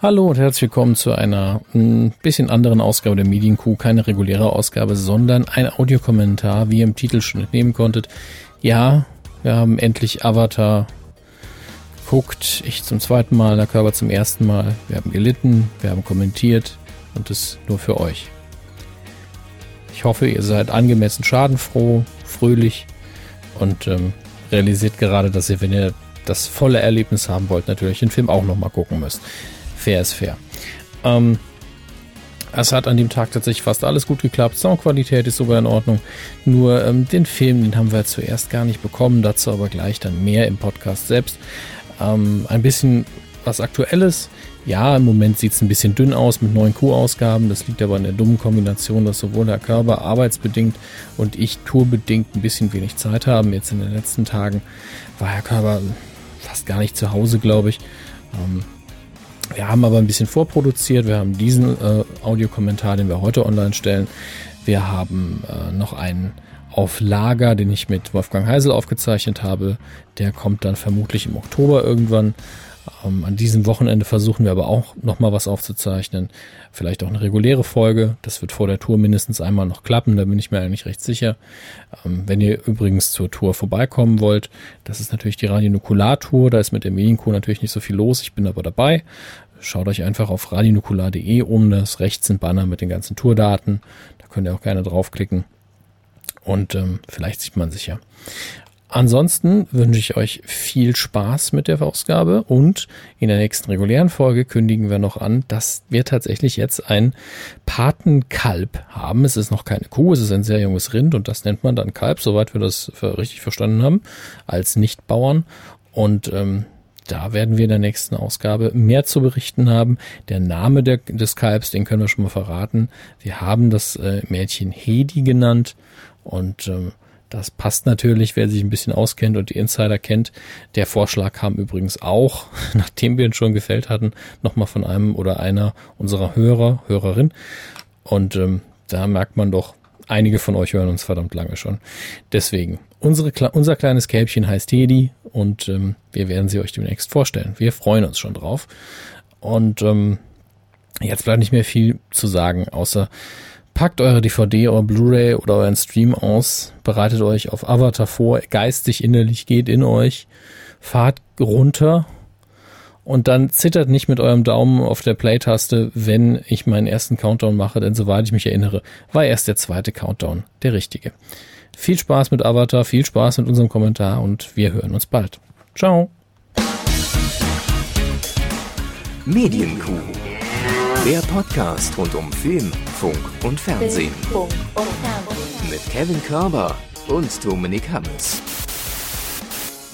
Hallo und herzlich willkommen zu einer ein bisschen anderen Ausgabe der Medienkuh. Keine reguläre Ausgabe, sondern ein Audiokommentar, wie ihr im Titel schon entnehmen konntet. Ja, wir haben endlich Avatar geguckt. Ich zum zweiten Mal, der Körper zum ersten Mal. Wir haben gelitten, wir haben kommentiert und das nur für euch. Ich hoffe, ihr seid angemessen schadenfroh, fröhlich und ähm, realisiert gerade, dass ihr, wenn ihr das volle Erlebnis haben wollt, natürlich den Film auch nochmal gucken müsst fair ist fair. Ähm, es hat an dem Tag tatsächlich fast alles gut geklappt. Soundqualität ist sogar in Ordnung. Nur ähm, den Film, den haben wir zuerst gar nicht bekommen. Dazu aber gleich dann mehr im Podcast selbst. Ähm, ein bisschen was Aktuelles. Ja, im Moment sieht es ein bisschen dünn aus mit neuen Q-Ausgaben. Das liegt aber in der dummen Kombination, dass sowohl der Körper arbeitsbedingt und ich tourbedingt ein bisschen wenig Zeit haben. Jetzt in den letzten Tagen war Herr Körper fast gar nicht zu Hause, glaube ich. Ähm, wir haben aber ein bisschen vorproduziert. Wir haben diesen äh, Audiokommentar, den wir heute online stellen. Wir haben äh, noch einen auf Lager, den ich mit Wolfgang Heisel aufgezeichnet habe. Der kommt dann vermutlich im Oktober irgendwann. Ähm, an diesem Wochenende versuchen wir aber auch nochmal was aufzuzeichnen. Vielleicht auch eine reguläre Folge. Das wird vor der Tour mindestens einmal noch klappen, da bin ich mir eigentlich recht sicher. Ähm, wenn ihr übrigens zur Tour vorbeikommen wollt, das ist natürlich die Radionukular-Tour. Da ist mit der Medienkuh natürlich nicht so viel los. Ich bin aber dabei. Schaut euch einfach auf radionukular.de um. Das rechts sind Banner mit den ganzen Tourdaten. Da könnt ihr auch gerne draufklicken. Und ähm, vielleicht sieht man sich ja. Ansonsten wünsche ich euch viel Spaß mit der Ausgabe und in der nächsten regulären Folge kündigen wir noch an, dass wir tatsächlich jetzt ein Patenkalb haben. Es ist noch keine Kuh, es ist ein sehr junges Rind und das nennt man dann Kalb, soweit wir das richtig verstanden haben, als Nichtbauern. Und ähm, da werden wir in der nächsten Ausgabe mehr zu berichten haben. Der Name der, des Kalbs, den können wir schon mal verraten. Wir haben das äh, Mädchen Hedi genannt und ähm, das passt natürlich, wer sich ein bisschen auskennt und die Insider kennt. Der Vorschlag kam übrigens auch, nachdem wir ihn schon gefällt hatten, nochmal von einem oder einer unserer Hörer, Hörerin. Und ähm, da merkt man doch, einige von euch hören uns verdammt lange schon. Deswegen, unsere, unser kleines Kälbchen heißt Hedi und ähm, wir werden sie euch demnächst vorstellen. Wir freuen uns schon drauf. Und ähm, jetzt bleibt nicht mehr viel zu sagen, außer Packt eure DVD, eure Blu-ray oder euren Stream aus, bereitet euch auf Avatar vor, geistig, innerlich geht in euch, fahrt runter und dann zittert nicht mit eurem Daumen auf der Play-Taste, wenn ich meinen ersten Countdown mache, denn soweit ich mich erinnere, war erst der zweite Countdown der richtige. Viel Spaß mit Avatar, viel Spaß mit unserem Kommentar und wir hören uns bald. Ciao. Medienkuh. Der Podcast rund um Film, Funk und Fernsehen. Mit Kevin Körber und Dominik Hammes.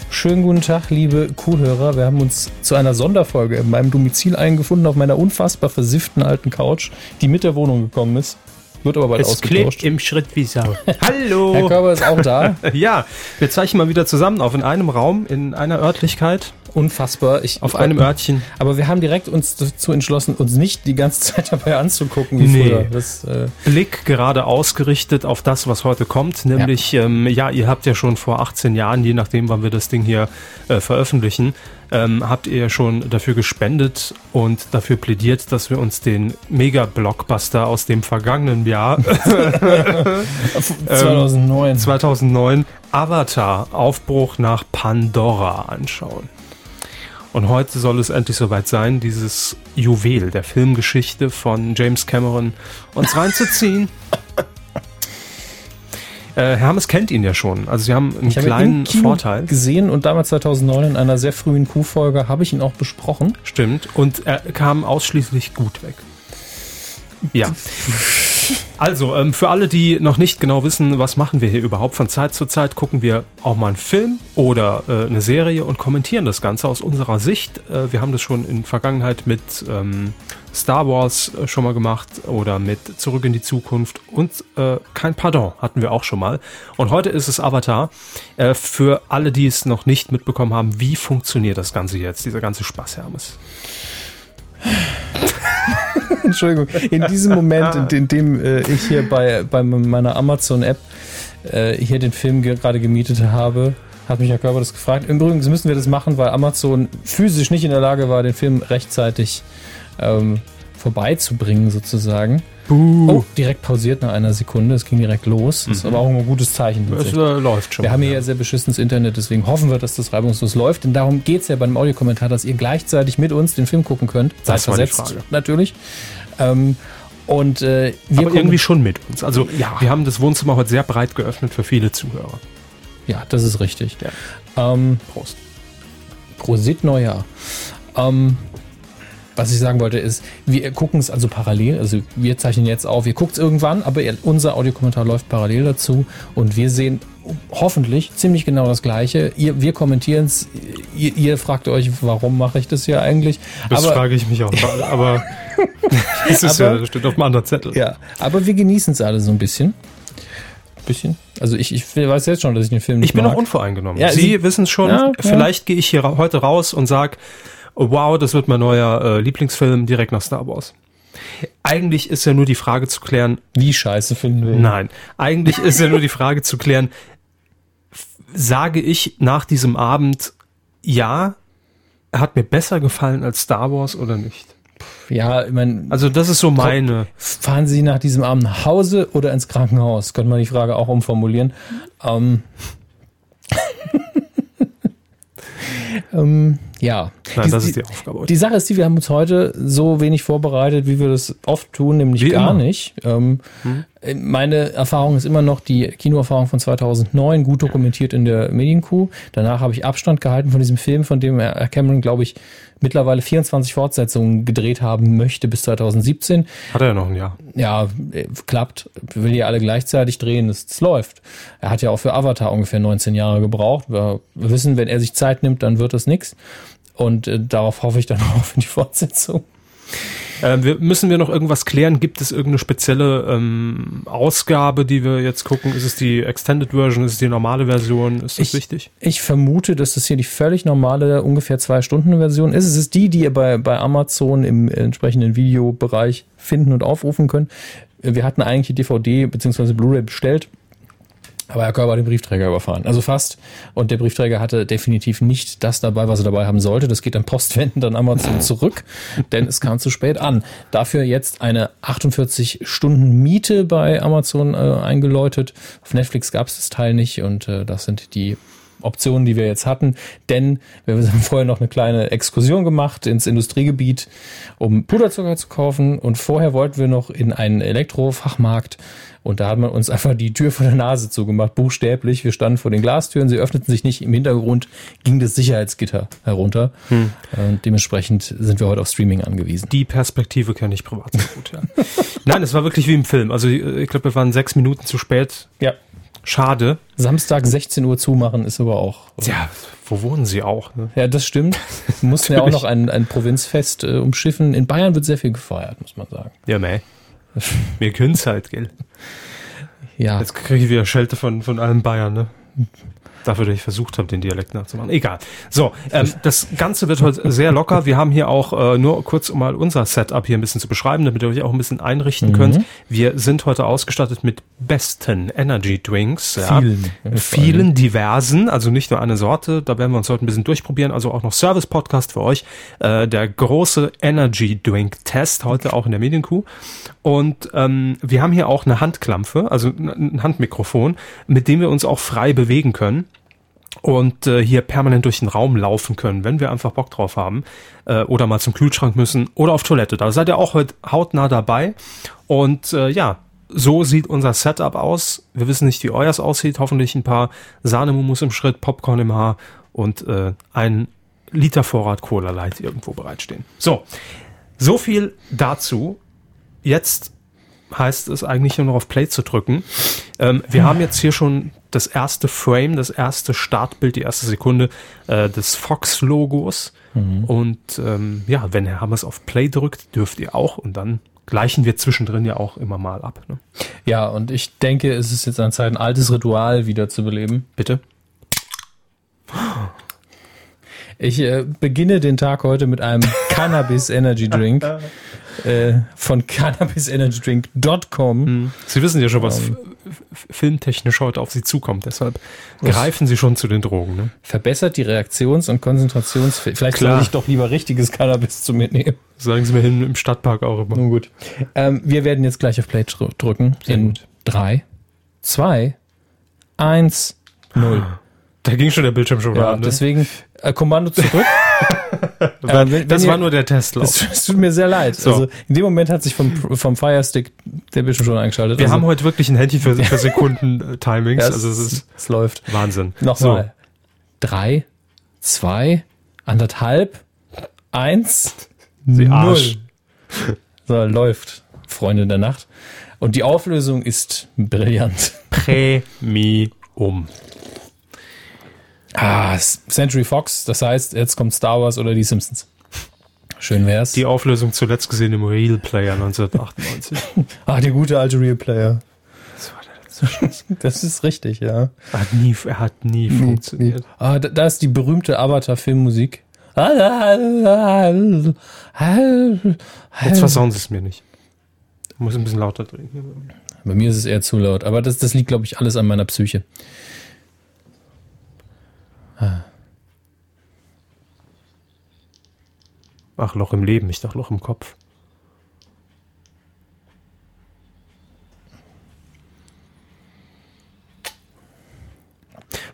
Schönen guten Tag, liebe Kuhhörer. Wir haben uns zu einer Sonderfolge in meinem Domizil eingefunden auf meiner unfassbar versifften alten Couch, die mit der Wohnung gekommen ist. Wird aber bald es ausgetauscht. klebt im Schritt wie Sau. Hallo! Herr Körber ist auch da. ja, wir zeichnen mal wieder zusammen auf in einem Raum, in einer Örtlichkeit. Unfassbar. Ich, auf einem Örtchen. Aber wir haben direkt uns dazu entschlossen, uns nicht die ganze Zeit dabei anzugucken, wie nee. früher. Das, äh Blick gerade ausgerichtet auf das, was heute kommt. Nämlich, ja. Ähm, ja, ihr habt ja schon vor 18 Jahren, je nachdem, wann wir das Ding hier äh, veröffentlichen, ähm, habt ihr schon dafür gespendet und dafür plädiert, dass wir uns den Mega-Blockbuster aus dem vergangenen Jahr 2009. 2009 ähm, Avatar Aufbruch nach Pandora anschauen. Und heute soll es endlich soweit sein, dieses Juwel der Filmgeschichte von James Cameron uns reinzuziehen. Äh, Hermes kennt ihn ja schon. Also sie haben einen ich kleinen habe ihn Vorteil. gesehen und damals 2009 in einer sehr frühen Q-Folge habe ich ihn auch besprochen. Stimmt. Und er kam ausschließlich gut weg. Ja. Also, ähm, für alle, die noch nicht genau wissen, was machen wir hier überhaupt, von Zeit zu Zeit gucken wir auch mal einen Film oder äh, eine Serie und kommentieren das Ganze aus unserer Sicht. Äh, wir haben das schon in Vergangenheit mit ähm, Star Wars äh, schon mal gemacht oder mit Zurück in die Zukunft und äh, kein Pardon hatten wir auch schon mal. Und heute ist es Avatar. Äh, für alle, die es noch nicht mitbekommen haben, wie funktioniert das Ganze jetzt, dieser ganze Spaß, Hermes? Entschuldigung, in diesem Moment, in, in dem äh, ich hier bei, bei meiner Amazon-App äh, hier den Film gerade gemietet habe, hat mich Herr Körber das gefragt. Übrigens müssen wir das machen, weil Amazon physisch nicht in der Lage war, den Film rechtzeitig ähm, vorbeizubringen sozusagen. Buh. Oh, direkt pausiert nach einer Sekunde. Es ging direkt los. Das ist aber auch ein gutes Zeichen. Es äh, läuft schon. Wir haben hier ja sehr beschissenes Internet, deswegen hoffen wir, dass das reibungslos läuft. Denn darum geht's ja beim Audiokommentar, dass ihr gleichzeitig mit uns den Film gucken könnt. Das war die Zeitversetzt Frage. natürlich. Ähm, und äh, wir aber irgendwie schon mit uns. Also Ja. wir haben das Wohnzimmer heute sehr breit geöffnet für viele Zuhörer. Ja, das ist richtig. Ja. Ähm, Prost. Prosit Neujahr. Ähm, was ich sagen wollte ist, wir gucken es also parallel, also wir zeichnen jetzt auf, ihr guckt es irgendwann, aber unser Audiokommentar läuft parallel dazu und wir sehen hoffentlich ziemlich genau das Gleiche. Ihr, wir kommentieren es, ihr, ihr fragt euch, warum mache ich das hier eigentlich? Das aber, frage ich mich auch. Aber das ist Aber- ja, das steht auf dem anderen Zettel. ja, aber wir genießen es alle so ein bisschen. Bisschen. Also ich, ich weiß jetzt schon, dass ich den Film nicht Ich bin mag. auch unvoreingenommen. Ja, Sie Sie- wissen es schon. Ja, ja. Vielleicht gehe ich hier heute raus und sag, wow, das wird mein neuer äh, Lieblingsfilm direkt nach Star Wars. Eigentlich ist ja nur die Frage zu klären, Wie scheiße finden wir nein, eigentlich ist ja nur die Frage zu klären, sage ich nach diesem Abend, ja, er hat mir besser gefallen als Star Wars oder nicht? Ja, ich meine, Also das ist so meine. Fahren Sie nach diesem Abend nach Hause oder ins Krankenhaus? Könnte man die Frage auch umformulieren. Ähm, ähm, ja. Nein, die, das ist die, Aufgabe. die Sache ist die, wir haben uns heute so wenig vorbereitet, wie wir das oft tun, nämlich Wie gar immer. Hm? nicht. Ähm, Meine Erfahrung ist immer noch die Kinoerfahrung von 2009, gut dokumentiert in der Medienkuh. Danach habe ich Abstand gehalten von diesem Film, von dem Herr Cameron, glaube ich, mittlerweile 24 Fortsetzungen gedreht haben möchte bis 2017 Hat er ja noch ein Jahr. ja, äh, klappt, will ja alle gleichzeitig drehen, es, läuft. Er hat ja auch für Avatar ungefähr 19 Jahre gebraucht. Wir wissen, wenn er sich Zeit nimmt, dann wird das nix. Und äh, darauf hoffe ich dann auch für die Fortsetzung. Ähm, wir, müssen wir noch irgendwas klären? Gibt es irgendeine spezielle ähm, Ausgabe, die wir jetzt gucken? Ist es die Extended Version? Ist es die normale Version? Ist das Ich- wichtig? Ich vermute, dass das hier die völlig normale, ungefähr zwei Stunden Version ist. Es ist die, die ihr bei, bei Amazon im entsprechenden Videobereich finden und aufrufen könnt. Wir hatten eigentlich die DVD bzw. Blu-ray bestellt. Aber Herr Körber hat den Briefträger überfahren. Also fast. Und der Briefträger hatte definitiv nicht das dabei, was er dabei haben sollte. Das geht dann postwendend an Amazon zurück, denn es kam zu spät an. Dafür jetzt eine 48 Stunden Miete bei Amazon äh, eingeläutet. Auf Netflix gab es das Teil nicht und äh, das sind die Optionen, die wir jetzt hatten. Denn wir haben vorher noch eine kleine Exkursion gemacht ins Industriegebiet, um Puderzucker zu kaufen. Und vorher wollten wir noch in einen Elektrofachmarkt. Und da hat man uns einfach die Tür vor der Nase zugemacht, buchstäblich. Wir standen vor den Glastüren, sie öffneten sich nicht. Im Hintergrund ging das Sicherheitsgitter herunter. Und dementsprechend sind wir heute auf Streaming angewiesen. Die Perspektive kenne ich privat sehr gut, ja. Nein, es war wirklich wie im Film. Also ich glaube, wir waren sechs Minuten zu spät. Ja. Schade. Samstag 16 Uhr zumachen ist aber auch. Ja, wo wohnen sie auch? Ne? Ja, das stimmt. Wir mussten ja auch noch ein, ein Provinzfest äh, umschiffen. In Bayern wird sehr viel gefeiert, muss man sagen. Ja, meh. Wir können's halt, gell? Ja. Jetzt kriege ich wieder Schelte von, von allen Bayern, ne? Dafür, dass ich versucht habe, den Dialekt nachzumachen. Egal. So, ähm, das Ganze wird heute sehr locker. Wir haben hier auch äh, nur kurz, um mal unser Setup hier ein bisschen zu beschreiben, damit ihr euch auch ein bisschen einrichten könnt. Wir sind heute ausgestattet mit besten Energy Drinks. Ja. Vielen. Vielen diversen, also nicht nur eine Sorte. Da werden wir uns heute ein bisschen durchprobieren. Also auch noch Service-Podcast für euch. Äh, der große Energy Drink Test, heute auch in der Medienkuh. Und ähm, wir haben hier auch eine Handklampfe, also ein Handmikrofon, mit dem wir uns auch frei bewegen können und äh, hier permanent durch den Raum laufen können, wenn wir einfach Bock drauf haben äh, oder mal zum Kühlschrank müssen oder auf Toilette. Da seid ihr auch heute hautnah dabei. Und äh, ja, so sieht unser Setup aus. Wir wissen nicht, wie euers aussieht. Hoffentlich ein paar Sahnemumus im Schritt, Popcorn im Haar und äh, ein Liter Vorrat Cola Light irgendwo bereitstehen. So, so viel dazu. Jetzt heißt es eigentlich nur noch auf Play zu drücken. Ähm, wir haben jetzt hier schon das erste Frame, das erste Startbild, die erste Sekunde äh, des Fox-Logos. Und ähm, ja, wenn Herr Hammers auf Play drückt, dürft ihr auch. Und dann gleichen wir zwischendrin ja auch immer mal ab. Ne? Ja, und ich denke, es ist jetzt an Zeit, ein altes Ritual wieder zu beleben. Bitte? Ich äh, beginne den Tag heute mit einem Cannabis Energy Drink äh, von cannabisenergydrink.com. Hm. Sie wissen ja schon, was um, filmtechnisch heute auf Sie zukommt. Deshalb greifen Sie schon zu den Drogen. Ne? Verbessert die Reaktions- und Konzentrationsfähigkeit. Vielleicht Klar. soll ich doch lieber richtiges Cannabis zu mir nehmen. Sagen Sie mir hin im Stadtpark auch immer. Nun gut. Ähm, wir werden jetzt gleich auf Play drücken. Sehr in gut. drei, zwei, eins, null. Da ging schon der Bildschirm schon ja, an. Ne? Deswegen äh, Kommando zurück. ähm, wenn, das ihr, war nur der Testlauf. Es, es tut mir sehr leid. So. Also in dem Moment hat sich vom, vom Firestick der Bildschirm schon eingeschaltet. Wir also, haben heute wirklich ein Handy für, für Sekunden-Timings. ja, also es, ist, es läuft. Wahnsinn. Nochmal. So. Drei, zwei, anderthalb, eins, Sie Arsch. null. So, läuft, Freunde der Nacht. Und die Auflösung ist brillant. Premium. Ah, Century Fox, das heißt, jetzt kommt Star Wars oder die Simpsons. Schön wär's. Die Auflösung zuletzt gesehen im Real Player 1998. ah, der gute alte Real Player. Das ist richtig, ja. Er hat nie, er hat nie, nie funktioniert. Nie. Ah, da, da, ist die berühmte Avatar-Filmmusik. Jetzt versauen sie es mir nicht. Ich muss ein bisschen lauter drehen. Bei mir ist es eher zu laut, aber das, das liegt, glaube ich, alles an meiner Psyche. Ach, Loch im Leben, ich dachte Loch im Kopf.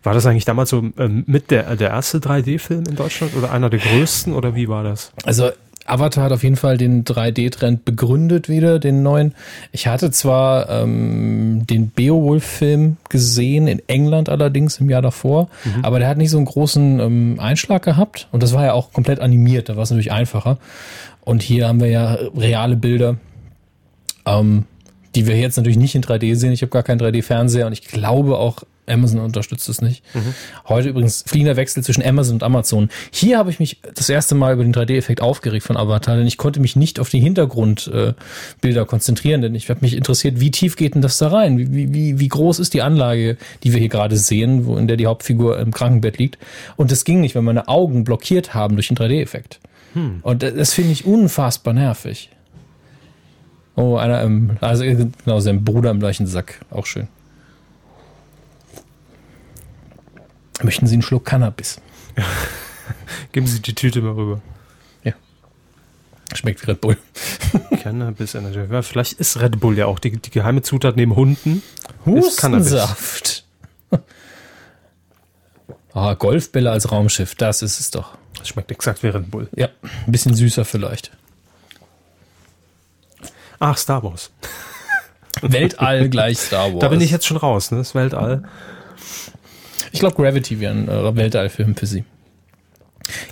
War das eigentlich damals so ähm, mit der, der erste 3D-Film in Deutschland oder einer der größten oder wie war das? Also Avatar hat auf jeden Fall den 3D-Trend begründet wieder, den neuen. Ich hatte zwar ähm, den Beowulf-Film gesehen, in England allerdings im Jahr davor, mhm. aber der hat nicht so einen großen ähm, Einschlag gehabt und das war ja auch komplett animiert, da war es natürlich einfacher. Und hier haben wir ja reale Bilder, ähm, die wir jetzt natürlich nicht in 3D sehen. Ich habe gar keinen 3D-Fernseher und ich glaube auch Amazon unterstützt es nicht. Mhm. Heute übrigens fliegender Wechsel zwischen Amazon und Amazon. Hier habe ich mich das erste Mal über den 3D-Effekt aufgeregt von Avatar, denn ich konnte mich nicht auf die Hintergrundbilder äh, konzentrieren, denn ich habe mich interessiert, wie tief geht denn das da rein? Wie, wie, wie groß ist die Anlage, die wir hier gerade sehen, wo in der die Hauptfigur im Krankenbett liegt? Und das ging nicht, wenn meine Augen blockiert haben durch den 3D-Effekt. Hm. Und das finde ich unfassbar nervig. Oh, einer im, also genau, sein Bruder im gleichen Sack. Auch schön. Möchten Sie einen Schluck Cannabis? Geben Sie die Tüte mal rüber. Ja. Schmeckt wie Red Bull. Cannabis Energy. Ja, vielleicht ist Red Bull ja auch die, die geheime Zutat neben Hunden. Hustensaft. Ah, Golfbälle als Raumschiff, das ist es doch. Das schmeckt exakt wie Red Bull. Ja, ein bisschen süßer vielleicht. Ach, Star Wars. Weltall gleich Star Wars. Da bin ich jetzt schon raus, ne? Das Weltall. Ich glaube, Gravity wäre ein äh, Weltallfilm für sie.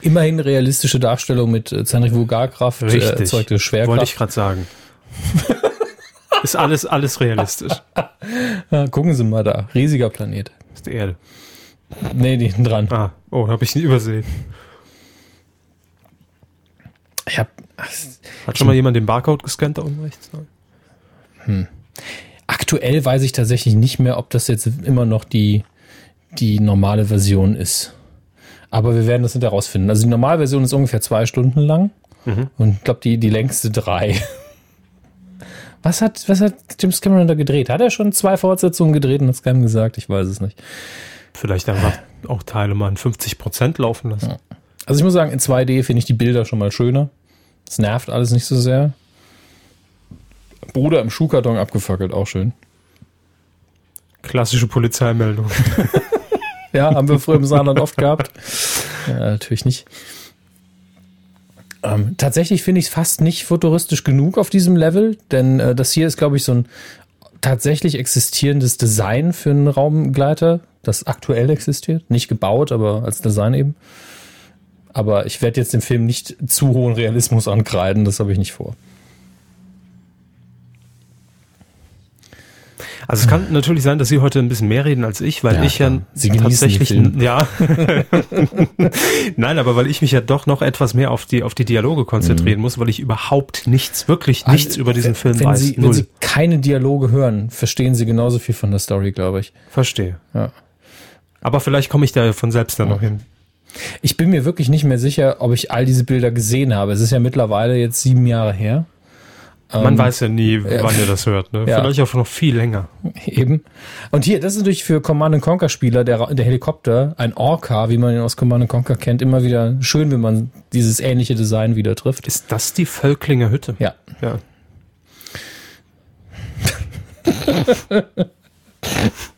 Immerhin realistische Darstellung mit äh, Zentrifugalkraft äh, erzeugte Schwerkraft. Wollte ich gerade sagen. ist alles, alles realistisch. ja, gucken Sie mal da. Riesiger Planet. Das ist die Erde. Nee, die hinten dran. Ah, oh, habe ich nie übersehen. Ich hab, Hat schon mal jemand den Barcode gescannt da unten rechts? Hm. Aktuell weiß ich tatsächlich nicht mehr, ob das jetzt immer noch die die normale Version ist. Aber wir werden das hinterher rausfinden. Also die normale Version ist ungefähr zwei Stunden lang mhm. und ich glaube die, die längste drei. Was hat, was hat James Cameron da gedreht? Hat er schon zwei Fortsetzungen gedreht und hat es keinem gesagt? Ich weiß es nicht. Vielleicht einfach auch Teile mal in 50 Prozent laufen lassen. Also ich muss sagen, in 2D finde ich die Bilder schon mal schöner. Es nervt alles nicht so sehr. Bruder im Schuhkarton abgefackelt, auch schön. Klassische Polizeimeldung. Ja, haben wir früher im Saarland oft gehabt. Ja, natürlich nicht. Ähm, tatsächlich finde ich es fast nicht futuristisch genug auf diesem Level, denn äh, das hier ist, glaube ich, so ein tatsächlich existierendes Design für einen Raumgleiter, das aktuell existiert. Nicht gebaut, aber als Design eben. Aber ich werde jetzt dem Film nicht zu hohen Realismus ankreiden, das habe ich nicht vor. Also es kann natürlich sein, dass Sie heute ein bisschen mehr reden als ich, weil ja, ich ja Sie tatsächlich ja Nein, aber weil ich mich ja doch noch etwas mehr auf die auf die Dialoge konzentrieren mhm. muss, weil ich überhaupt nichts, wirklich also, nichts über diesen Film wenn weiß. Sie, wenn Sie keine Dialoge hören, verstehen Sie genauso viel von der Story, glaube ich. Verstehe. Ja. Aber vielleicht komme ich da von selbst dann ja. noch hin. Ich bin mir wirklich nicht mehr sicher, ob ich all diese Bilder gesehen habe. Es ist ja mittlerweile jetzt sieben Jahre her. Man ähm, weiß ja nie, wann ihr das hört. Ne? Ja. Vielleicht auch noch viel länger. Eben. Und hier, das ist natürlich für Command Conquer Spieler der, der Helikopter, ein Orca, wie man ihn aus Command Conquer kennt, immer wieder schön, wenn man dieses ähnliche Design wieder trifft. Ist das die Völklinger Hütte? Ja. Ja.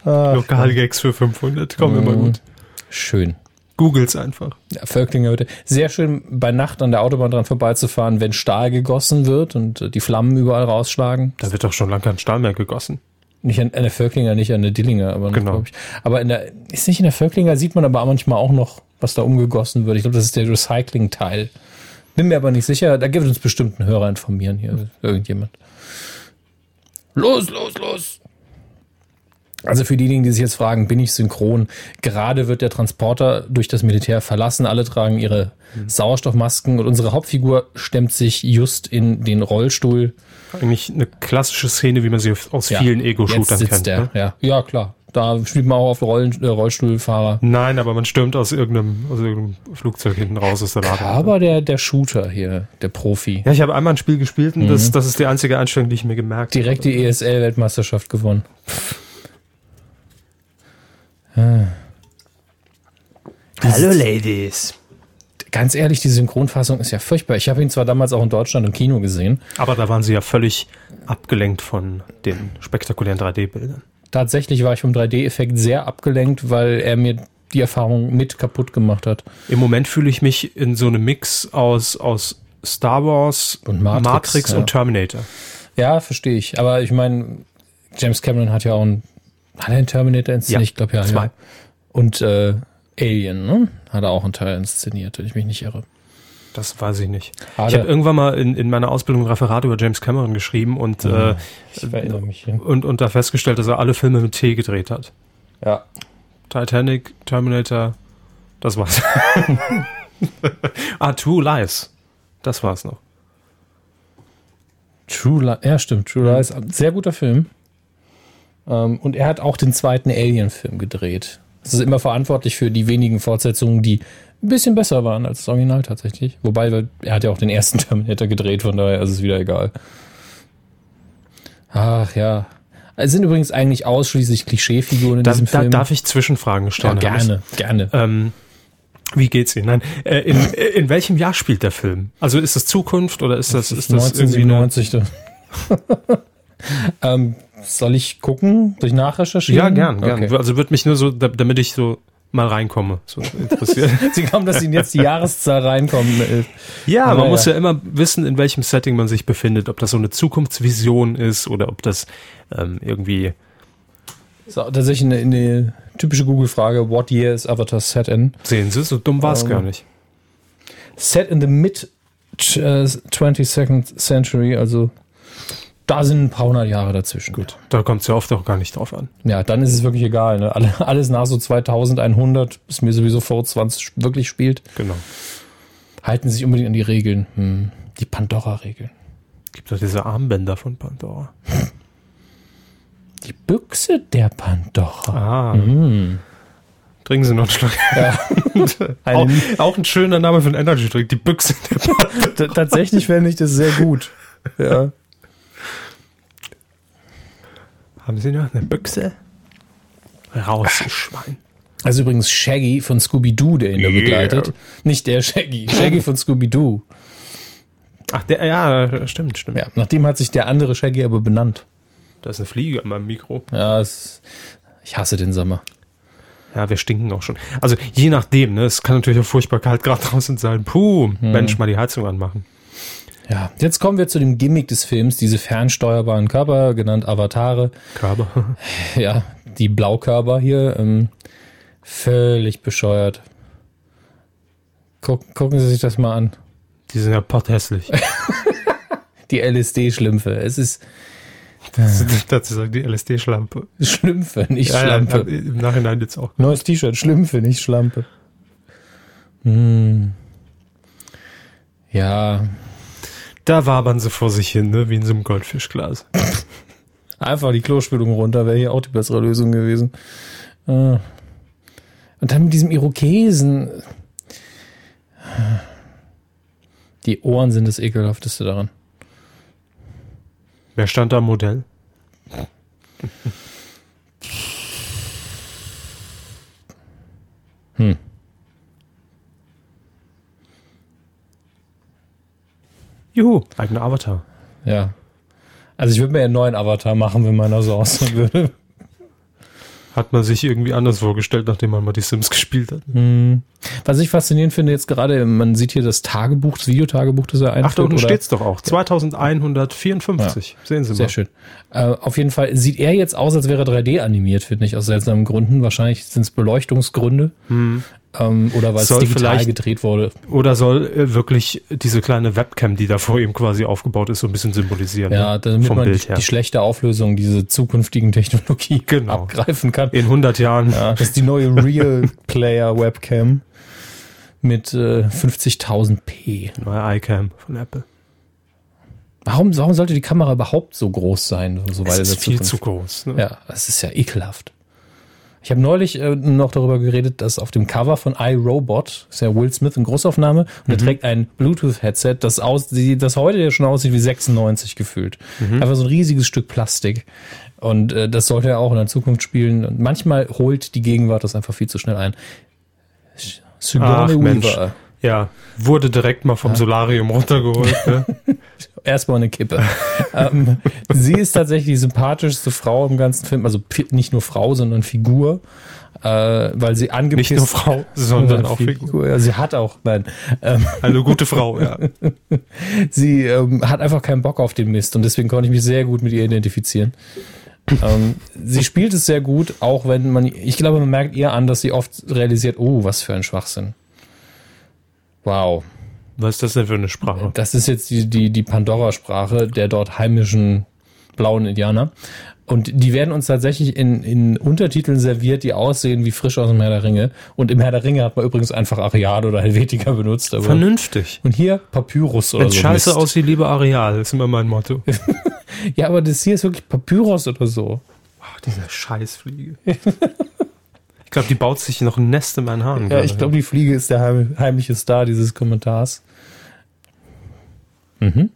Lokalgags für 500, kommen immer mhm. gut. Schön. Googles einfach. Ja, Völklinger Hütte. Sehr schön bei Nacht an der Autobahn dran vorbeizufahren, wenn Stahl gegossen wird und äh, die Flammen überall rausschlagen. Da wird doch schon lange kein Stahl mehr gegossen. Nicht an, an der Völklinger, nicht an der Dillinger, aber genau. Ich. Aber in der, ist nicht in der Völklinger, sieht man aber manchmal auch noch, was da umgegossen wird. Ich glaube, das ist der Recycling-Teil. Bin mir aber nicht sicher. Da gibt uns bestimmt einen Hörer informieren hier, irgendjemand. Los, los, los! Also für diejenigen, die sich jetzt fragen, bin ich synchron? Gerade wird der Transporter durch das Militär verlassen. Alle tragen ihre. Sauerstoffmasken und unsere Hauptfigur stemmt sich just in den Rollstuhl. Eigentlich eine klassische Szene, wie man sie aus ja, vielen Ego-Shootern kennt. Der, ne? ja. ja, klar. Da spielt man auch auf Rollen, äh, Rollstuhlfahrer. Nein, aber man stürmt aus irgendeinem, aus irgendeinem Flugzeug hinten raus aus der Lage. Aber der, der Shooter hier, der Profi. Ja, ich habe einmal ein Spiel gespielt und mhm. das, das ist die einzige Einstellung, die ich mir gemerkt habe. Direkt die ESL-Weltmeisterschaft gewonnen. Ah. Hallo Ladies. Ganz ehrlich, die Synchronfassung ist ja furchtbar. Ich habe ihn zwar damals auch in Deutschland im Kino gesehen. Aber da waren sie ja völlig abgelenkt von den spektakulären 3D-Bildern. Tatsächlich war ich vom 3D-Effekt sehr abgelenkt, weil er mir die Erfahrung mit kaputt gemacht hat. Im Moment fühle ich mich in so einem Mix aus, aus Star Wars und Matrix, Matrix ja. und Terminator. Ja, verstehe ich. Aber ich meine, James Cameron hat ja auch ein hat er einen Terminator inszeniert? Ja, ich glaube ja. Zwei. Ja. Und äh, Alien, ne? Hat er auch einen Teil inszeniert, wenn ich mich nicht irre. Das weiß ich nicht. Hat ich habe irgendwann mal in, in meiner Ausbildung ein Referat über James Cameron geschrieben und, ja, äh, mich, ja. und, und da festgestellt, dass er alle Filme mit T gedreht hat. Ja. Titanic, Terminator, das war's. ah, True Lies. Das war's noch. True Lies, ja stimmt, True Lies, sehr guter Film. Ähm, und er hat auch den zweiten Alien-Film gedreht. Das ist immer verantwortlich für die wenigen Fortsetzungen, die ein bisschen besser waren als das Original tatsächlich. Wobei, er hat ja auch den ersten Terminator gedreht, von daher ist es wieder egal. Ach ja. Es sind übrigens eigentlich ausschließlich Klischeefiguren in da, diesem Film. Da darf ich Zwischenfragen stellen? Ja, gerne, gerne. Ähm, wie geht's Ihnen? Nein, äh, in, in welchem Jahr spielt der Film? Also ist das Zukunft oder ist das, das ist, ist das 1997. irgendwie ähm, soll ich gucken? Soll ich nachrecherchieren? Ja, gern, gern. Okay. Also wird mich nur so, damit ich so mal reinkomme. So interessiert. Sie glauben, dass Ihnen jetzt die Jahreszahl reinkommen. Äh, ja, Aber man ja. muss ja immer wissen, in welchem Setting man sich befindet. Ob das so eine Zukunftsvision ist oder ob das ähm, irgendwie... So, tatsächlich eine, eine typische Google-Frage. What year is Avatar set in? Sehen Sie, so dumm war es um, ähm, gar nicht. Set in the mid 22nd äh, century, also da sind ein paar hundert Jahre dazwischen. Gut, da kommt es ja oft auch gar nicht drauf an. Ja, dann ist es wirklich egal. Ne? alles nach so 2100, bis mir sowieso vor 20 wirklich spielt. Genau. Halten sich unbedingt an die Regeln. Hm. Die Pandora-Regeln. Gibt doch diese Armbänder von Pandora. Die Büchse der Pandora. Ah. Hm. Trinken Sie noch einen Schluck. Ja. auch, auch, ein schöner Name für einen Energy Drink. Die Büchse der Pandora. Tatsächlich fände ich das sehr gut. Ja. Haben Sie noch eine Büchse? Raus, Schwein. Also übrigens Shaggy von Scooby-Doo, der ihn da begleitet. Nicht der Shaggy, Shaggy von Scooby-Doo. Ach, der, ja, stimmt, stimmt. Ja, nachdem hat sich der andere Shaggy aber benannt. Da ist eine Fliege an meinem Mikro. Ja, es, ich hasse den Sommer. Ja, wir stinken auch schon. Also je nachdem, ne? Es kann natürlich auch furchtbar kalt gerade draußen sein. Puh, hm. Mensch, mal die Heizung anmachen. Ja, jetzt kommen wir zu dem Gimmick des Films, diese fernsteuerbaren Körper, genannt Avatare. Körper. Ja, die Blaukörper hier, ähm, völlig bescheuert. Guck, gucken Sie sich das mal an. Die sind ja potthässlich. die LSD-Schlümpfe. Es ist. Das ist dazu sagen, die LSD-Schlampe. Schlümpfe, nicht ja, Schlampe. Ja, Im Nachhinein jetzt auch. Neues T-Shirt, Schlümpfe, nicht Schlampe. Hm. Ja, da wabern sie vor sich hin, ne? wie in so einem Goldfischglas. Einfach die Klospülung runter, wäre hier auch die bessere Lösung gewesen. Äh. Und dann mit diesem Irokesen. Die Ohren sind das ekelhafteste daran. Wer stand da am Modell? Hm. Juhu, eigener Avatar. Ja. Also ich würde mir einen neuen Avatar machen, wenn meiner so aussehen würde. Hat man sich irgendwie anders vorgestellt, nachdem man mal die Sims gespielt hat. Hm. Was ich faszinierend finde jetzt gerade, man sieht hier das Tagebuch, das Videotagebuch, das er einführt. Ach, da unten oder- steht's doch auch. 2154. Sehen Sie mal. Sehr schön. Äh, auf jeden Fall sieht er jetzt aus, als wäre er 3D animiert, finde ich, aus seltsamen Gründen. Wahrscheinlich sind es Beleuchtungsgründe. Ähm, oder weil es digital gedreht wurde. Oder soll äh, wirklich diese kleine Webcam, die da vor ihm quasi aufgebaut ist, so ein bisschen symbolisieren? Ja, ne? damit Vom man Bild die, her. die schlechte Auflösung dieser zukünftigen Technologie Genau. abgreifen kann. In 100 Jahren. Ja, das ist die neue Real Player Webcam mit äh, 50.000p. Neue iCam von Apple. Warum, warum sollte die Kamera überhaupt so groß sein? So in ist viel zu groß. Ne? Ja, das ist ja ekelhaft. Ich habe neulich äh, noch darüber geredet, dass auf dem Cover von iRobot ist ja Will Smith in Großaufnahme und er trägt ein Bluetooth-Headset, das, aus, die, das heute ja schon aussieht wie 96 gefühlt. Einfach so ein riesiges Stück Plastik. Und äh, das sollte er auch in der Zukunft spielen. Und manchmal holt die Gegenwart das einfach viel zu schnell ein. Sigourney Ach, Mensch. Weaver. Ja, wurde direkt mal vom Solarium runtergeholt. ne? Erstmal eine Kippe. ähm, sie ist tatsächlich die sympathischste Frau im ganzen Film. Also nicht nur Frau, sondern Figur. Äh, weil sie angepisst... Nicht nur Frau, sondern auch Figur. Ja, sie hat auch, nein. Ähm, Eine gute Frau, ja. sie ähm, hat einfach keinen Bock auf den Mist und deswegen konnte ich mich sehr gut mit ihr identifizieren. Ähm, sie spielt es sehr gut, auch wenn man, ich glaube, man merkt ihr an, dass sie oft realisiert, oh, was für ein Schwachsinn. Wow. Was ist das denn für eine Sprache? Das ist jetzt die, die, die Pandora-Sprache der dort heimischen blauen Indianer. Und die werden uns tatsächlich in, in Untertiteln serviert, die aussehen wie frisch aus dem Herr der Ringe. Und im Herr der Ringe hat man übrigens einfach Ariade oder Helvetica benutzt. Vernünftig. und hier Papyrus oder Wenn so. scheiße Mist. aussieht, lieber Areal, ist immer mein Motto. Ja, aber das hier ist wirklich Papyrus oder so. Ach, diese Scheißfliege. Ich glaube, die baut sich noch ein Nest in meinen Haaren. Ja, gerade. ich glaube, die Fliege ist der heim, heimliche Star dieses Kommentars. Mhm.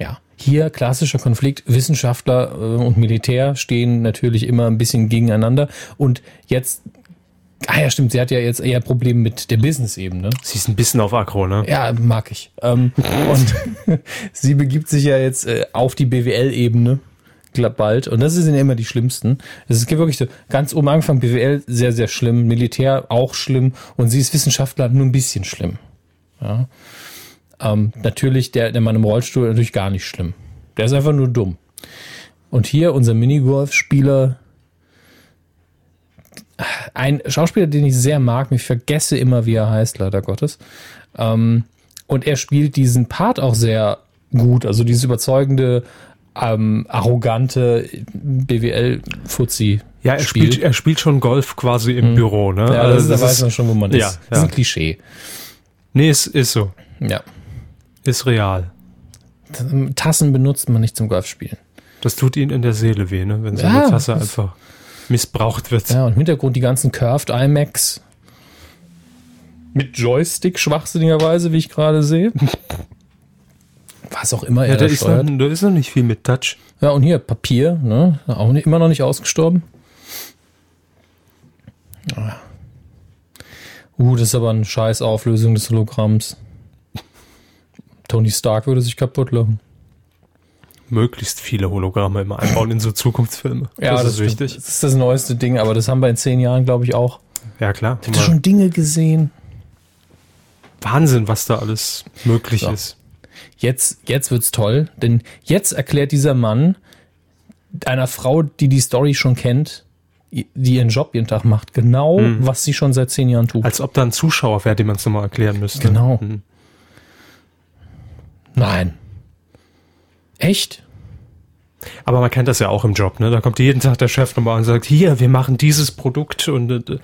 Ja, hier klassischer Konflikt. Wissenschaftler äh, und Militär stehen natürlich immer ein bisschen gegeneinander. Und jetzt, ah ja, stimmt, sie hat ja jetzt eher Probleme mit der Business-Ebene. Sie ist ein bisschen auf Aggro, ne? Ja, mag ich. Ähm, und sie begibt sich ja jetzt äh, auf die BWL-Ebene bald. Und das sind ja immer die schlimmsten. Es gibt wirklich so ganz oben angefangen, BWL sehr, sehr schlimm, Militär auch schlimm und sie ist Wissenschaftler nur ein bisschen schlimm. Ja. Ähm, natürlich der, der Mann im Rollstuhl natürlich gar nicht schlimm. Der ist einfach nur dumm. Und hier unser Minigolf-Spieler, ein Schauspieler, den ich sehr mag, ich vergesse immer, wie er heißt, leider Gottes. Ähm, und er spielt diesen Part auch sehr gut, also dieses überzeugende, ähm, arrogante BWL-Fuzzi. Ja, er spielt, er spielt schon Golf quasi im Büro, ne? Mhm. Ja, Also das, da weiß ist- man schon, wo man Ja, ist. Das ist ja. ein Klischee. Nee, es ist so. Ja. Ist real. Tassen benutzt man nicht zum Golfspielen. Das tut ihnen in der Seele weh, ne? Wenn so Ja, eine Tasse einfach missbraucht wird. Ja, und im Hintergrund die ganzen Curved iMacs. Mit Joystick schwachsinnigerweise, wie ich gerade sehe. Was auch immer Ja, er da ist, noch, da ist noch nicht viel mit Touch. Ja, und hier Papier, ne? Auch nicht, immer noch nicht ausgestorben. Ah. Uh, das ist aber eine scheiß Auflösung des Hologramms. Tony Stark würde sich kaputt lachen. Möglichst viele Hologramme immer einbauen in so Zukunftsfilme. das, ist stimmt. wichtig. Das ist das neueste Ding, aber das haben wir in zehn Jahren, glaube ich, auch. Ja, klar. Habt ihr schon Dinge gesehen? Wahnsinn, was da alles möglich So. ist. Jetzt, jetzt wird's toll, denn jetzt erklärt dieser Mann einer Frau, die die Story schon kennt, die ihren Job jeden Tag macht, genau, was sie schon seit zehn Jahren tut. Als ob da ein Zuschauer wäre, dem man es nochmal erklären müsste. Genau. Hm. Nein. Echt? Aber man kennt das ja auch im Job, ne? Da kommt jeden Tag der Chef nochmal und sagt, hier, wir machen dieses Produkt und äh,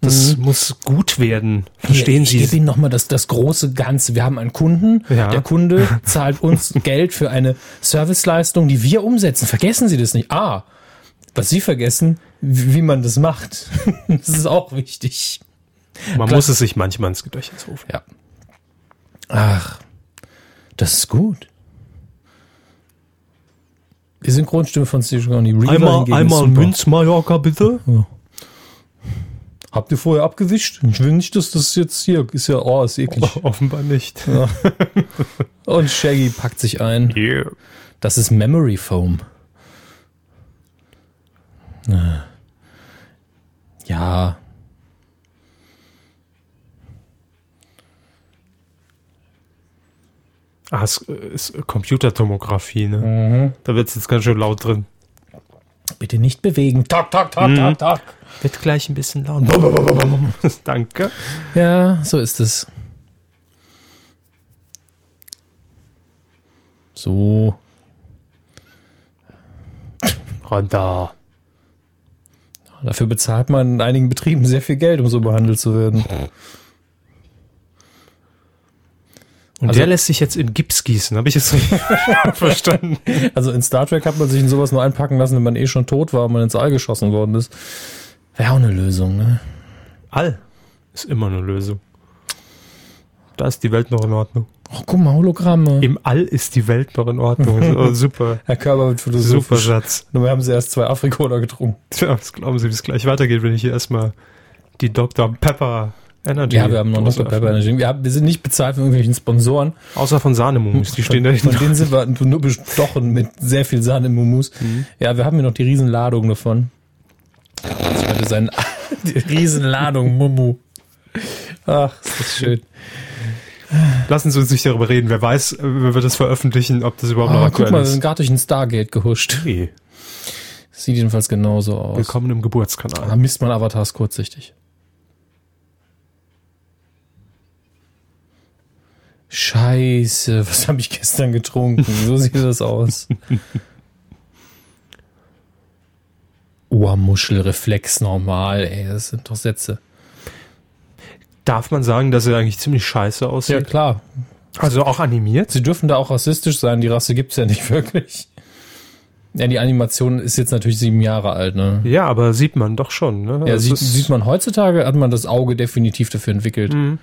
das muss gut werden. Verstehen ich Sie? gebe Ihnen nochmal das, das große Ganze. Wir haben einen Kunden. Ja. Der Kunde zahlt uns Geld für eine Serviceleistung, die wir umsetzen. Vergessen Sie das nicht. Ah, was Sie vergessen, wie, wie man das macht. das ist auch wichtig. Man Klar. muss es sich manchmal ins Gedächtnis rufen. Ja. Ach, das ist gut. Die Synchronstimme von Sigourney Reaver Einmal, einmal Münz Mallorca, bitte. Ja. Habt ihr vorher abgewischt? Ich will nicht, dass das jetzt hier ist ja, oh, ist eklig. Oh, offenbar nicht. Ja. Und Shaggy packt sich ein. Yeah. Das ist Memory Foam. Ja. Ah, es ist Computertomographie, ne? Mhm. Da wird es jetzt ganz schön laut drin. Bitte nicht bewegen. Tak, tak, tak, mhm. tak, tak. Wird gleich ein bisschen laut. Danke. Ja, so ist es. So. Runter. Dafür bezahlt man in einigen Betrieben sehr viel Geld, um so behandelt zu werden. Und also, der lässt sich jetzt in Gips gießen, habe ich es verstanden. Also in Star Trek hat man sich in sowas nur einpacken lassen, wenn man eh schon tot war und man ins All geschossen worden ist. Wäre auch eine Lösung, ne? All ist immer eine Lösung. Da ist die Welt noch in Ordnung. Oh, guck mal, Hologramme. Im All ist die Welt noch in Ordnung. Oh, super. Herr Körper wird philosophisch. Super Schatz. Nur wir haben sie erst zwei Afrikola getrunken. Tja, was glauben Sie, wie es gleich weitergeht, wenn ich hier erstmal die Dr. Pepper Energy. Ja, wir haben noch Dr. Pepper Energy. Wir, haben, wir sind nicht bezahlt von irgendwelchen Sponsoren. Außer von Sahnemumus, die stehen da hinten. Von denen sind wir nur bestochen mit sehr viel Sahnemumus. Mhm. Ja, wir haben hier noch die Riesenladung davon. Das könnte sein, die Riesenladung Mumu. Ach, ist das schön. Lassen Sie uns nicht darüber reden. Wer weiß, wenn wir das veröffentlichen, ob das überhaupt oh, noch aktuell ist. Guck mal, wir sind gerade durch ein Stargate gehuscht. Okay. Sieht jedenfalls genauso aus. Willkommen im Geburtskanal. Da misst man Avatars kurzsichtig. Scheiße, was habe ich gestern getrunken? So sieht das aus. Ohrmuschelreflex normal, ey, das sind doch Sätze. Darf man sagen, dass er eigentlich ziemlich scheiße aussieht? Ja, klar. Also auch animiert? Sie dürfen da auch rassistisch sein, die Rasse gibt's ja nicht wirklich. Ja, die Animation ist jetzt natürlich sieben Jahre alt, ne? Ja, aber sieht man doch schon, ne? Ja, sieht, sieht man heutzutage, hat man das Auge definitiv dafür entwickelt. Mhm.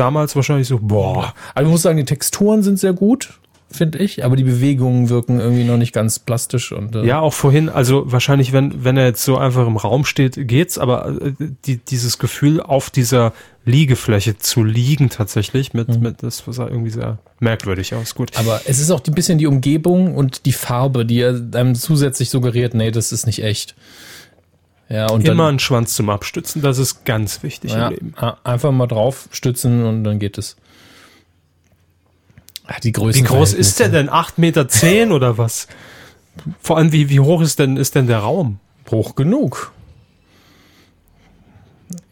Damals wahrscheinlich so, boah. Also ich muss sagen, die Texturen sind sehr gut finde ich, aber die Bewegungen wirken irgendwie noch nicht ganz plastisch und äh ja auch vorhin, also wahrscheinlich wenn wenn er jetzt so einfach im Raum steht, geht's, aber äh, die, dieses Gefühl auf dieser Liegefläche zu liegen tatsächlich mit mhm. mit das sah irgendwie sehr merkwürdig aus. Gut. Aber es ist auch ein bisschen die Umgebung und die Farbe, die einem zusätzlich suggeriert, nee, das ist nicht echt. Ja, und immer dann, einen Schwanz zum Abstützen, das ist ganz wichtig ja, im Leben. Einfach mal drauf stützen und dann geht es. Ach, die Wie groß ist der denn? 8,10 Meter zehn oder was? Vor allem, wie, wie hoch ist denn, ist denn der Raum? Hoch genug.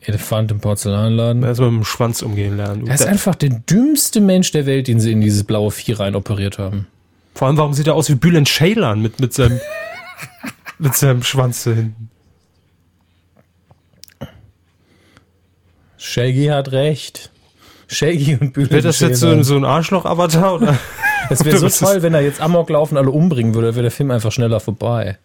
Elefant im Porzellanladen. Erstmal mit dem Schwanz umgehen lernen. Er ist einfach der dümmste Mensch der Welt, den sie in dieses blaue Vieh rein operiert haben. Vor allem, warum sieht er aus wie Bülent Ceylan mit, mit seinem, mit seinem Schwanz da hinten? Shaggy hat recht. Shaggy und Bühne. Wäre das jetzt so, so ein Arschloch-Avatar? Oder? Es wäre so toll, wenn er jetzt Amok laufen alle umbringen würde, wäre der Film einfach schneller vorbei.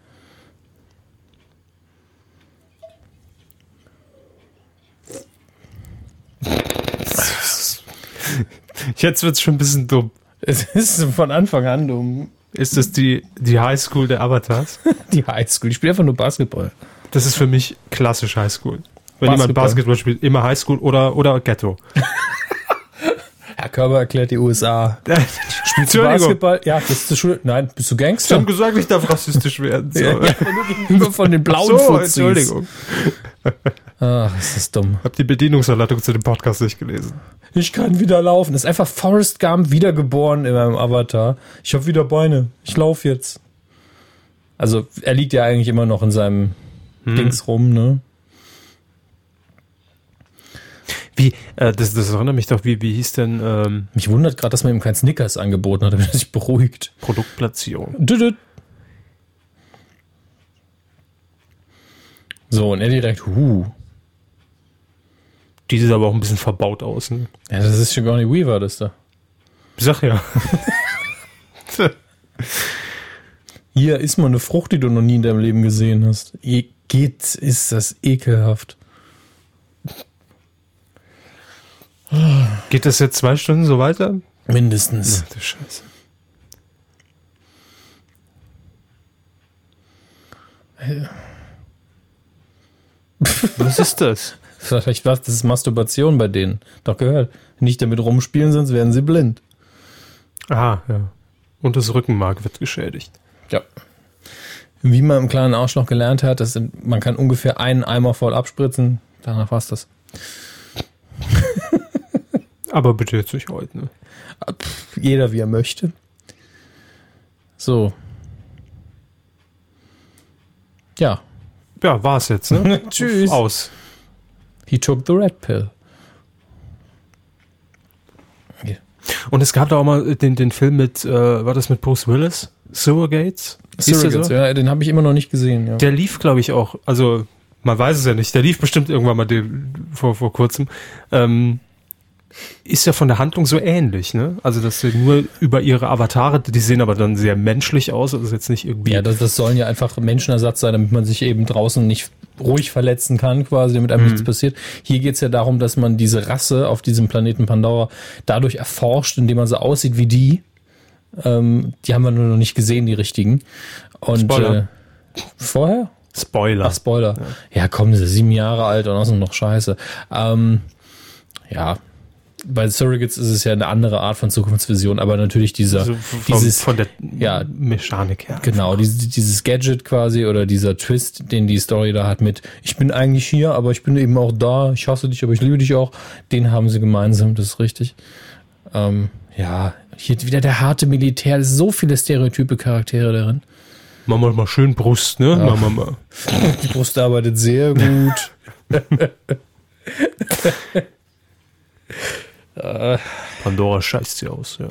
Jetzt wird es schon ein bisschen dumm. Es ist von Anfang an dumm. Ist das die, die Highschool der Avatars? die Highschool. Ich spiele einfach nur Basketball. Das ist für mich klassisch Highschool. Wenn Basketball. jemand Basketball spielt, immer Highschool oder, oder Ghetto. Herr Körber erklärt die USA. Spielst du Basketball? Ja, bist du Schule? Nein, bist du Gangster? Ich habe gesagt, ich darf rassistisch werden. So. ja, ja, von den blauen so, Fuzis. Entschuldigung. Ach, ist das dumm. Hab die Bedienungsanleitung zu dem Podcast nicht gelesen. Ich kann wieder laufen. Das ist einfach Forrest Gump wiedergeboren in meinem Avatar. Ich habe wieder Beine. Ich laufe jetzt. Also, er liegt ja eigentlich immer noch in seinem hm. Dings rum, ne? Wie, äh, das, das erinnert mich doch, wie, wie hieß denn. Ähm, mich wundert gerade, dass man ihm kein Snickers angeboten hat, damit er sich beruhigt. Produktplatzierung. Düdüt. So, und er direkt, huh. Die sieht aber auch ein bisschen verbaut aus. Ne? Ja, das ist Sigourney Weaver, das da. Ich sag ja. Hier ist mal eine Frucht, die du noch nie in deinem Leben gesehen hast. E geht, ist das ekelhaft. Geht das jetzt zwei Stunden so weiter? Mindestens. Ach, du Scheiße. Was ist das? Vielleicht was, das ist Masturbation bei denen. Doch gehört. Nicht damit rumspielen, sonst werden sie blind. Ah, ja. Und das Rückenmark wird geschädigt. Ja. Wie man im kleinen Arschloch gelernt hat, sind, man kann ungefähr einen Eimer voll abspritzen. Danach war's das. Aber bitte jetzt nicht heute, ne? Pff, Jeder wie er möchte. So. Ja. Ja, war's jetzt, ne? Tschüss. Aus. He took the red pill. Und es gab da auch mal den, den Film mit, äh, war das mit Bruce Willis? Surrogates? Surrogates, so? ja, den habe ich immer noch nicht gesehen. Ja. Der lief, glaube ich, auch, also man weiß es ja nicht, der lief bestimmt irgendwann mal den, vor, vor kurzem. Ähm, ist ja von der Handlung so ähnlich, ne? Also, dass sie nur über ihre Avatare, die sehen aber dann sehr menschlich aus, das ist jetzt nicht irgendwie. Ja, das, das sollen ja einfach Menschenersatz sein, damit man sich eben draußen nicht ruhig verletzen kann, quasi, damit einem nichts passiert. Hier geht's ja darum, dass man diese Rasse auf diesem Planeten Pandora dadurch erforscht, indem man so aussieht wie die. Ähm, die haben wir nur noch nicht gesehen, die richtigen. Und Spoiler. Äh, vorher? Spoiler. Ach, Spoiler. Ja, komm, sie sieben Jahre alt und außerdem noch scheiße. Ähm, ja, bei Surrogates ist es ja eine andere Art von Zukunftsvision, aber natürlich dieser, also von, dieses, von der ja, Mechanik her. Genau, dieses, dieses Gadget quasi oder dieser Twist, den die Story da hat mit, ich bin eigentlich hier, aber ich bin eben auch da, ich hasse dich, aber ich liebe dich auch, den haben sie gemeinsam, das ist richtig. Ähm, ja, hier wieder der harte Militär, so viele stereotype Charaktere darin. Machen wir mal schön Brust, ne? Machen wir mal. Die Brust arbeitet sehr gut. Pandora scheißt sie aus, ja.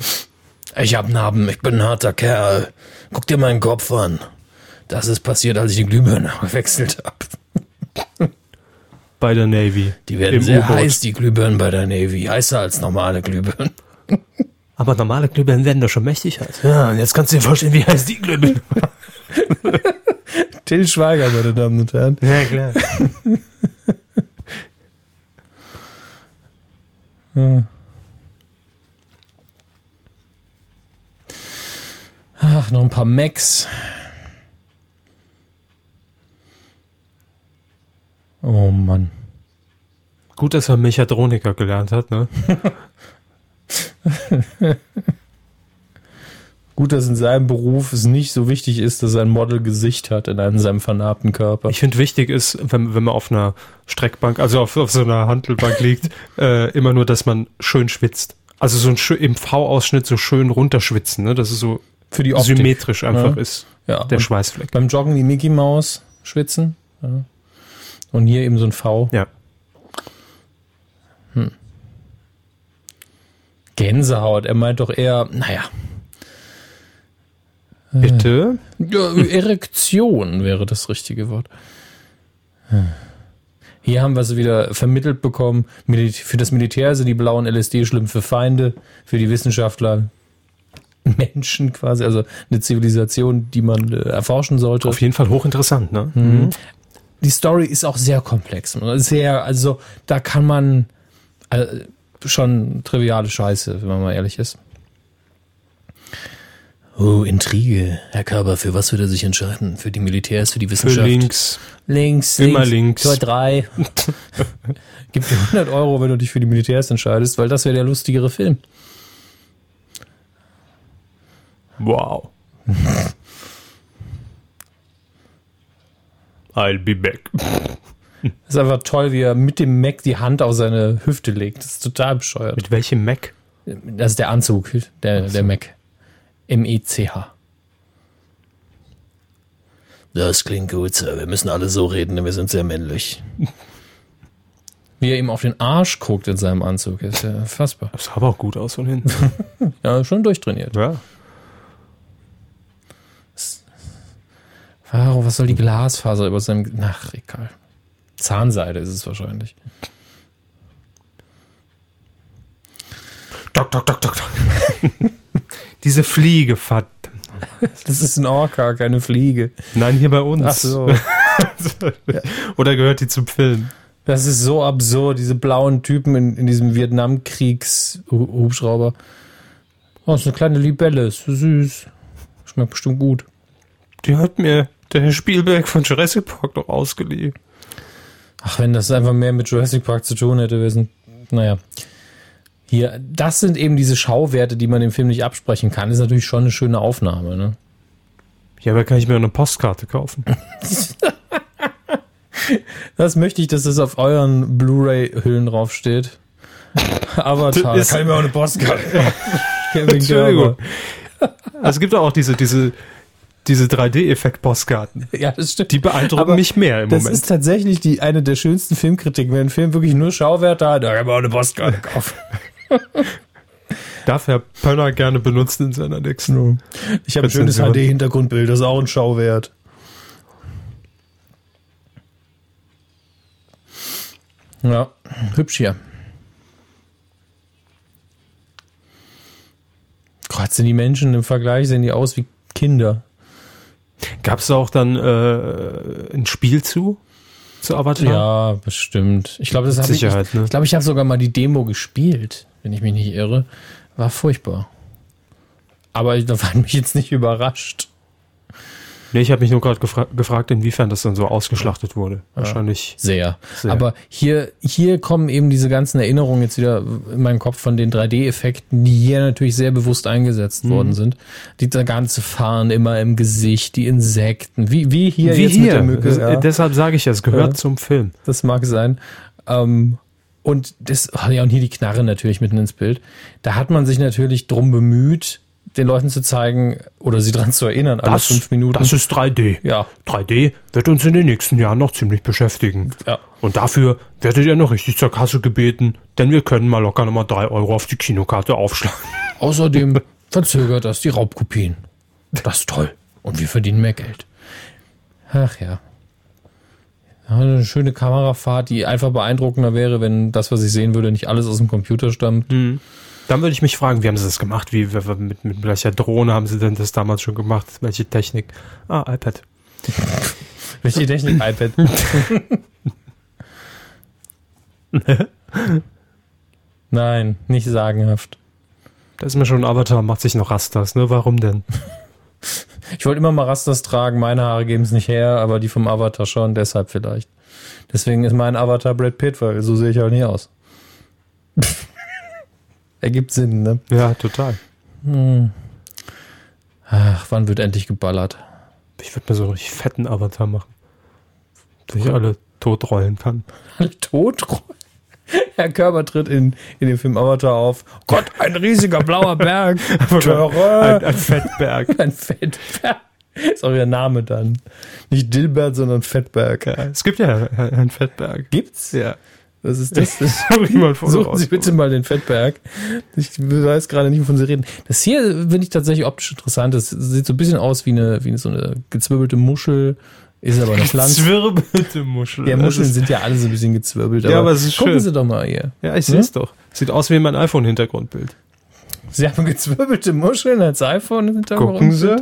Ich hab Narben, ich bin ein harter Kerl. Guck dir meinen Kopf an. Das ist passiert, als ich die Glühbirne gewechselt habe. Bei der Navy. Die werden sehr heiß, die Glühbirnen bei der Navy. Heißer als normale Glühbirnen. Aber normale Glühbirnen werden doch schon mächtig heiß. Ja, und jetzt kannst du dir vorstellen, wie heiß die Glühbirne Till Schweiger, meine Damen und Herren. Ja, klar. Ach, noch ein paar Macs. Oh Mann. Gut, dass er Mechatroniker gelernt hat, ne? Gut, dass in seinem Beruf es nicht so wichtig ist, dass er ein Model-Gesicht hat in einem seinem vernarbten Körper. Ich finde wichtig ist, wenn, wenn man auf einer Streckbank, also auf, auf so einer Handelbank liegt, äh, immer nur, dass man schön schwitzt. Also so ein im V-Ausschnitt so schön runterschwitzen, ne? Dass es so Für die Optik. symmetrisch einfach Ja. ist. Ja, Der Schweißfleck. beim Joggen wie Mickey Maus schwitzen. Ja. Und hier eben so ein V. Ja. Gänsehaut. Er meint doch eher, naja, Bitte? Ja, Erektion wäre das richtige Wort. Hier haben wir sie wieder vermittelt bekommen. Für das Militär sind die blauen LSD schlimm für Feinde, für die Wissenschaftler Menschen quasi, also eine Zivilisation, die man äh, erforschen sollte. Auf jeden Fall hochinteressant, ne? Die Story ist auch sehr komplex. Sehr, also da kann man äh, schon triviale Scheiße, wenn man mal ehrlich ist. Oh, Intrige. Herr Körber, für was wird er sich entscheiden? Für die Militärs, für die Für Wissenschaft? links. Links, Immer links. Tor 3. Gib dir 100 Euro, wenn du dich für die Militärs entscheidest, weil das wäre der lustigere Film. Wow. I'll be back. ist einfach toll, wie er mit dem Mac die Hand auf seine Hüfte legt. Das ist total bescheuert. Mit welchem Mac? Das ist der Anzug, der, der Mac. M-E-C-H. Das klingt gut, Sir. Wir müssen alle so reden, denn wir sind sehr männlich. Wie er ihm auf den Arsch guckt in seinem Anzug, ist ja fassbar. Das sah aber auch gut aus von hinten. Ja, schon durchtrainiert. ja. Warum, was soll die Glasfaser über seinem. Ach, egal. Zahnseide ist es wahrscheinlich. Doc, doc, doc, doc, doc. Diese Fliege, verdammt. Das ist ein Orca, keine Fliege. Nein, hier bei uns. Ach so. Oder gehört die zum Film? Das ist so absurd, diese blauen Typen in, in diesem Vietnamkriegs-Hubschrauber. Oh, das ist eine kleine Libelle, ist so süß. Schmeckt bestimmt gut. Die hat mir der Herr Spielberg von Jurassic Park doch ausgeliehen. Ach, wenn das einfach mehr mit Jurassic Park zu tun hätte, wäre naja. Hier, das sind eben diese Schauwerte, die man dem Film nicht absprechen kann. Ist natürlich schon eine schöne Aufnahme, ne? Ja, aber kann ich mir eine Postkarte kaufen? das möchte ich, dass das auf euren Blu-ray-Hüllen draufsteht. Avatar. Das kann ich mir auch eine Postkarte kaufen. Entschuldigung. es gibt auch diese, diese, diese 3D-Effekt-Postkarten. Ja, das stimmt. Die beeindrucken Aber mich mehr im das Moment. Das ist tatsächlich die, eine der schönsten Filmkritiken. Wenn ein Film wirklich nur Schauwerte hat, da kann man auch eine Postkarte kaufen. Darf Herr Pönner gerne benutzen in seiner nächsten. Ich habe ein schönes HD-Hintergrundbild, das ist auch ein Schauwert. Ja, hübsch hier. Gott, sind die Menschen im Vergleich, sehen die aus wie Kinder. Gab es auch dann äh, ein Spiel zu? Zu Avatar? Ja, bestimmt. Ich glaube, das habe ich. Ne? ich glaube, ich habe sogar mal die Demo gespielt, wenn ich mich nicht irre. War furchtbar. Aber da war mich jetzt nicht überrascht. Nee, ich habe mich nur gerade gefra gefragt, inwiefern das dann so ausgeschlachtet wurde. Wahrscheinlich. Sehr. sehr. Aber hier, hier kommen eben diese ganzen Erinnerungen jetzt wieder in meinen Kopf von den 3D-Effekten, die hier natürlich sehr bewusst eingesetzt mhm. worden sind. Die ganze Fahren immer im Gesicht, die Insekten, wie, wie hier wie jetzt hier. mit der Mücke. Ja. Deshalb sage ich, es gehört ja. zum Film. Das mag sein. Ähm, und das, ja, und hier die Knarre natürlich mitten ins Bild. Da hat man sich natürlich drum bemüht, den Leuten zu zeigen oder sie daran zu erinnern, alle das, fünf Minuten. Das ist 3D. Ja. 3D wird uns in den nächsten Jahren noch ziemlich beschäftigen. Ja. Und dafür werdet ihr noch richtig zur Kasse gebeten, denn wir können mal locker nochmal drei Euro auf die Kinokarte aufschlagen. Außerdem verzögert das die Raubkopien. Das ist toll. Und wir verdienen mehr Geld. Ach ja. Eine schöne Kamerafahrt, die einfach beeindruckender wäre, wenn das, was ich sehen würde, nicht alles aus dem Computer stammt. Mhm. Dann würde ich mich fragen, wie haben sie das gemacht? Wie, mit, mit welcher Drohne haben sie denn das damals schon gemacht? Welche Technik? Ah, iPad. Welche Technik? iPad. Nein, nicht sagenhaft. Da ist mir schon ein Avatar, macht sich noch Rastas, ne? Warum denn? Ich wollte immer mal Rastas tragen, meine Haare geben es nicht her, aber die vom Avatar schon, deshalb vielleicht. Deswegen ist mein Avatar Brad Pitt, weil so sehe ich halt nie aus. Ergibt Sinn, ne? Ja, total. Hm. Ach, wann wird endlich geballert? Ich würde mir so einen richtig fetten Avatar machen. Dass ich alle totrollen kann. Alle totrollen? Herr Körber tritt in, in dem Film Avatar auf. Gott, ein riesiger blauer Berg. ein, ein Fettberg. ein Fettberg. Ist auch ihr Name dann. Nicht Dilbert, sondern Fettberg. Ja, es gibt ja einen Fettberg. Gibt's? Ja. Was ist das? Suchen Sie bitte mal den Fettberg. Ich weiß gerade nicht, wovon Sie reden. Das hier finde ich tatsächlich optisch interessant. Das sieht so ein bisschen aus wie eine, wie so eine gezwirbelte Muschel. Ist aber eine Pflanze. Gezwirbelte Muschel. Ja, Muscheln sind ja alle so ein bisschen gezwirbelt. ja, aber es ist gucken schön. Sie doch mal hier. Ja, ich sehe es hm? doch. Sieht aus wie mein iPhone-Hintergrundbild. Sie haben gezwirbelte Muscheln als iPhone-Hintergrund? Gucken Sie.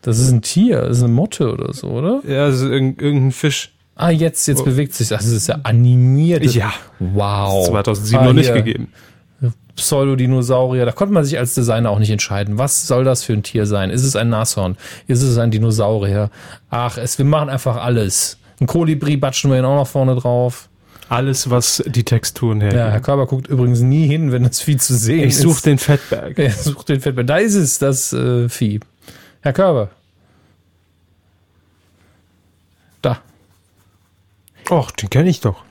Das ist ein Tier, das ist eine Motte oder so, oder? Ja, das ist irgendein Fisch. Ah, jetzt, jetzt oh. bewegt sich das. Das ist ja animiert. Ja. Wow. 2007 ah, noch nicht gegeben. Pseudodinosaurier. Da konnte man sich als Designer auch nicht entscheiden. Was soll das für ein Tier sein? Ist es ein Nashorn? Ist es ein Dinosaurier? Ach, es, wir machen einfach alles. Ein Kolibri batschen wir ihn auch noch vorne drauf. Alles, was die Texturen her. Ja, Herr Körber guckt übrigens nie hin, wenn das Vieh zu sehen ich ist. Ich suche den Fettberg. Er sucht den Fettberg. Da ist es, das äh, Vieh. Herr Körber. Ach, den kenne ich doch.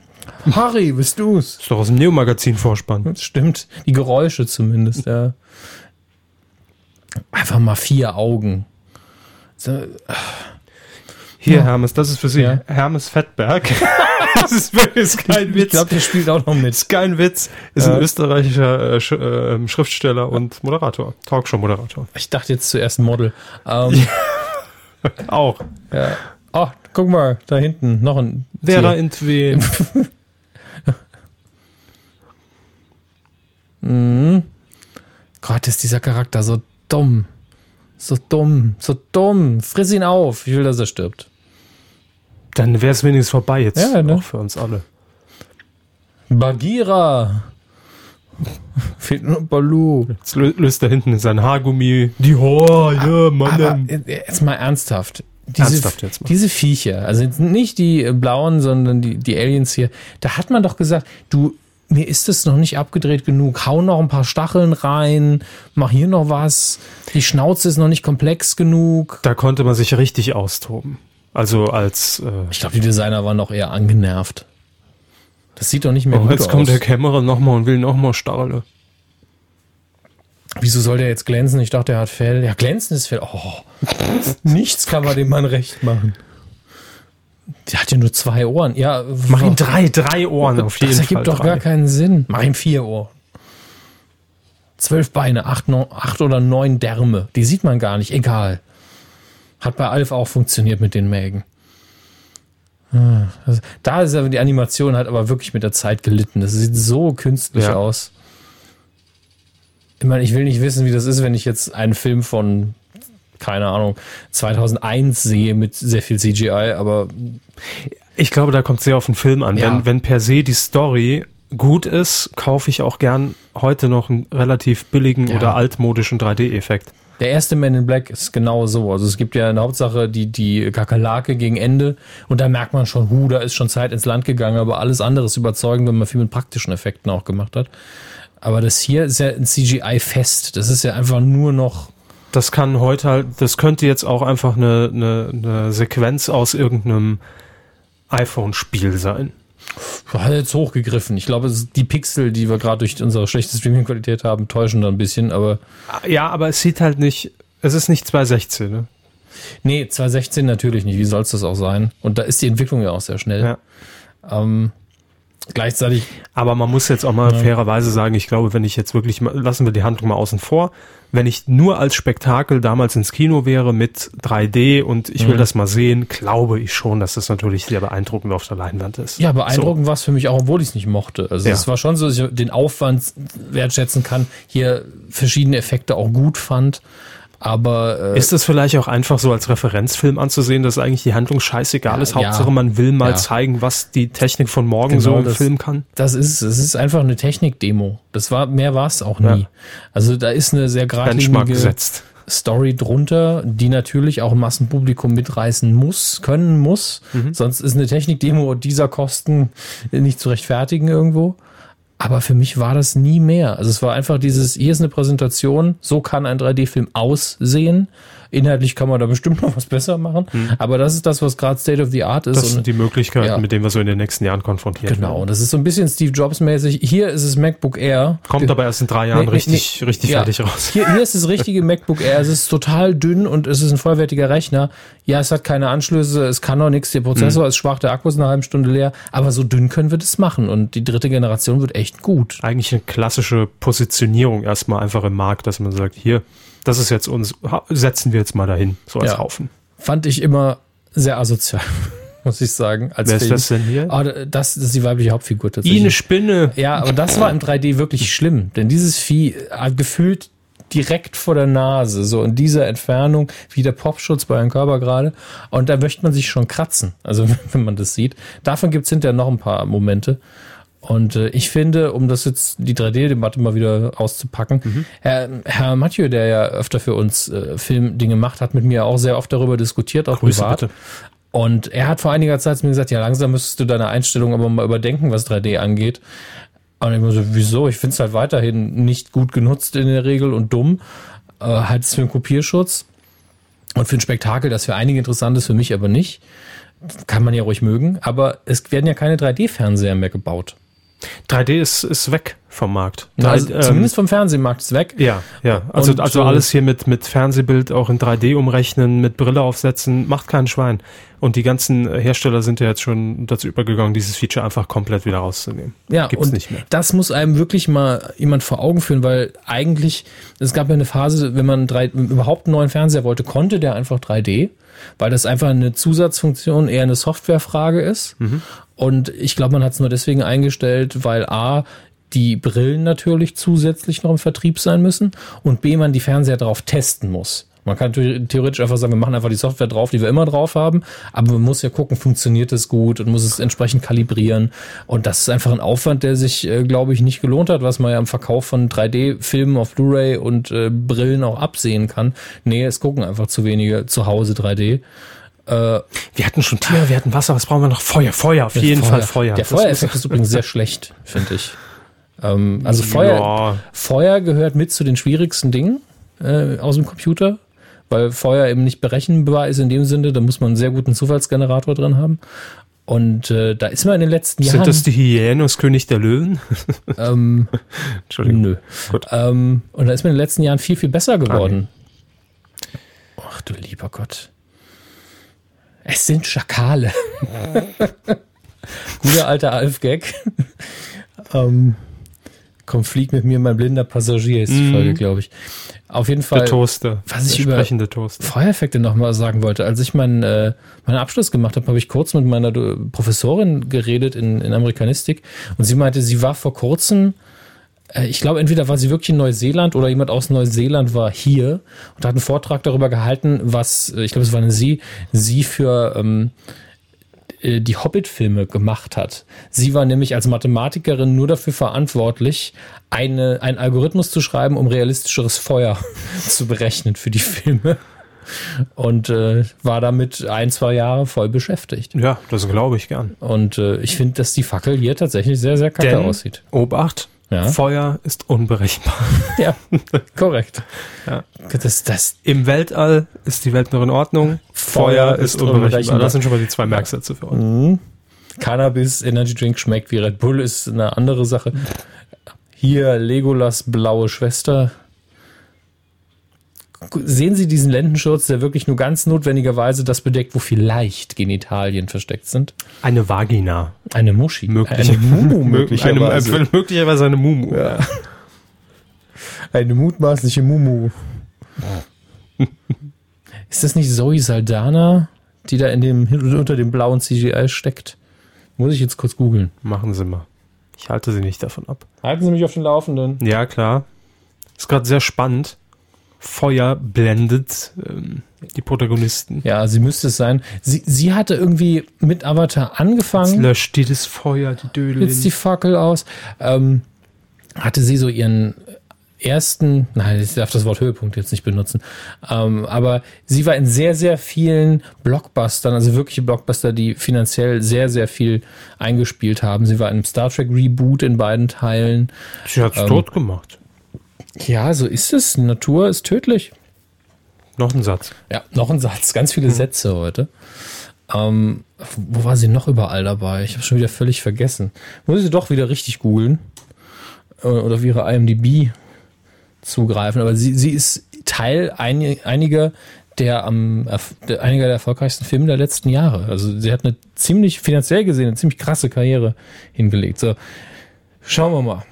Harry, bist du's? Ist doch aus dem Neo-Magazin-Vorspann. Das stimmt. Die Geräusche zumindest, ja. Einfach mal vier Augen. So, Hier, ja. Hermes, das ist für Sie. Ja. Hermes Fettberg. das ist wirklich kein Witz. Ich glaube, der spielt auch noch mit. Ist kein Witz. Ist ja. ein österreichischer äh, Sch äh, Schriftsteller und Moderator. Talkshow-Moderator. Ich dachte jetzt zuerst Model. Ähm, auch. Ja. Oh, guck mal, da hinten noch ein. Vera Intwe. mhm. Gott, ist dieser Charakter so dumm. So dumm, so dumm. Friss ihn auf. Ich will, dass er stirbt. Dann wäre es wenigstens vorbei jetzt. Ja, ne? Auch für uns alle. Bagheera. Fehlt nur Baloo. Jetzt löst da hinten sein Haargummi. Die Haar, ja, Mann. Jetzt mal ernsthaft. Diese, diese Viecher, also nicht die blauen, sondern die, die Aliens hier, da hat man doch gesagt, du, mir ist es noch nicht abgedreht genug. Hau noch ein paar Stacheln rein, mach hier noch was. Die Schnauze ist noch nicht komplex genug. Da konnte man sich richtig austoben. Also als. Äh ich glaube, die Designer waren noch eher angenervt. Das sieht doch nicht mehr oh, gut jetzt aus. Jetzt kommt der Kämmerer nochmal und will nochmal Stacheln. Wieso soll der jetzt glänzen? Ich dachte, er hat Fell. Ja, glänzendes Fell. Oh, nichts kann man dem Mann recht machen. Der hat ja nur zwei Ohren. Ja, mach ihm drei, drei Ohren auf jeden Fall. Das ergibt doch drei. gar keinen Sinn. Mach ihm vier Ohren. Zwölf Beine, acht, neun, acht oder neun Därme. Die sieht man gar nicht. Egal. Hat bei Alf auch funktioniert mit den Mägen. Ah, da ist aber die Animation hat aber wirklich mit der Zeit gelitten. Das sieht so künstlich ja. aus. Ich meine, ich will nicht wissen, wie das ist, wenn ich jetzt einen Film von keine Ahnung, 2001 sehe mit sehr viel CGI, aber ich glaube, da kommt es sehr auf den Film an. Ja. Wenn, wenn per se die Story gut ist, kaufe ich auch gern heute noch einen relativ billigen ja. oder altmodischen 3D-Effekt. Der erste Man in Black ist genau so. Also es gibt ja in der Hauptsache die, die Kakerlake gegen Ende und da merkt man schon, hu, da ist schon Zeit ins Land gegangen, aber alles andere ist überzeugend, wenn man viel mit praktischen Effekten auch gemacht hat. Aber das hier ist ja ein CGI-Fest. Das ist ja einfach nur noch das kann heute halt, das könnte jetzt auch einfach eine, eine, eine Sequenz aus irgendeinem iPhone-Spiel sein. Hat jetzt hochgegriffen. Ich glaube, die Pixel, die wir gerade durch unsere schlechte Streaming-Qualität haben, täuschen da ein bisschen, aber. Ja, aber es sieht halt nicht, es ist nicht 216, ne? Nee, 216 natürlich nicht. Wie soll es das auch sein? Und da ist die Entwicklung ja auch sehr schnell. Ja. Ähm, gleichzeitig. Aber man muss jetzt auch mal ja. fairerweise sagen, ich glaube, wenn ich jetzt wirklich, lassen wir die Handlung mal außen vor, wenn ich nur als Spektakel damals ins Kino wäre mit 3D und ich will mhm. das mal sehen, glaube ich schon, dass das natürlich sehr beeindruckend auf der Leinwand ist. Ja, beeindruckend so. war es für mich auch, obwohl ich es nicht mochte. Also ja. es war schon so, dass ich den Aufwand wertschätzen kann, hier verschiedene Effekte auch gut fand. Aber äh, ist es vielleicht auch einfach so als Referenzfilm anzusehen, dass eigentlich die Handlung scheißegal ja, ist? Hauptsache, ja, man will mal ja. zeigen, was die Technik von morgen genau, so im das, Film kann. Das ist es ist einfach eine Technik-Demo. Das war mehr war es auch nie. Also da ist eine sehr geradlinige Story drunter, die natürlich auch ein Massenpublikum mitreißen muss, können muss. Mhm. Sonst ist eine Technik-Demo dieser Kosten nicht zu rechtfertigen irgendwo. Aber für mich war das nie mehr. Also es war einfach dieses, hier ist eine Präsentation, so kann ein 3D-Film aussehen. Inhaltlich kann man da bestimmt noch was besser machen, hm. aber das ist das, was gerade State of the Art ist. Das sind die Möglichkeiten, ja. mit denen wir so in den nächsten Jahren konfrontiert Genau, werden. das ist so ein bisschen Steve Jobs mäßig. Hier ist es MacBook Air. Kommt aber erst in drei Jahren nee, richtig, nee, richtig ja. fertig raus. Hier, hier ist das richtige MacBook Air. Es ist total dünn und es ist ein vollwertiger Rechner. Ja, es hat keine Anschlüsse, es kann noch nichts, der Prozessor hm. ist schwach, der Akku ist eine halbe Stunde leer, aber so dünn können wir das machen und die dritte Generation wird echt gut. Eigentlich eine klassische Positionierung erstmal einfach im Markt, dass man sagt, hier, das ist jetzt uns, setzen wir jetzt mal dahin, so als ja. Haufen. Fand ich immer sehr asozial, muss ich sagen. Als Wer Film. ist das denn hier? Oh, das, das ist die weibliche Hauptfigur tatsächlich. I, eine Spinne. Ja, aber das war im 3D wirklich schlimm, denn dieses Vieh hat gefühlt direkt vor der Nase, so in dieser Entfernung, wie der Popschutz bei einem Körper gerade. Und da möchte man sich schon kratzen, also wenn man das sieht. Davon gibt's hinterher noch ein paar Momente. Und äh, ich finde, um das jetzt die 3D-Debatte mal wieder auszupacken, mhm. Herr, Herr Mathieu, der ja öfter für uns äh, Filmdinge macht, hat mit mir auch sehr oft darüber diskutiert, auch Grüße privat. Bitte. Und er hat vor einiger Zeit zu mir gesagt, ja, langsam müsstest du deine Einstellung aber mal überdenken, was 3D angeht. Und ich muss so, wieso? Ich finde es halt weiterhin nicht gut genutzt in der Regel und dumm. Äh, halt für einen Kopierschutz und für ein Spektakel, das für einige interessant ist, für mich aber nicht. Kann man ja ruhig mögen, aber es werden ja keine 3D-Fernseher mehr gebaut. 3D ist, ist weg vom Markt. Also, ähm, zumindest vom Fernsehmarkt ist weg. Ja, ja. Also, also alles hier mit, mit Fernsehbild auch in 3D umrechnen, mit Brille aufsetzen, macht keinen Schwein. Und die ganzen Hersteller sind ja jetzt schon dazu übergegangen, dieses Feature einfach komplett wieder rauszunehmen. Ja, Gibt's und nicht mehr. das muss einem wirklich mal jemand vor Augen führen, weil eigentlich, es gab ja eine Phase, wenn man drei, überhaupt einen neuen Fernseher wollte, konnte der einfach 3D weil das einfach eine Zusatzfunktion, eher eine Softwarefrage ist. Mhm. Und ich glaube, man hat es nur deswegen eingestellt, weil A, die Brillen natürlich zusätzlich noch im Vertrieb sein müssen und B, man die Fernseher darauf testen muss. Man kann theoretisch einfach sagen, wir machen einfach die Software drauf, die wir immer drauf haben, aber man muss ja gucken, funktioniert es gut und muss es entsprechend kalibrieren. Und das ist einfach ein Aufwand, der sich, äh, glaube ich, nicht gelohnt hat, was man ja im Verkauf von 3D-Filmen auf Blu-ray und äh, Brillen auch absehen kann. Nee, es gucken einfach zu wenige zu Hause 3D. Äh, wir hatten schon Tiere, wir hatten Wasser, was brauchen wir noch? Feuer, Feuer, auf jeden Feuer. Fall Feuer. Der Feuereffekt ist übrigens sehr schlecht, finde ich. Ähm, also Feuer, ja. Feuer gehört mit zu den schwierigsten Dingen äh, aus dem Computer, weil Feuer eben nicht berechenbar ist in dem Sinne. Da muss man einen sehr guten Zufallsgenerator drin haben. Und äh, da ist man in den letzten Sind Jahren. Sind das die Hyänen aus König der Löwen? Ähm, Entschuldigung. Nö. Gut. Ähm, und da ist man in den letzten Jahren viel, viel besser geworden. Okay. Ach du lieber Gott. Es sind Schakale. Guter alter Alf-Gag. ähm, komm, flieg mit mir, mein blinder Passagier ist die mhm. Folge, glaube ich. Auf jeden Fall. Der Toaster. Was ich über Toaster. Feuereffekte nochmal sagen wollte. Als ich meinen, äh, meinen Abschluss gemacht habe, habe ich kurz mit meiner Professorin geredet in, in Amerikanistik und sie meinte, sie war vor kurzem äh, ich glaube, entweder war sie wirklich in Neuseeland oder jemand aus Neuseeland war hier und hat einen Vortrag darüber gehalten, was, äh, ich glaube, es war eine sie, sie für ähm, äh, die Hobbit-Filme gemacht hat. Sie war nämlich als Mathematikerin nur dafür verantwortlich, eine, einen Algorithmus zu schreiben, um realistischeres Feuer zu berechnen für die Filme. Und äh, war damit ein, zwei Jahre voll beschäftigt. Ja, das glaube ich gern. Und äh, ich finde, dass die Fackel hier tatsächlich sehr, sehr kacke Denn, aussieht. Obacht, ja. Feuer ist unberechenbar. Ja, korrekt. Ja. Das, das Im Weltall ist die Welt noch in Ordnung. Feuer, Feuer ist, ist unberechenbar. unberechenbar. Das sind schon mal die zwei Merksätze für heute. Mhm. Cannabis, Energy Drink schmeckt wie Red Bull ist eine andere Sache. Hier Legolas blaue Schwester sehen Sie diesen Lendenschutz, der wirklich nur ganz notwendigerweise das bedeckt, wo vielleicht Genitalien versteckt sind? Eine Vagina. Eine Muschi. Möglich. Eine Mumu möglicherweise. Eine, möglicherweise eine Mumu. Ja. Eine mutmaßliche Mumu. Ist das nicht Zoe Saldana, die da in dem, unter dem blauen CGI steckt? Muss ich jetzt kurz googeln. Machen Sie mal. Ich halte Sie nicht davon ab. Halten Sie mich auf den Laufenden. Ja, klar. Ist gerade sehr spannend. Feuer blendet ähm, die Protagonisten. Ja, sie müsste es sein. Sie, sie hatte irgendwie mit Avatar angefangen. Jetzt löscht die das Feuer, die Dödel. Jetzt die Fackel aus. Ähm, hatte sie so ihren ersten, nein, ich darf das Wort Höhepunkt jetzt nicht benutzen, ähm, aber sie war in sehr, sehr vielen Blockbustern, also wirkliche Blockbuster, die finanziell sehr, sehr viel eingespielt haben. Sie war in einem Star Trek Reboot in beiden Teilen. Sie hat's ähm, tot gemacht. Ja, so ist es. Natur ist tödlich. Noch ein Satz. Ja, noch ein Satz. Ganz viele hm. Sätze heute. Ähm, wo war sie noch überall dabei? Ich habe schon wieder völlig vergessen. Muss sie doch wieder richtig googeln. Äh, oder auf ihre IMDb zugreifen. Aber sie, sie ist Teil ein, einiger der am der, einiger der erfolgreichsten Filme der letzten Jahre. Also sie hat eine ziemlich finanziell gesehen eine ziemlich krasse Karriere hingelegt. So schauen wir mal.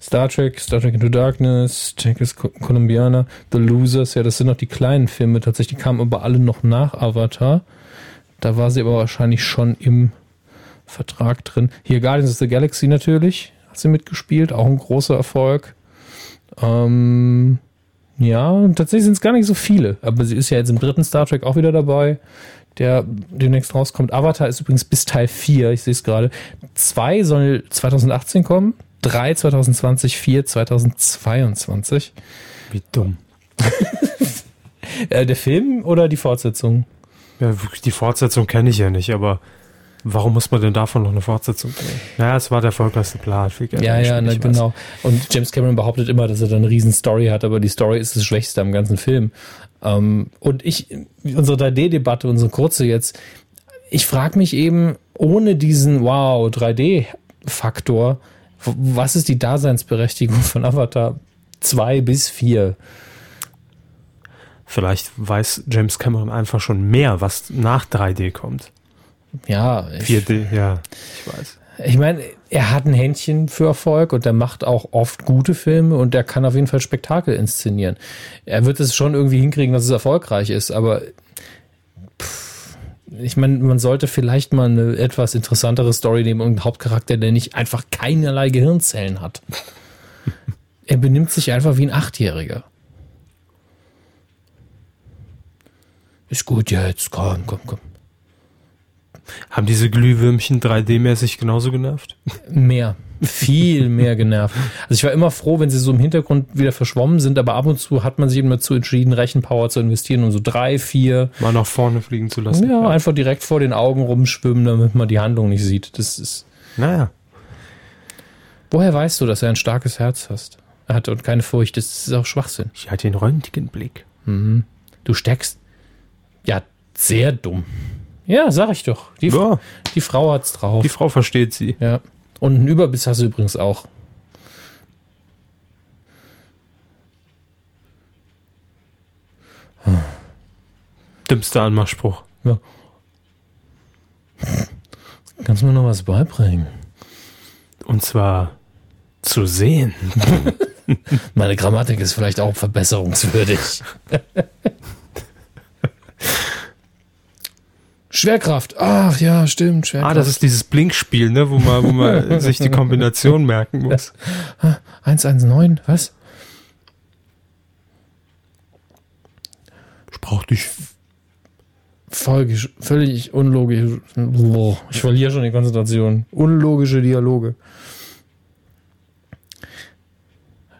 Star Trek, Star Trek Into Darkness, Texas Columbiana, The Losers, ja, das sind noch die kleinen Filme tatsächlich, die kamen aber alle noch nach Avatar. Da war sie aber wahrscheinlich schon im Vertrag drin. Hier Guardians of the Galaxy natürlich, hat sie mitgespielt, auch ein großer Erfolg. Ähm, ja, tatsächlich sind es gar nicht so viele, aber sie ist ja jetzt im dritten Star Trek auch wieder dabei, der demnächst rauskommt. Avatar ist übrigens bis Teil 4, ich sehe es gerade. Zwei soll 2018 kommen, 3 2020, 4 2022. Wie dumm. äh, der Film oder die Fortsetzung? Ja, die Fortsetzung kenne ich ja nicht, aber warum muss man denn davon noch eine Fortsetzung drehen? Naja, es war der erfolgreichste Plan. Ja, ja, na, genau. Und James Cameron behauptet immer, dass er da eine riesen Story hat, aber die Story ist das Schwächste am ganzen Film. Ähm, und ich, unsere 3D-Debatte, unsere kurze jetzt, ich frage mich eben, ohne diesen Wow, 3D-Faktor, was ist die Daseinsberechtigung von Avatar 2 bis 4? Vielleicht weiß James Cameron einfach schon mehr, was nach 3D kommt. Ja. 4D, ja, ich weiß. Ich meine, er hat ein Händchen für Erfolg und er macht auch oft gute Filme und er kann auf jeden Fall Spektakel inszenieren. Er wird es schon irgendwie hinkriegen, dass es erfolgreich ist, aber ich meine, man sollte vielleicht mal eine etwas interessantere Story nehmen und einen Hauptcharakter, der nicht einfach keinerlei Gehirnzellen hat. er benimmt sich einfach wie ein Achtjähriger. Ist gut jetzt, komm, komm, komm. Haben diese Glühwürmchen 3D-mäßig genauso genervt? Mehr. Viel mehr genervt. Also ich war immer froh, wenn sie so im Hintergrund wieder verschwommen sind, aber ab und zu hat man sich immer zu entschieden, Rechenpower zu investieren und so drei, vier. Mal nach vorne fliegen zu lassen. Ja, ja, einfach direkt vor den Augen rumschwimmen, damit man die Handlung nicht sieht. Das ist. Naja. Woher weißt du, dass er ein starkes Herz hast? Er hat und keine Furcht. Das ist auch Schwachsinn. Ich hatte den Röntgenblick. Mhm. Du steckst. Ja, sehr dumm. Ja, sag ich doch. Die, Ja. die Frau hat's drauf. Die Frau versteht sie. Ja. Und einen Überbiss hast du übrigens auch. Dümmster Anmachspruch. Ja. Kannst du mir noch was beibringen? Und zwar zu sehen. Meine Grammatik ist vielleicht auch verbesserungswürdig. Schwerkraft. Ach ja, stimmt. Schwerkraft. Ah, das ist dieses Blinkspiel, ne, wo man, wo man sich die Kombination merken muss. 119, was? Sprach dich. Folgisch, völlig unlogisch. Boah, ich verliere schon die Konzentration. Unlogische Dialoge.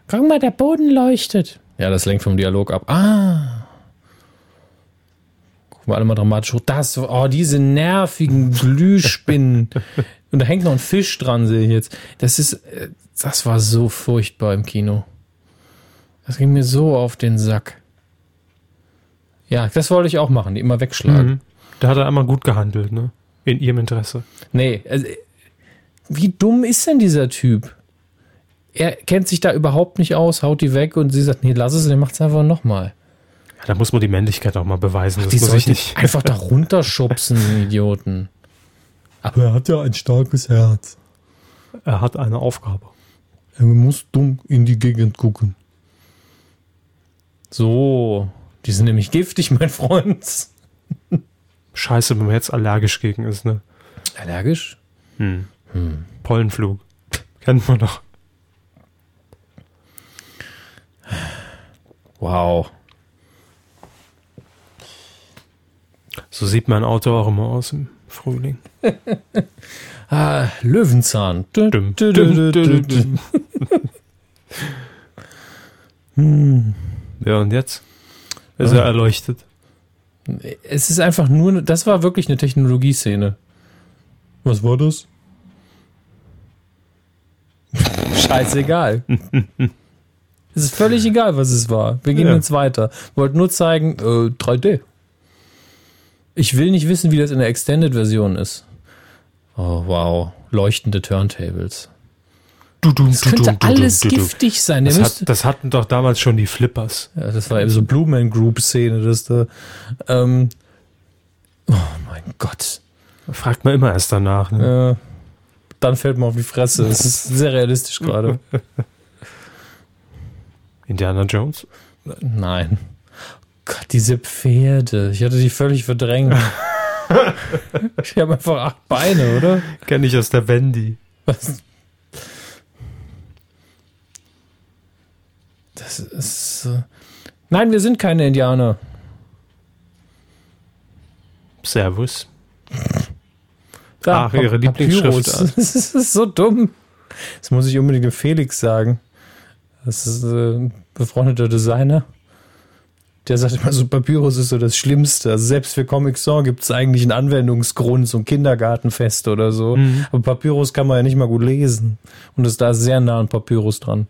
Guck mal, der Boden leuchtet. Ja, das lenkt vom Dialog ab. Ah. Guck mal alle mal dramatisch hoch. Das, oh, diese nervigen Glühspinnen. Und da hängt noch ein Fisch dran, sehe ich jetzt. Das ist, äh, das war so furchtbar im Kino. Das ging mir so auf den Sack. Ja, das wollte ich auch machen, die immer wegschlagen. Mhm. Da hat er einmal gut gehandelt, ne? In ihrem Interesse. Nee, also, wie dumm ist denn dieser Typ? Er kennt sich da überhaupt nicht aus, haut die weg und sie sagt, nee, lass es, der macht es einfach nochmal. Ja, da muss man die Männlichkeit auch mal beweisen. Das Die muss ich nicht. einfach da runterschubsen, die Idioten. Aber er hat ja ein starkes Herz. Er hat eine Aufgabe. Er muss dumm in die Gegend gucken. So, die sind nämlich giftig, mein Freund. Scheiße, wenn man jetzt allergisch gegen ist, ne? Allergisch? Hm. Pollenflug. Kennt man doch. Wow. So sieht mein Auto auch immer aus im Frühling. Ah, Löwenzahn. Dü, düm, dü. düm. Ja, und jetzt? Ist er erleuchtet? Es ist einfach nur, das war wirklich eine Technologieszene. Was war das? Scheißegal. es ist völlig egal, was es war. Wir gehen Ja. jetzt weiter. Wollten nur zeigen, äh, 3D. Ich will nicht wissen, wie das in der Extended-Version ist. Oh, wow. Leuchtende Turntables. Du, du, Das könnte alles giftig sein. Das, hat, das hatten doch damals schon die Flippers. Ja, das war eben so Blue Man Group Szene, das da. Ähm, oh mein Gott. Fragt man immer erst danach. Ne? Ja, dann fällt man auf die Fresse. Es ist sehr realistisch gerade. Indiana Jones? Nein. Gott, diese Pferde. Ich hatte die völlig verdrängt. ich habe einfach acht Beine, oder? Kenne ich aus der Wendy. Was? Das ist. Äh Nein, wir sind keine Indianer. Servus. Da, Ach, ihre Papyrus. Lieblingsschriftart. Das ist so dumm. Das muss ich unbedingt dem Felix sagen. Das ist äh, ein befreundeter Designer. Der sagt immer so, Papyrus ist so das Schlimmste. Also selbst für Comic Sans gibt es eigentlich einen Anwendungsgrund, so ein Kindergartenfest oder so. Mhm. Aber Papyrus kann man ja nicht mal gut lesen. Und ist da sehr nah an Papyrus dran.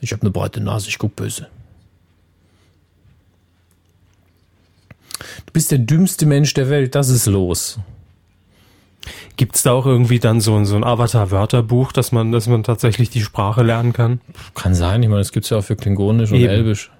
Ich habe eine breite Nase, ich guck böse. Du bist der dümmste Mensch der Welt, das ist los. Gibt es da auch irgendwie dann so, ein- so ein Avatar-Wörterbuch, dass man, dass man tatsächlich die Sprache lernen kann? Kann sein, ich meine, das gibt's ja auch für Klingonisch und Eben. Elbisch.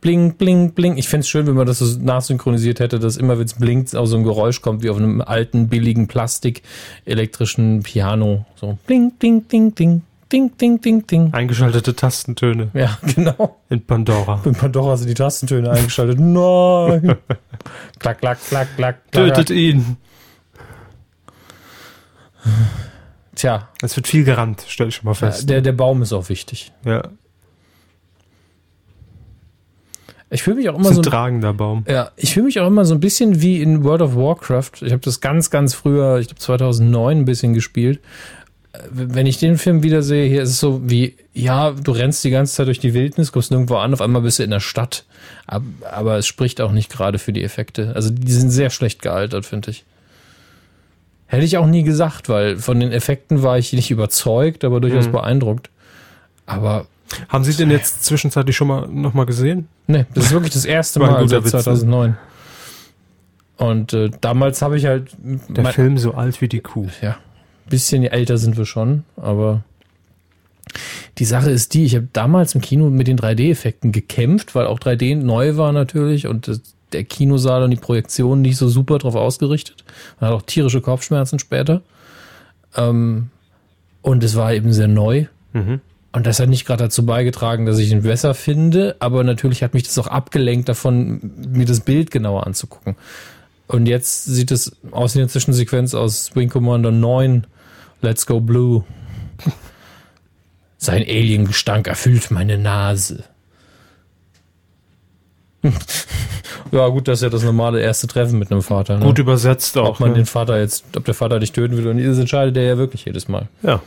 Bling, bling, bling. Ich fänd's schön, wenn man das so nachsynchronisiert hätte, dass immer, wenn es blinkt, auch so ein Geräusch kommt, wie auf einem alten, billigen Plastik elektrischen Piano. So bling, ding, ding, ding, ding, ding, ding, ding. Eingeschaltete Tastentöne Ja, genau. in Pandora. In Pandora sind die Tastentöne eingeschaltet. Nein. klack, klack, klack, klack, klack. Tötet ihn. Tja, Es wird viel gerannt, stell ich schon mal fest. der, der Baum ist auch wichtig. ja. Ich fühle mich auch immer Das ist so. ein tragender Baum. Ja, ich fühle mich auch immer so ein bisschen wie in World of Warcraft. Ich habe das ganz, ganz früher, ich glaube 2009 ein bisschen gespielt. Äh, Wenn ich den Film wieder sehe, hier ist es so wie, ja, du rennst die ganze Zeit durch die Wildnis, kommst nirgendwo an, auf einmal bist du in der Stadt. Aber, aber es spricht auch nicht gerade für die Effekte. Also die sind sehr schlecht gealtert, finde ich. Hätte ich auch nie gesagt, weil von den Effekten war ich nicht überzeugt, aber durchaus Mhm. beeindruckt. Aber Haben Sie den jetzt zwischenzeitlich schon mal noch mal gesehen? Nee, das ist wirklich das erste Mal seit Witz, ne? 2009. Und äh, damals habe ich halt Der Film so alt wie die Kuh. ja, bisschen älter sind wir schon, aber die Sache ist die, ich habe damals im Kino mit den 3D-Effekten gekämpft, weil auch 3D neu war natürlich und das, der Kinosaal und die Projektion nicht so super drauf ausgerichtet. Man hat auch tierische Kopfschmerzen später. Ähm, und es war eben sehr neu. Mhm. Und das hat nicht gerade dazu beigetragen, dass ich ihn besser finde, aber natürlich hat mich das auch abgelenkt davon, mir das Bild genauer anzugucken. Und jetzt sieht es aus wie eine Zwischensequenz aus Wing Commander 9, Let's Go Blue. Sein Aliengestank erfüllt meine Nase. ja, gut, das ist ja das normale erste Treffen mit einem Vater. Ne? Gut übersetzt auch. ob man ne? den Vater jetzt, ob der Vater dich töten will nicht, das entscheidet er ja wirklich jedes Mal. ja.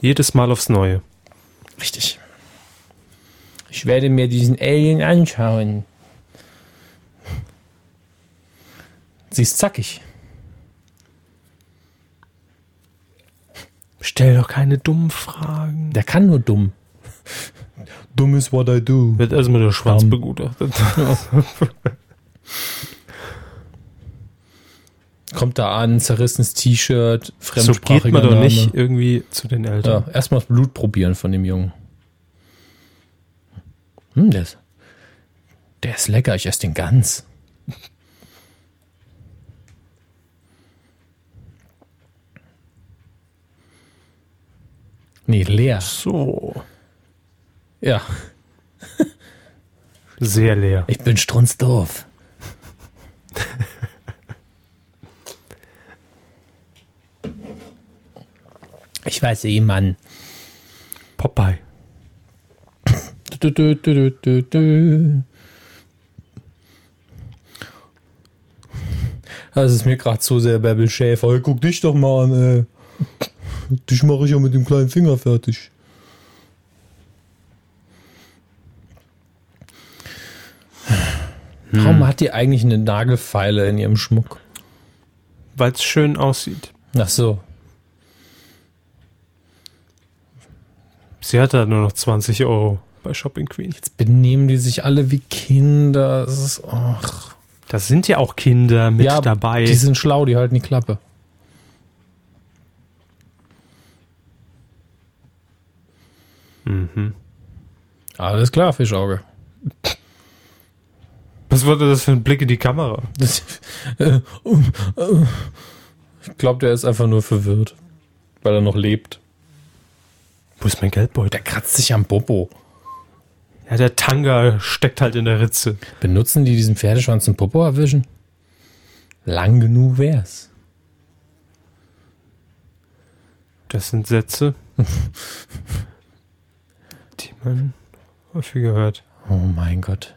Jedes Mal aufs Neue. Richtig. Ich werde mir diesen Alien anschauen. Sie ist zackig. Stell doch keine dummen Fragen. Der kann nur dumm. Dumm is what I do. Wird erstmal der Schwanz Dumm. begutachtet. Kommt da an, zerrissenes T-Shirt, So fremdsprachiger geht man doch Name. nicht irgendwie zu den Eltern. Ja, erstmal das Blut probieren von dem Jungen. Hm, der ist, der ist lecker, ich esse den ganz. Nee, leer. So. Ja, Sehr leer. ich bin strunzdorf. Ich weiß eh, Mann. Popeye. Du, du, du, du, du, du. Das ist mir gerade zu sehr Bärbel Schäfer. Hey, guck dich doch mal an, ey. Dich mache ich ja mit dem kleinen Finger fertig. Warum hat die eigentlich eine Nagelfeile in ihrem Schmuck? Weil es schön aussieht. Ach so. Sie hat da nur noch 20 Euro bei Shopping Queen. Jetzt benehmen die sich alle wie Kinder. Das ist, ach. Da sind ja auch Kinder mit ja, dabei. Die sind schlau, die halten die Klappe. Mhm. Alles klar, Fischauge. Was wurde das für ein Blick in die Kamera? Äh, äh, ich glaube, der ist einfach nur verwirrt, weil er noch lebt. Wo ist mein Geldbeutel? Der kratzt sich am Popo. Ja, der Tanga steckt halt in der Ritze. Benutzen die diesen Pferdeschwanz zum Popo erwischen? Lang genug wär's. Das sind Sätze, die man häufiger hört. Oh mein Gott.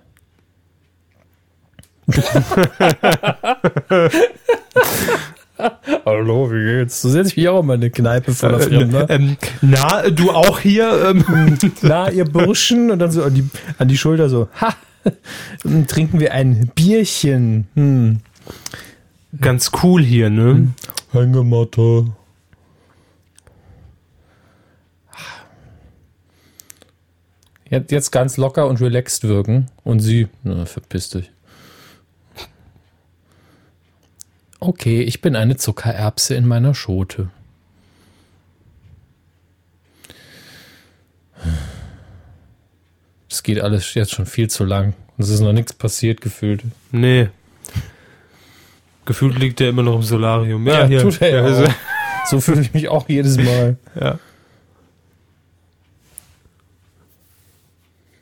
Hallo, wie geht's? Du setzt mich auch in meine Kneipe voller Fremder. ähm, na, du auch hier? Ähm, Na, ihr Burschen. Und dann so an die, an die Schulter so, ha, dann trinken wir ein Bierchen. Hm. ganz cool hier, ne? Hängematte. Jetzt, jetzt ganz locker und relaxed wirken. Und sie, na, verpiss dich. Okay, ich bin eine Zuckererbse in meiner Schote. Es geht alles jetzt schon viel zu lang. Es ist noch nichts passiert gefühlt. Nee. Gefühlt liegt der immer noch im Solarium. Ja, Ja, hier. tut er ja also. So fühle ich mich auch jedes Mal. ja.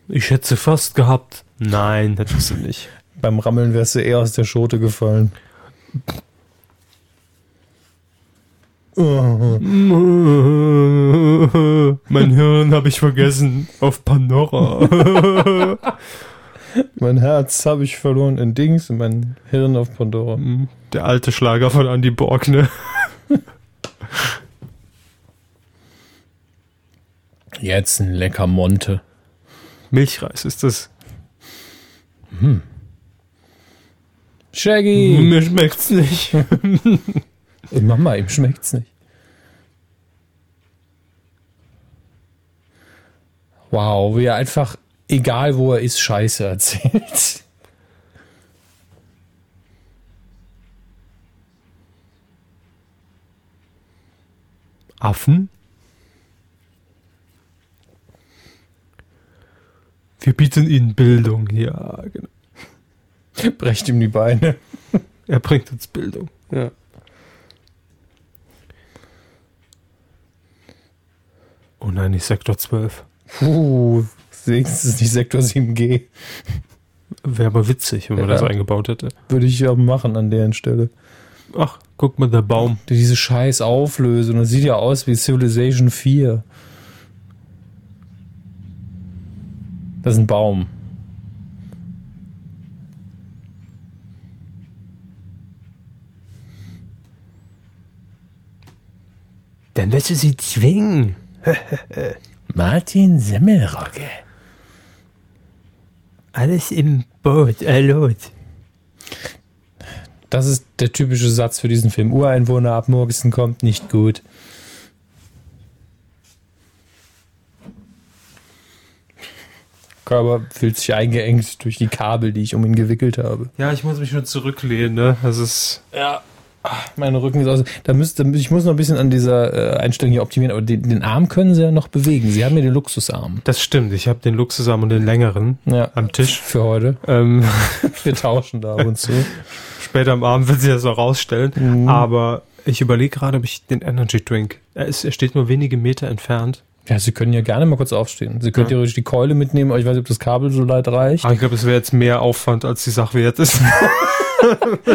Ich hätte fast gehabt. Nein, hättest du nicht. Beim Rammeln wärst du eher aus der Schote gefallen. Mein Hirn habe ich vergessen auf Pandora. mein Herz habe ich verloren in Dings und mein Hirn auf Pandora. Mhm. Der alte Schlager von Andy Borg, ne? Jetzt ein lecker Monte. Milchreis ist das. Hm. Shaggy! Mir schmeckt's nicht. Mach mal, ihm schmeckt's nicht. Wow, wie er einfach, egal wo er ist, Scheiße erzählt. Affen? Wir bieten ihnen Bildung. Ja, genau. Brecht ihm die Beine. Er bringt uns Bildung. Ja. Oh nein, nicht Sektor 12. Puh, wenigstens nicht Sektor 7G. Wäre aber witzig, wenn man Ja. das eingebaut hätte. Würde ich ja machen an deren Stelle. Ach, guck mal, der Baum. Diese scheiß Auflösung, das sieht ja aus wie Civilization 4. Das ist ein Baum. Dann wirst du sie zwingen. Martin Semmelrogge. Alles im Boot, äh, Lot. Das ist der typische Satz für diesen Film. Ureinwohner ab Murgison kommt nicht gut. Körper fühlt sich eingeengt durch die Kabel, die ich um ihn gewickelt habe. Ja, ich muss mich schon zurücklehnen, ne? Das ist. Ja. Mein Rücken ist aus. Da müsste, ich muss noch ein bisschen an dieser äh, Einstellung hier optimieren, aber den, den Arm können sie ja noch bewegen. Sie haben ja den Luxusarm. Das stimmt, ich habe den Luxusarm und den längeren Ja. am Tisch. Für heute. Ähm, Wir tauschen da ab und zu. später am Abend wird sich das auch rausstellen. Mhm. Aber ich überlege gerade, ob ich den Energy Drink. Er, ist, er steht nur wenige Meter entfernt. Ja, Sie können ja gerne mal kurz aufstehen. Sie können Ja. theoretisch die Keule mitnehmen, aber ich weiß nicht, ob das Kabel so weit reicht. Aber ich glaube, es wäre jetzt mehr Aufwand, als die Sache wert ist.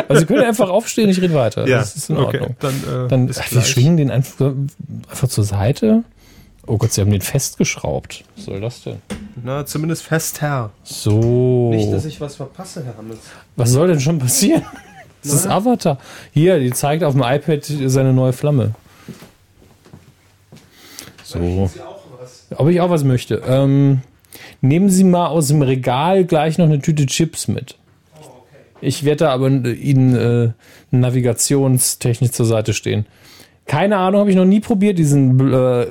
Also Sie können einfach aufstehen, ich rede weiter. Das ist in Ordnung. Dann, äh, Dann, Sie schwingen den einfach, einfach zur Seite. Oh Gott, Sie haben den festgeschraubt. Was soll das denn? Na, zumindest fest, Herr. So. ich was verpasse, Herr Hammes. Was soll denn schon passieren? Das ist Avatar. Hier, die zeigt auf dem iPad seine neue Flamme. So. Ob ich auch was möchte. Ähm, nehmen Sie mal aus dem Regal gleich noch eine Tüte Chips mit. Ich werde da aber äh, Ihnen äh, navigationstechnisch zur Seite stehen. Keine Ahnung, habe ich noch nie probiert, diesen äh,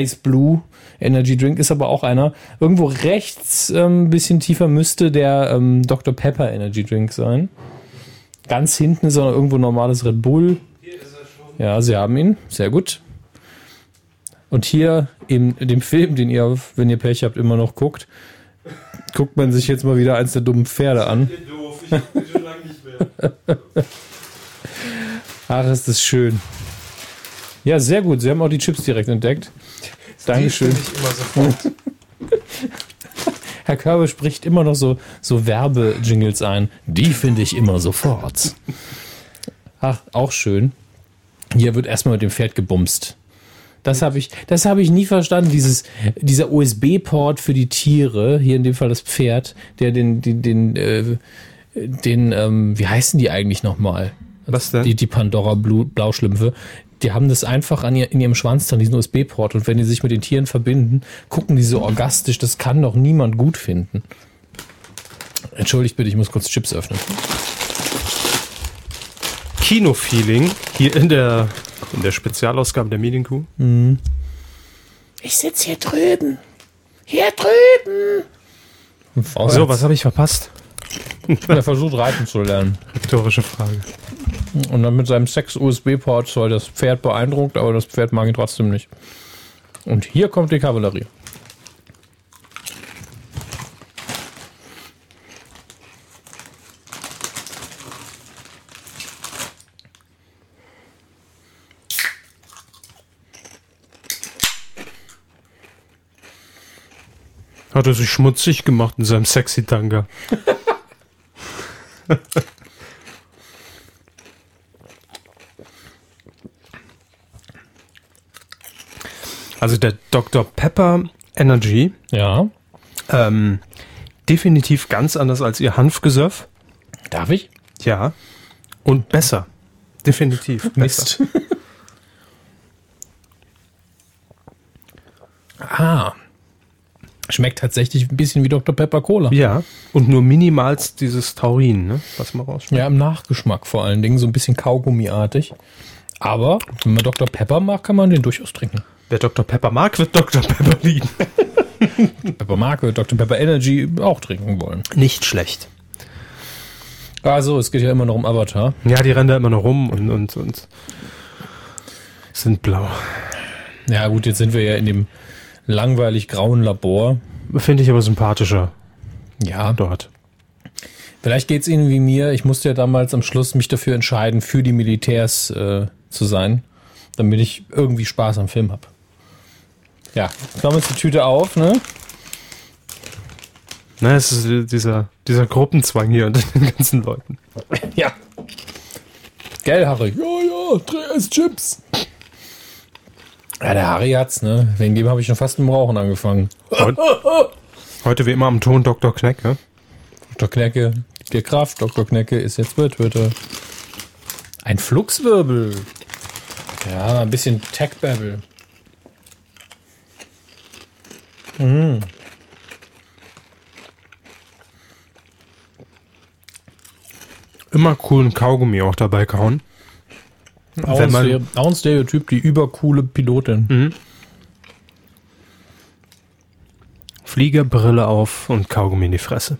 Ice Blue Energy Drink, ist aber auch einer. Irgendwo rechts, ein ähm, bisschen tiefer, müsste der ähm, Dr. Pepper Energy Drink sein. Ganz hinten ist auch irgendwo normales Red Bull. Ja, Sie haben ihn. Sehr gut. Und hier in dem Film, den ihr, wenn ihr Pech habt, immer noch guckt, guckt man sich jetzt mal wieder eins der dummen Pferde an. Doof, ich schon lange nicht mehr. Ach, ist das schön. Ja, sehr gut. Sie haben auch die Chips direkt entdeckt. Dankeschön. Ich immer sofort. Herr Körbe spricht immer noch so, so Werbejingles ein. Die finde ich immer sofort. Ach, auch schön. Hier wird erstmal mit dem Pferd gebumst. Das habe ich, das habe ich nie verstanden. Dieses, dieser USB-Port für die Tiere, hier in dem Fall das Pferd, der den, den, den, äh, den, ähm, wie heißen die eigentlich nochmal? Was denn? Die, die Pandora Blauschlümpfe. Die haben das einfach an ihr, in ihrem Schwanz dran, diesen USB-Port. Und wenn die sich mit den Tieren verbinden, gucken die so orgastisch. Das kann doch niemand gut finden. Entschuldigt bitte, ich muss kurz Chips öffnen. Kino-Feeling hier in der, in der Spezialausgabe der Medienkuh. Ich sitze hier drüben. Hier drüben. So, was habe ich verpasst? Er versucht reiten zu lernen. Rhetorische Frage. Und dann mit seinem Sex-USB-Port soll das Pferd beeindruckt, aber das Pferd mag ihn trotzdem nicht. Und hier kommt die Kavallerie. Hat er sich schmutzig gemacht in seinem sexy Tanga. also der Dr. Pepper Energy Ja. ähm, definitiv ganz anders als ihr Hanfgesöff. Darf ich? Ja. Und besser. Definitiv. Besser. Mist. ah. Schmeckt tatsächlich ein bisschen wie Dr. Pepper Cola. Ja. Und nur minimals dieses Taurin, ne? was man rausschmeckt. Ja, im Nachgeschmack vor allen Dingen, so ein bisschen Kaugummiartig. Aber wenn man Dr. Pepper mag, kann man den durchaus trinken. Wer Dr. Pepper mag, wird Dr. Pepper lieben. Pepper mag, wird Dr. Pepper Energy auch trinken wollen. Nicht schlecht. Also, es geht ja immer noch um Avatar. Ja, die rennen da immer noch rum und, und, und sind blau. Ja, gut, jetzt sind wir ja in dem langweilig grauen Labor. Finde ich aber sympathischer Ja, dort. vielleicht geht's Ihnen wie mir. Ich musste ja damals am Schluss mich dafür entscheiden, für die Militärs äh, zu sein, damit ich irgendwie Spaß am Film habe. Ja, wir jetzt die Tüte auf, ne? Ne, es ist dieser, dieser Gruppenzwang hier unter den ganzen Leuten. Ja. Gell, Harry? Ja, ja, dreh es Chips. Ja, der Harry hat's, ne? Wegen dem habe ich schon fast im Rauchen angefangen. Heute, heute wie immer am Ton Dr. Kneck, ne? Dr. Knecke, der Kraft, Dr. Knecke ist jetzt Twitter. Ein Fluxwirbel. Ja, ein bisschen Tech-Babble. Immer coolen Kaugummi auch dabei kauen. Auch, Wenn ein man- auch ein Stereotyp, die übercoole Pilotin. Flieger, Brille auf und Kaugummi in die Fresse.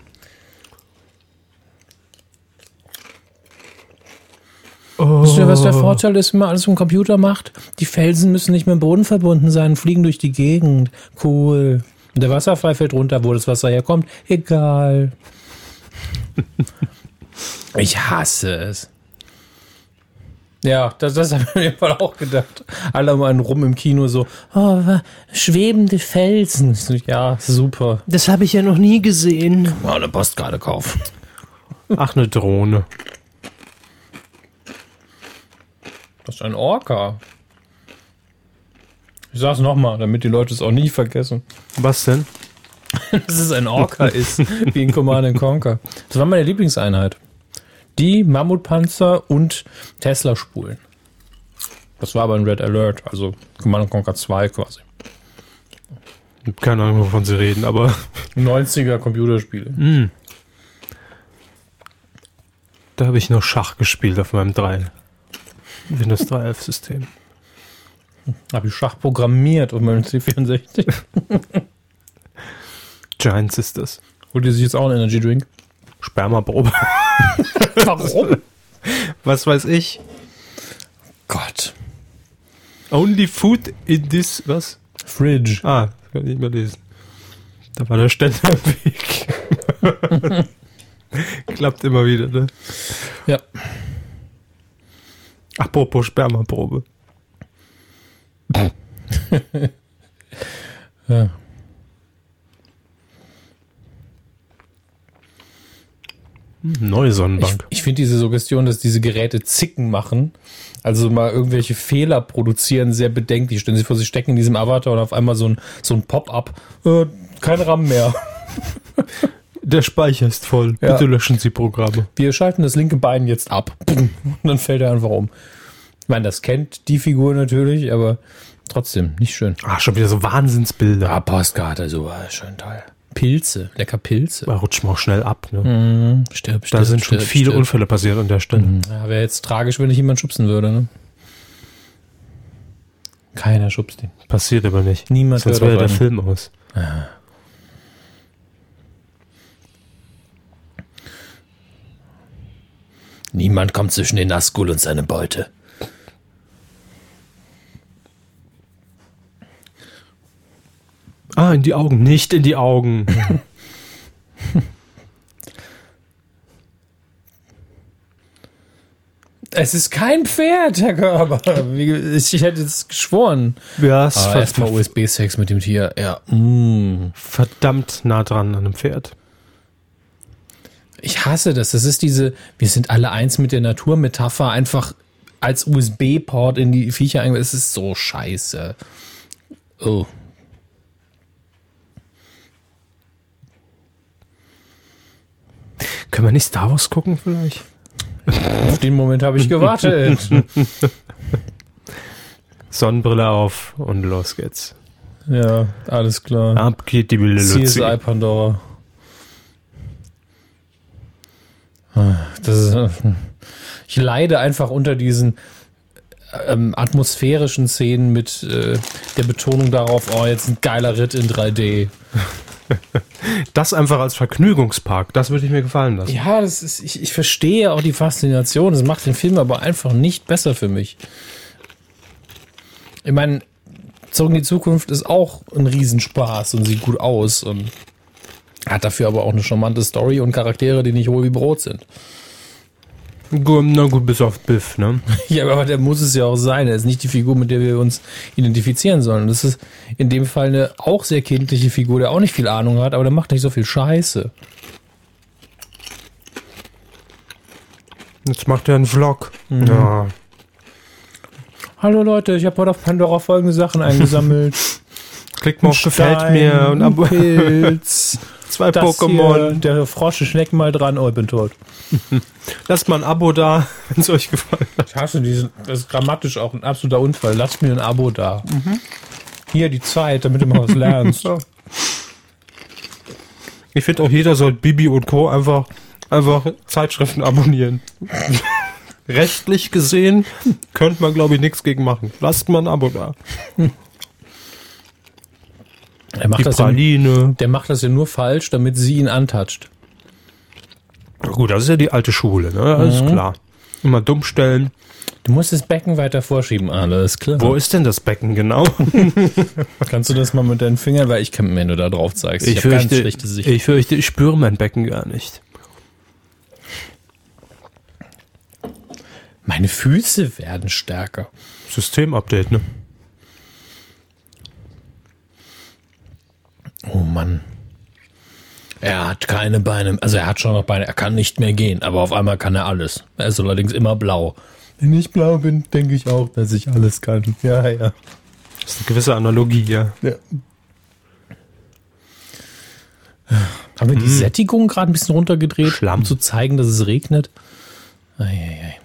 Wisst ihr, was der Vorteil ist, wenn man alles im Computer macht? Die Felsen müssen nicht mit dem Boden verbunden sein, fliegen durch die Gegend. Cool. Und der Wasserfall fällt runter, wo das Wasser herkommt. Egal. ich hasse es. Ja, das, das habe ich mir jeden Fall auch gedacht. Alle um einen rum im Kino so, oh, schwebende Felsen. Ja, super. Das habe ich ja noch nie gesehen. Mal eine Postkarte kaufen. Ach, eine Drohne. Das ist ein Orca. Ich sag's nochmal, damit die Leute es auch nie vergessen. Was denn? dass es ein Orca ist, wie in Command and Conquer. Das war meine Lieblingseinheit. Die Mammutpanzer und Tesla-Spulen. Das war aber ein Red Alert, also Command and Conquer 2 quasi. Ich Keine Ahnung, wovon sie reden, aber 90er Computerspiele. da habe ich noch Schach gespielt auf meinem 3. Windows 3.11 System. Habe ich Schach programmiert auf meinem C64. Giants ist das. Holt ihr sich jetzt auch einen Energy Drink? Spermaprobe. Warum? Was weiß ich? Gott. Only food in this, was? Fridge. Ah, das kann ich nicht mehr lesen. Da war der Ständer Weg. Klappt immer wieder, ne? Ja. Apropos Spermaprobe. ja. Neue Ich, Sonnenbank. ich finde diese Suggestion, dass diese Geräte Zicken machen, also mal irgendwelche Fehler produzieren, sehr bedenklich. Stellen Sie sich vor, Sie stecken in diesem Avatar und auf einmal so ein, so ein Pop-up. Äh, kein RAM mehr. der Speicher ist voll. Ja. Bitte löschen Sie Programme. Wir schalten das linke Bein jetzt ab. Und dann fällt er einfach um. Ich meine, das kennt die Figur natürlich, aber trotzdem nicht schön. Ah, schon wieder so Wahnsinnsbilder. Ah, Postkarte, so war schön toll. Pilze, lecker Pilze. Da rutscht man auch schnell ab, ne? Mhm. Stirb, stirb, Da sind schon stirb, viele stirb. Unfälle passiert an der Stelle. Ja, wäre jetzt tragisch, wenn ich jemand schubsen würde, ne? Keiner schubst ihn. Passiert aber nicht. Niemand Sonst wäre der einen. Film aus. Niemand kommt zwischen den Nazgul und seine Beute. Ah, in die Augen. Nicht in die Augen. Es ist kein Pferd, Herr Körber. Ich hätte es geschworen. ja, ist Ah, ver erstmal USB-Sex mit dem Tier. Ja. Mm. verdammt nah dran an einem Pferd. Ich hasse das. Das ist diese, wir sind alle eins mit der Natur-Metapher, einfach als USB-Port in die Viecher eingebaut. Es ist so scheiße. Oh. Können wir nicht Star Wars gucken vielleicht? Auf den Moment habe ich gewartet. Sonnenbrille auf und los geht's. ja, alles klar. Ab geht die wilde Luzi. CSI Pandora. Ah, Das ist, äh, ich leide einfach unter diesen ähm, atmosphärischen Szenen mit äh, der Betonung darauf, oh, jetzt ein geiler Ritt in 3D. Das einfach als Vergnügungspark, das würde ich mir gefallen lassen. Ja, das ist, ich, ich verstehe auch die Faszination. Das macht den Film aber einfach nicht besser für mich. Ich meine, Zurück in die Zukunft ist auch ein Riesenspaß und sieht gut aus und hat dafür aber auch eine charmante Story und Charaktere, die nicht hohl wie Brot sind. Na gut, bis auf Biff, ne? Ja, aber der muss es ja auch sein. Er ist nicht die Figur, mit der wir uns identifizieren sollen. Das ist in dem Fall eine auch sehr kindliche Figur, der auch nicht viel Ahnung hat, aber der macht nicht so viel Scheiße. Jetzt macht er einen Vlog. Ja. Hallo Leute, ich habe heute auf Pandora folgende Sachen eingesammelt. Klickt mal auf Gefällt mir und Abo Pilz, zwei das Pokémon. Hier, der Frosch, schnecken mal dran, oh, ich bin tot. Lasst mal ein Abo da, wenn es euch gefallen hat. Ich hasse diesen, das ist grammatisch auch ein absoluter Unfall. Lasst mir ein Abo da. Hier die Zeit, damit du mal was lernst. Ich finde auch jeder soll Bibi und Co. einfach, einfach Zeitschriften abonnieren. Rechtlich gesehen könnte man, glaube ich, nichts gegen machen. Lasst mal ein Abo da. Er macht Die das ja, der macht das ja nur falsch, damit sie ihn antatscht. Gut, das ist ja die alte Schule, ne? Alles klar. Immer dumm stellen. Du musst das Becken weiter vorschieben, alles klar. Wo ist denn das Becken genau? Kannst du das mal mit deinen Fingern, weil ich kann, wenn du da drauf zeigst, ich, Ich fürchte, schlechte Sicht. ich fürchte, ich spüre mein Becken gar nicht. Meine Füße werden stärker. Systemupdate, ne? Oh Mann. Er hat keine Beine, also er hat schon noch Beine, er kann nicht mehr gehen, aber auf einmal kann er alles. Er ist allerdings immer blau. Wenn ich blau bin, denke ich auch, dass ich alles kann. Ja, ja. Das ist eine gewisse Analogie, ja. ja. Haben wir die Sättigung gerade ein bisschen runtergedreht, Schlamm. um zu zeigen, dass es regnet? Eieiei.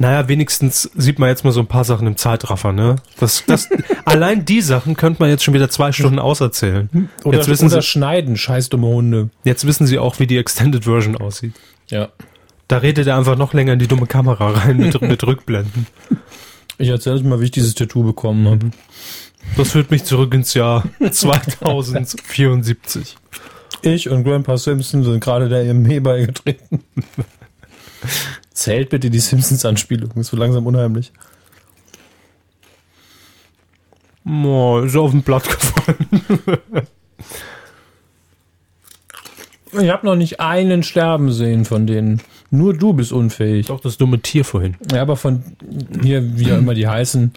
Naja, wenigstens sieht man jetzt mal so ein paar Sachen im Zeitraffer, ne? Das, das, allein die Sachen könnte man jetzt schon wieder zwei Stunden auserzählen. Oder, jetzt, wissen oder sie, schneiden, scheiß dumme Hunde. jetzt wissen sie auch, wie die Extended Version aussieht. Ja. Da redet er einfach noch länger in die dumme Kamera rein mit, mit Rückblenden. Ich erzähle euch mal, wie ich dieses Tattoo bekommen habe. Das führt mich zurück ins Jahr 2074. Ich und Grandpa Simpson sind gerade der EME beigetreten. Zählt bitte die Simpsons-Anspielung, ist so langsam unheimlich. Oh, ist auf dem Blatt gefallen. Ich habe noch nicht einen sterben sehen von denen. Nur du bist unfähig. Doch das dumme Tier vorhin. Ja, aber von hier, wie auch immer die heißen,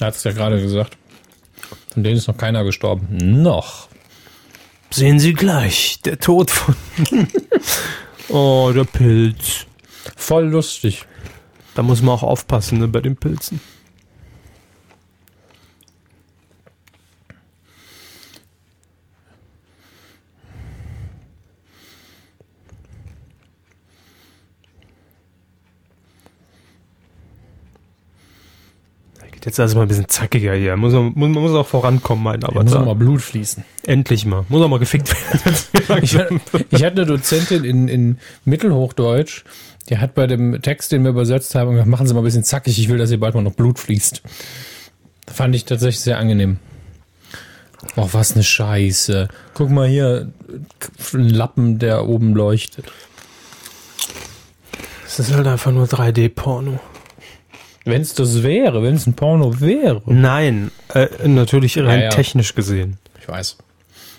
hat es ja gerade gesagt. Von denen ist noch keiner gestorben. Noch. Sehen Sie gleich, der Tod von. oh, der Pilz. Voll lustig. Da muss man auch aufpassen ne, bei den Pilzen. Geht jetzt also mal ein bisschen zackiger hier. Muss, man, muss, man muss auch vorankommen, mein Da muss auch mal Blut fließen. Endlich mal. Muss auch mal gefickt werden. Ich, hatte- ich hatte eine Dozentin in, in Mittelhochdeutsch, die hat bei dem Text, den wir übersetzt haben, gesagt, machen Sie mal ein bisschen zackig, ich will, dass hier bald mal noch Blut fließt. Fand ich tatsächlich sehr angenehm. Oh, was eine Scheiße. Guck mal hier, ein Lappen, der oben leuchtet. Das ist halt einfach nur 3D-Porno. Wenn es das wäre, wenn es ein Porno wäre. Nein, äh, natürlich rein Ja, ja. technisch gesehen. Ich weiß.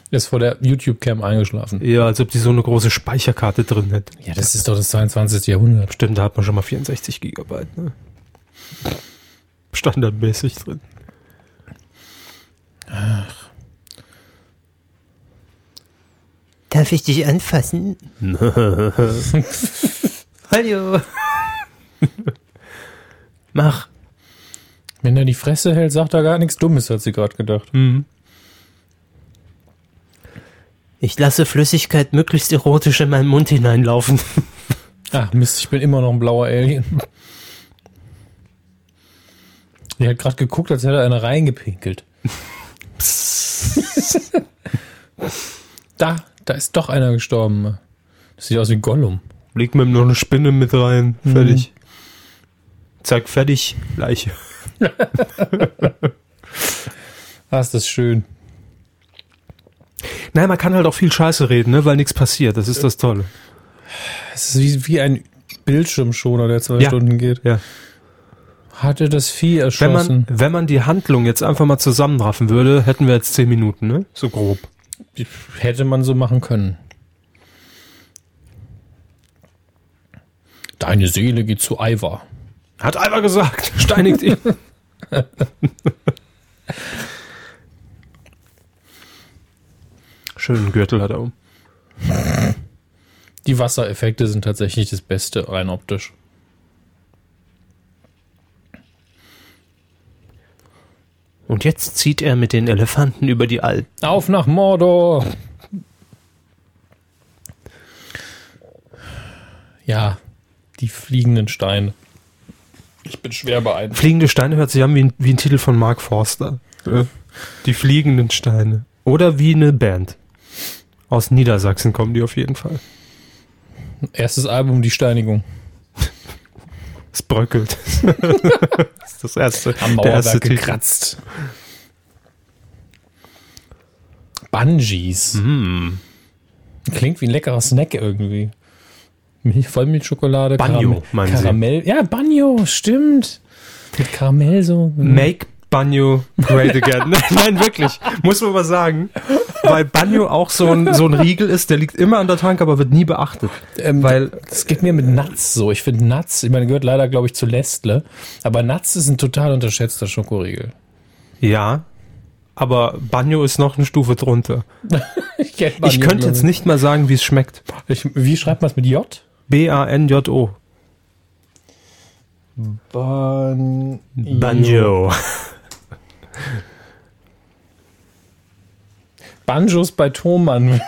Ist vor der YouTube-Cam eingeschlafen. Ja, als ob die so eine große Speicherkarte drin hätte. Ja, das ist doch das 22. Jahrhundert. Stimmt, da hat man schon mal 64 Gigabyte, ne? Standardmäßig drin. Darf ich dich anfassen? Hallo. Mach. Wenn er die Fresse hält, sagt er gar nichts Dummes, hat sie gerade gedacht. Ich lasse Flüssigkeit möglichst erotisch in meinen Mund hineinlaufen. Ach Mist, ich bin immer noch ein blauer Alien. Der hat gerade geguckt, als hätte einer reingepinkelt. da, da ist doch einer gestorben. Das sieht aus wie Gollum. Leg mir noch eine Spinne mit rein. Fertig. Zack, fertig. Leiche. Ah, ist das schön. Nein, man kann halt auch viel Scheiße reden, ne, weil nichts passiert. Das ist das Tolle. Es ist wie, wie ein Bildschirmschoner, der zwei Ja. Stunden geht. Ja. Hatte das Vieh Wenn erschossen. man, wenn man die Handlung jetzt einfach mal zusammenraffen würde, hätten wir jetzt zehn Minuten, ne? So grob. Hätte man so machen können. Deine Seele geht zu Ivar. Hat Alba gesagt. Steinigt ihn. Schönen Gürtel hat er um. Die Wassereffekte sind tatsächlich das Beste, rein optisch. Und jetzt zieht er mit den Elefanten über die Alpen. Auf nach Mordor! Ja, die fliegenden Steine. Ich bin schwer beeindruckt. Fliegende Steine hört sich an wie ein, wie ein Titel von Mark Forster. Äh, Die fliegenden Steine. Oder wie eine Band. Aus Niedersachsen kommen die auf jeden Fall. Erstes Album, die Steinigung. Es bröckelt. das ist das erste. Am der erste Mauerwerk gekratzt. Bungees. Hm. Klingt wie ein leckerer Snack irgendwie. Milch, Vollmilchschokolade, Banjo? Karamell. Ja, Banjo, stimmt. Mit Karamell so. Make Banjo great again. Nein, wirklich. Muss man mal sagen. Weil Banjo auch so ein, so ein Riegel ist, der liegt immer an der Tank, aber wird nie beachtet. Ähm, Weil das geht mir mit Nuts so. Ich finde Nuts, ich meine, gehört leider, glaube ich, zu Lestle. Aber Nuts ist ein total unterschätzter Schokoriegel. Ja, aber Banjo ist noch eine Stufe drunter. Ich, ich könnte jetzt nicht mal sagen, wie es schmeckt. Ich, wie schreibt man es mit J? B-A-N-J-O. Ban Banjo. Banjos bei Thomann.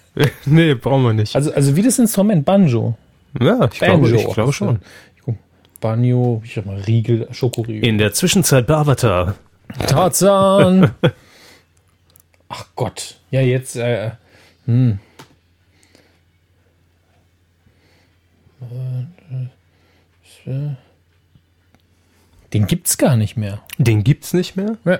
nee, brauchen wir nicht. Also, also wie das Instrument Banjo. Ja, ich glaube, Banjo. ich glaube schon. Ich guck, Banjo, ich sag mal Riegel, Schokoriegel. In der Zwischenzeit bei Avatar. Tarzan. Ach Gott. Ja, jetzt, äh, hm. Den gibt's gar nicht mehr. Den gibt's nicht mehr? Ja.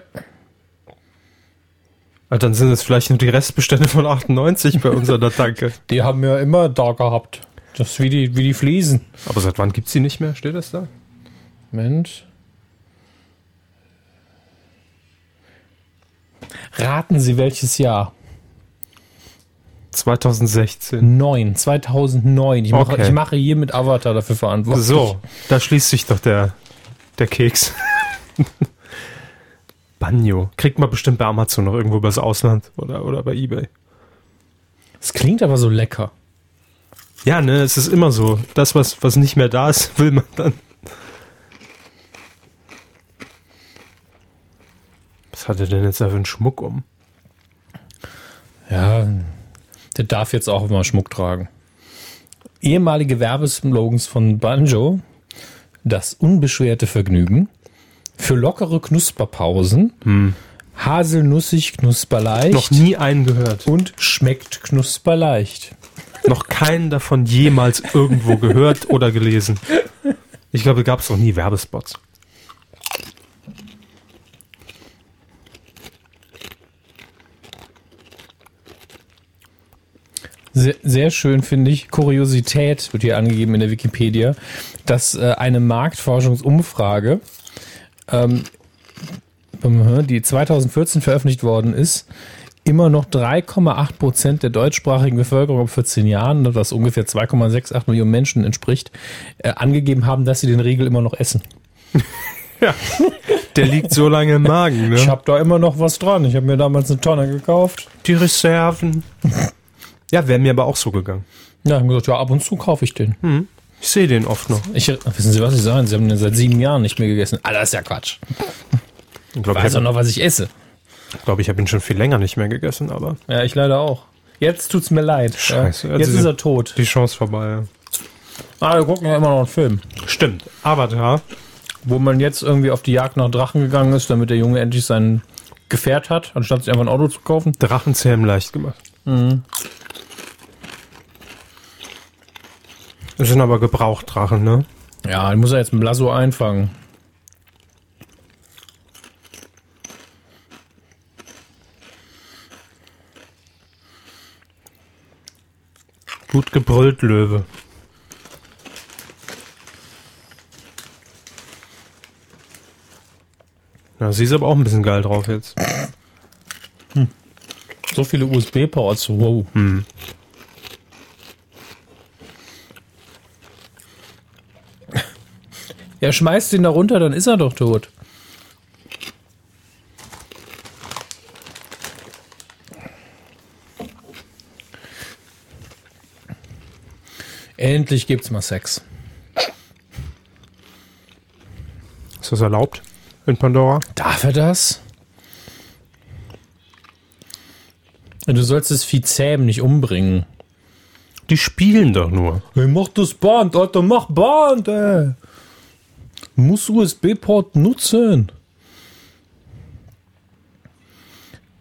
Ah, Dann sind es vielleicht nur die Restbestände von 98 bei unserer Tanke. Die haben wir immer da gehabt. Das ist wie die, wie die Fliesen. Aber seit wann gibt's die nicht mehr? Steht das da? Moment. Raten Sie welches Jahr? 2016. 9, 2009. Ich mache, Okay. ich mache hier mit Avatar dafür verantwortlich. So, da schließt sich doch der, der Keks. Banjo. Kriegt man bestimmt bei Amazon noch irgendwo übers Ausland oder, oder bei Ebay. Es klingt aber so lecker. Ja, ne, es ist immer so. Das, was, was nicht mehr da ist, will man dann. Was hat er denn jetzt da für einen Schmuck um? Ja, der darf jetzt auch mal Schmuck tragen. Ehemalige Werbeslogans von Banjo. Das unbeschwerte Vergnügen. Für lockere Knusperpausen. Haselnussig knusperleicht. Noch nie einen gehört. Und schmeckt knusperleicht. Noch keinen davon jemals irgendwo gehört oder gelesen. Ich glaube, gab es noch nie Werbespots. Sehr, sehr schön finde ich. Kuriosität wird hier angegeben in der Wikipedia, dass äh, eine Marktforschungsumfrage, ähm, die 2014 veröffentlicht worden ist, immer noch 3,8 Prozent der deutschsprachigen Bevölkerung ab 14 Jahren, was ungefähr 2,68 Millionen Menschen entspricht, äh, angegeben haben, dass sie den Riegel immer noch essen. Der liegt so lange im Magen, ne? Ich habe da immer noch was dran. Ich habe mir damals eine Tonne gekauft. die Reserven. Ja, wäre mir aber auch so gegangen. Ja, haben gesagt, ja, ab und zu kaufe ich den. Ich sehe den oft noch. Ich, wissen Sie, was ich sagen? Sie haben den seit sieben Jahren nicht mehr gegessen. Alter, das ist ja Quatsch. Ich glaube, Weiß ich, auch noch, was ich esse. glaub, ich habe ihn schon viel länger nicht mehr gegessen, aber Ja, ich leider auch. Jetzt tut's mir leid. Scheiße, Ja. also Jetzt die- ist er tot. Die Chance vorbei. Ah, wir gucken ja immer noch einen Film, Stimmt. Avatar. wo man jetzt irgendwie auf die Jagd nach Drachen gegangen ist, damit der Junge endlich sein Gefährt hat, anstatt sich einfach ein Auto zu kaufen. Drachenzähmen leicht gemacht. Das sind aber Gebrauchtdrachen, ne? Ja, den muss er jetzt mit Lasso einfangen. Gut gebrüllt, Löwe. Na, sie ist aber auch ein bisschen geil drauf jetzt. So viele USB-Ports, wow. Er schmeißt ihn da runter, dann ist er doch tot. Endlich gibt's mal Sex. Ist das erlaubt in Pandora? Darf er das? Du sollst das Vieh zähmen, nicht umbringen. Die spielen doch nur. Hey, mach das Band, Alter, mach Band, ey. Muss USB-Port nutzen.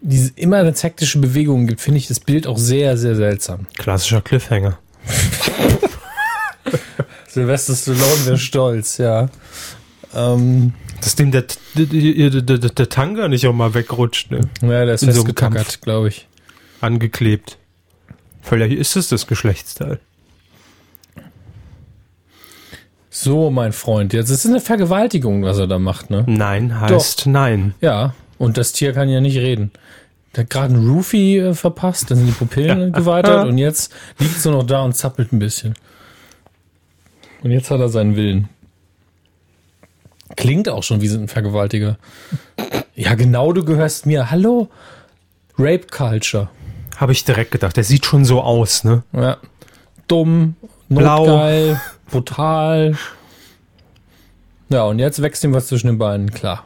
Diese immer eine hektische Bewegung gibt, finde ich das Bild auch sehr, sehr seltsam. Klassischer Cliffhanger. Sylvester Stallone wäre stolz, ja. Ähm, Dass dem der, der, der, der, Tanga nicht auch mal wegrutscht, ne? ja, der ist In so festgetackert, glaube ich. Angeklebt. Vielleicht ist es das Geschlechtsteil. So, mein Freund, jetzt ist es eine Vergewaltigung, was er da macht, ne? Nein heißt nein. Ja, und das Tier kann ja nicht reden. Der hat gerade einen Roofie äh, verpasst, dann sind die Pupillen geweitert und jetzt liegt sie noch da und zappelt ein bisschen. Und jetzt hat er seinen Willen. Klingt auch schon wie so ein Vergewaltiger. Ja, genau, du gehörst mir. Hallo? Rape Culture. Habe ich direkt gedacht. Der sieht schon so aus, ne? Ja. Dumm, Blau. notgeil, brutal. Ja, und jetzt wächst ihm was zwischen den Beinen, klar.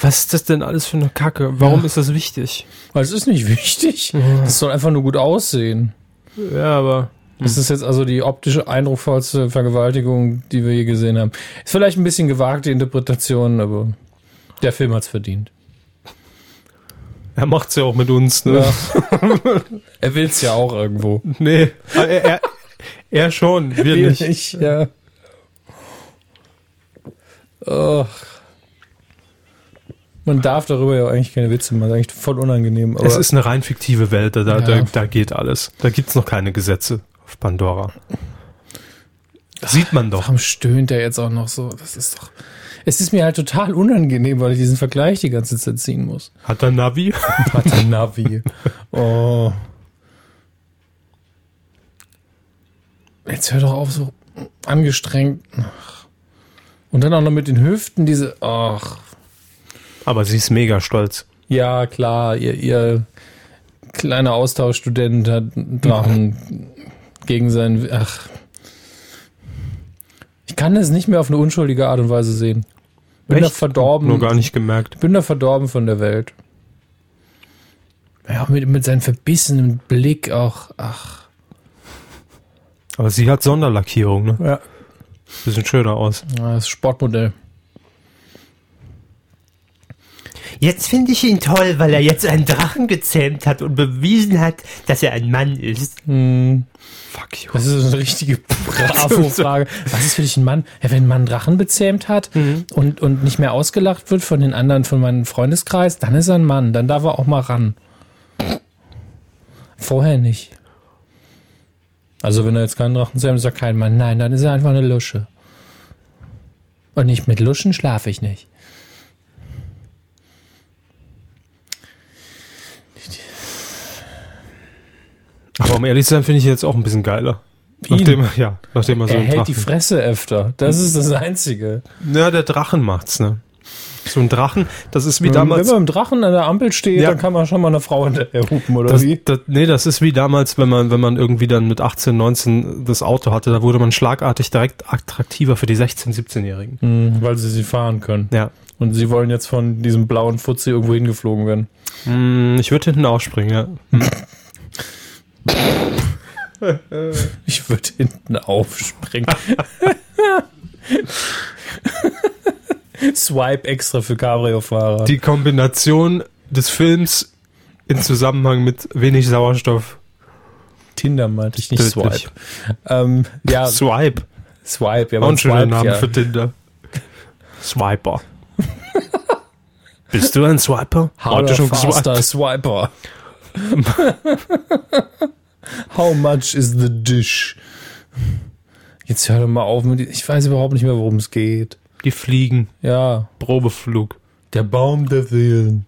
Was ist das denn alles für eine Kacke? Warum ist das wichtig? Weil es ist nicht wichtig. Es soll einfach nur gut aussehen. Ja, aber Das ist jetzt also die optische, eindrucksvollste Vergewaltigung, die wir je gesehen haben. Ist vielleicht ein bisschen gewagte Interpretation, aber der Film hat's verdient. Er macht's ja auch mit uns, ne? Ja. er will's ja auch irgendwo. Nee, er, er, er schon, wir nicht. Ich, ja. Ach. Man darf darüber ja eigentlich keine Witze machen, das ist eigentlich voll unangenehm. Aber Es ist eine rein fiktive Welt, da, da, Ja. da geht alles. Da gibt's noch keine Gesetze auf Pandora. Sieht man doch. warum stöhnt er jetzt auch noch so? Das ist doch. Es ist mir halt total unangenehm, weil ich diesen Vergleich die ganze Zeit ziehen muss. Hat er Navi? Hat der Navi. Oh. Jetzt hör doch auf, so angestrengt. Ach. Und dann auch noch mit den Hüften diese. Ach. Aber sie ist mega stolz. Ja, klar, ihr, ihr kleiner Austauschstudent hat Drachen gegen seinen. Ach. Ich kann das nicht mehr auf eine unschuldige Art und Weise sehen. Bin da Echt? verdorben. Nur gar nicht gemerkt. bin da verdorben von der Welt. Ja, mit, mit seinem verbissenen Blick auch. Ach. Aber sie hat Sonderlackierung, ne? Ja. Bisschen schöner aus. Das Sportmodell. Jetzt finde ich ihn toll, weil er jetzt einen Drachen gezähmt hat und bewiesen hat, dass er ein Mann ist. Hm, Fuck you. das ist eine richtige Bravo-Frage. Was ist für dich ein Mann? Ja, wenn ein Mann Drachen bezähmt hat und, und nicht mehr ausgelacht wird von den anderen, von meinem Freundeskreis, dann ist er ein Mann. Dann darf er auch mal ran. Vorher nicht. Also wenn er jetzt keinen Drachen zähmt, ist er kein Mann. Nein, dann ist er einfach eine Lusche. Und nicht mit Luschen schlafe ich nicht. Aber um ehrlich zu sein, finde ich jetzt auch ein bisschen geiler. Ihn? Nachdem, ja, nachdem er so Er hält die Drachen. Fresse öfter. Das ist das Einzige. Ja, der Drachen macht's, ne? So ein Drachen, das ist wie Wenn damals. man im Drachen an der Ampel steht, Ja. dann kann man schon mal eine Frau hinterher hupen, oder Das, wie? das, nee, das ist wie damals, wenn man, wenn man irgendwie dann mit 18, 19 das Auto hatte, da wurde man schlagartig direkt attraktiver für die 16-, 17-Jährigen. Hm, weil sie sie fahren können. Ja. Und sie wollen jetzt von diesem blauen Fuzzi irgendwo hingeflogen werden. Hm, ich würde hinten ausspringen, ja. ich würde hinten aufspringen. Swipe extra für Cabrio-Fahrer. Die Kombination des Films in Zusammenhang mit wenig Sauerstoff. Tinder meinte ich nicht Tödlich. Swipe. Ähm, ja, Swipe. Swipe, ja, Auch ein schöner Name ja. für Tinder. Swiper. Bist du ein Swiper? Harder, faster. Swiper. How much is the dish? Jetzt hör doch mal auf mit, ich weiß überhaupt nicht mehr, worum es geht. Die fliegen. Ja, Probeflug. der Baum der Seelen.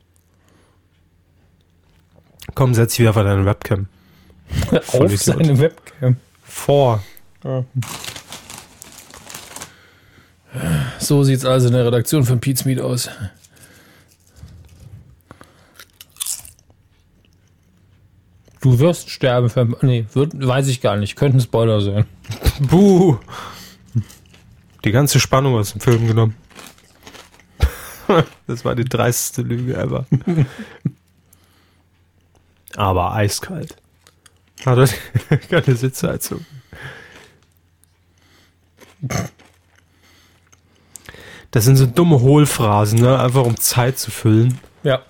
Komm, setz wieder vor deine Webcam. Auf seine Webcam. Vor. So sieht's also in der Redaktion von Pete's Meet aus. Du wirst sterben. Für, nee, wird, weiß ich gar nicht. Könnte ein Spoiler sein. Buh. Die ganze Spannung aus dem Film genommen. Das war die dreisteste Lüge ever. Aber eiskalt. Hat er keine Sitzheizung. Das sind so dumme Hohlphrasen, ne? Einfach um Zeit zu füllen. Ja.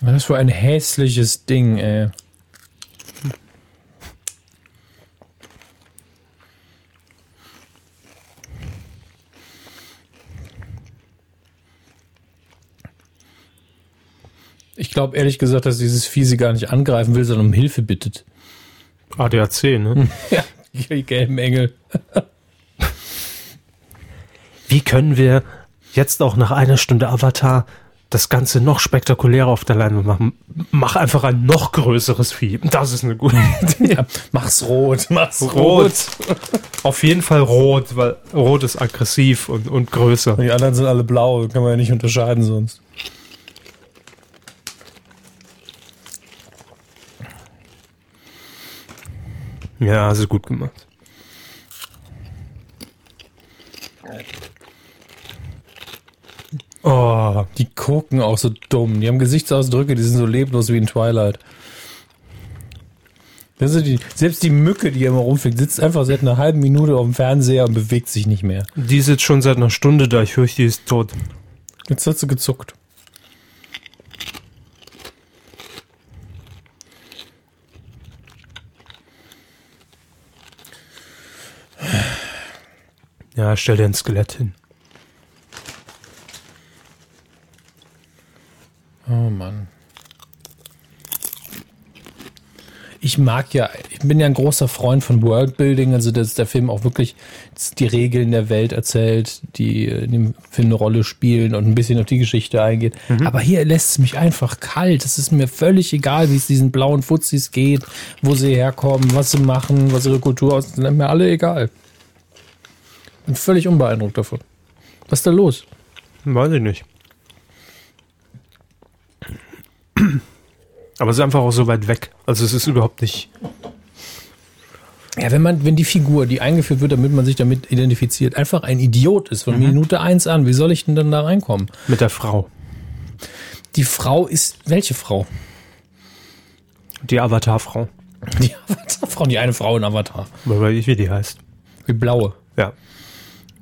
Was für ein hässliches Ding, ey. Ich glaube ehrlich gesagt, dass dieses Vieh sie gar nicht angreifen will, sondern um Hilfe bittet. ADAC, ne? Ja, die gelben Engel. Wie können wir jetzt auch nach einer Stunde Avatar das Ganze noch spektakulärer auf der Leinwand machen? Mach einfach ein noch größeres Vieh. Das ist eine gute Idee. Ja, mach's rot, mach's rot. Rot. Auf jeden Fall rot, weil rot ist aggressiv und, und größer. Die anderen sind alle blau, kann man ja nicht unterscheiden sonst. Ja, hast du gut gemacht. Oh, Die gucken auch so dumm. Die haben Gesichtsausdrücke, die sind so leblos wie in Twilight. Das die, selbst die Mücke, die immer rumfliegt, sitzt einfach seit einer halben Minute auf dem Fernseher und bewegt sich nicht mehr. die sitzt schon seit einer Stunde da. Ich fürchte, die ist tot. Jetzt hat sie gezuckt. Ja, stell dir ein Skelett hin. Oh Mann. Ich mag ja, ich bin ja ein großer Freund von Worldbuilding, also dass der Film auch wirklich die Regeln der Welt erzählt, die in dem Film eine Rolle spielen und ein bisschen auf die Geschichte eingeht. Aber hier lässt es mich einfach kalt. Es ist mir völlig egal, wie es diesen blauen Fuzis geht, wo sie herkommen, was sie machen, was ihre Kultur aus, ist mir alle egal. Bin völlig unbeeindruckt davon. Was ist da los? Weiß ich nicht. Aber es ist einfach auch so weit weg. Also es ist überhaupt nicht. Ja, wenn man, wenn die Figur, die eingeführt wird, damit man sich damit identifiziert, einfach ein Idiot ist von Minute eins an, wie soll ich denn dann da reinkommen? Mit der Frau. Die Frau ist, welche Frau? Die Avatar-Frau. Die Avatar-Frau, die eine Frau in Avatar. Weil ich wie die heißt. Die blaue. Ja.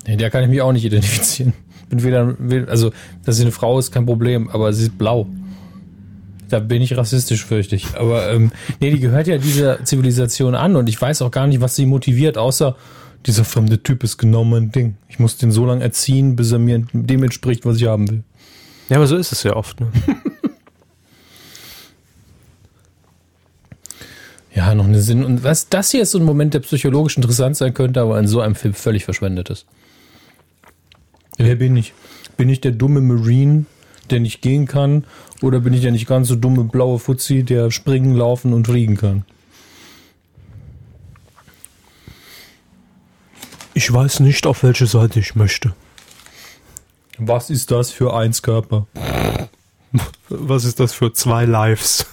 Nee, der kann ich mich auch nicht identifizieren. Bin weder, also, dass sie eine Frau ist, kein Problem, aber sie ist blau. Da bin ich rassistisch, fürchte ich. Aber ähm, nee, die gehört ja dieser Zivilisation an und ich weiß auch gar nicht, was sie motiviert, außer dieser fremde Typ ist genau mein Ding. Ich muss den so lange erziehen, bis er mir dem entspricht, was ich haben will. Ja, aber so ist es ja oft. Ne? Ja, noch eine Sinn. Und was, das hier ist so ein Moment, der psychologisch interessant sein könnte, aber in so einem Film völlig verschwendet ist. Wer bin ich? Bin ich der dumme Marine, der nicht gehen kann? Oder bin ich ja nicht ganz so dumme blaue Fuzzi, der springen, laufen und fliegen kann? Ich weiß nicht, auf welche Seite ich möchte. Was ist das für eins Körper? Was ist das für zwei Lives?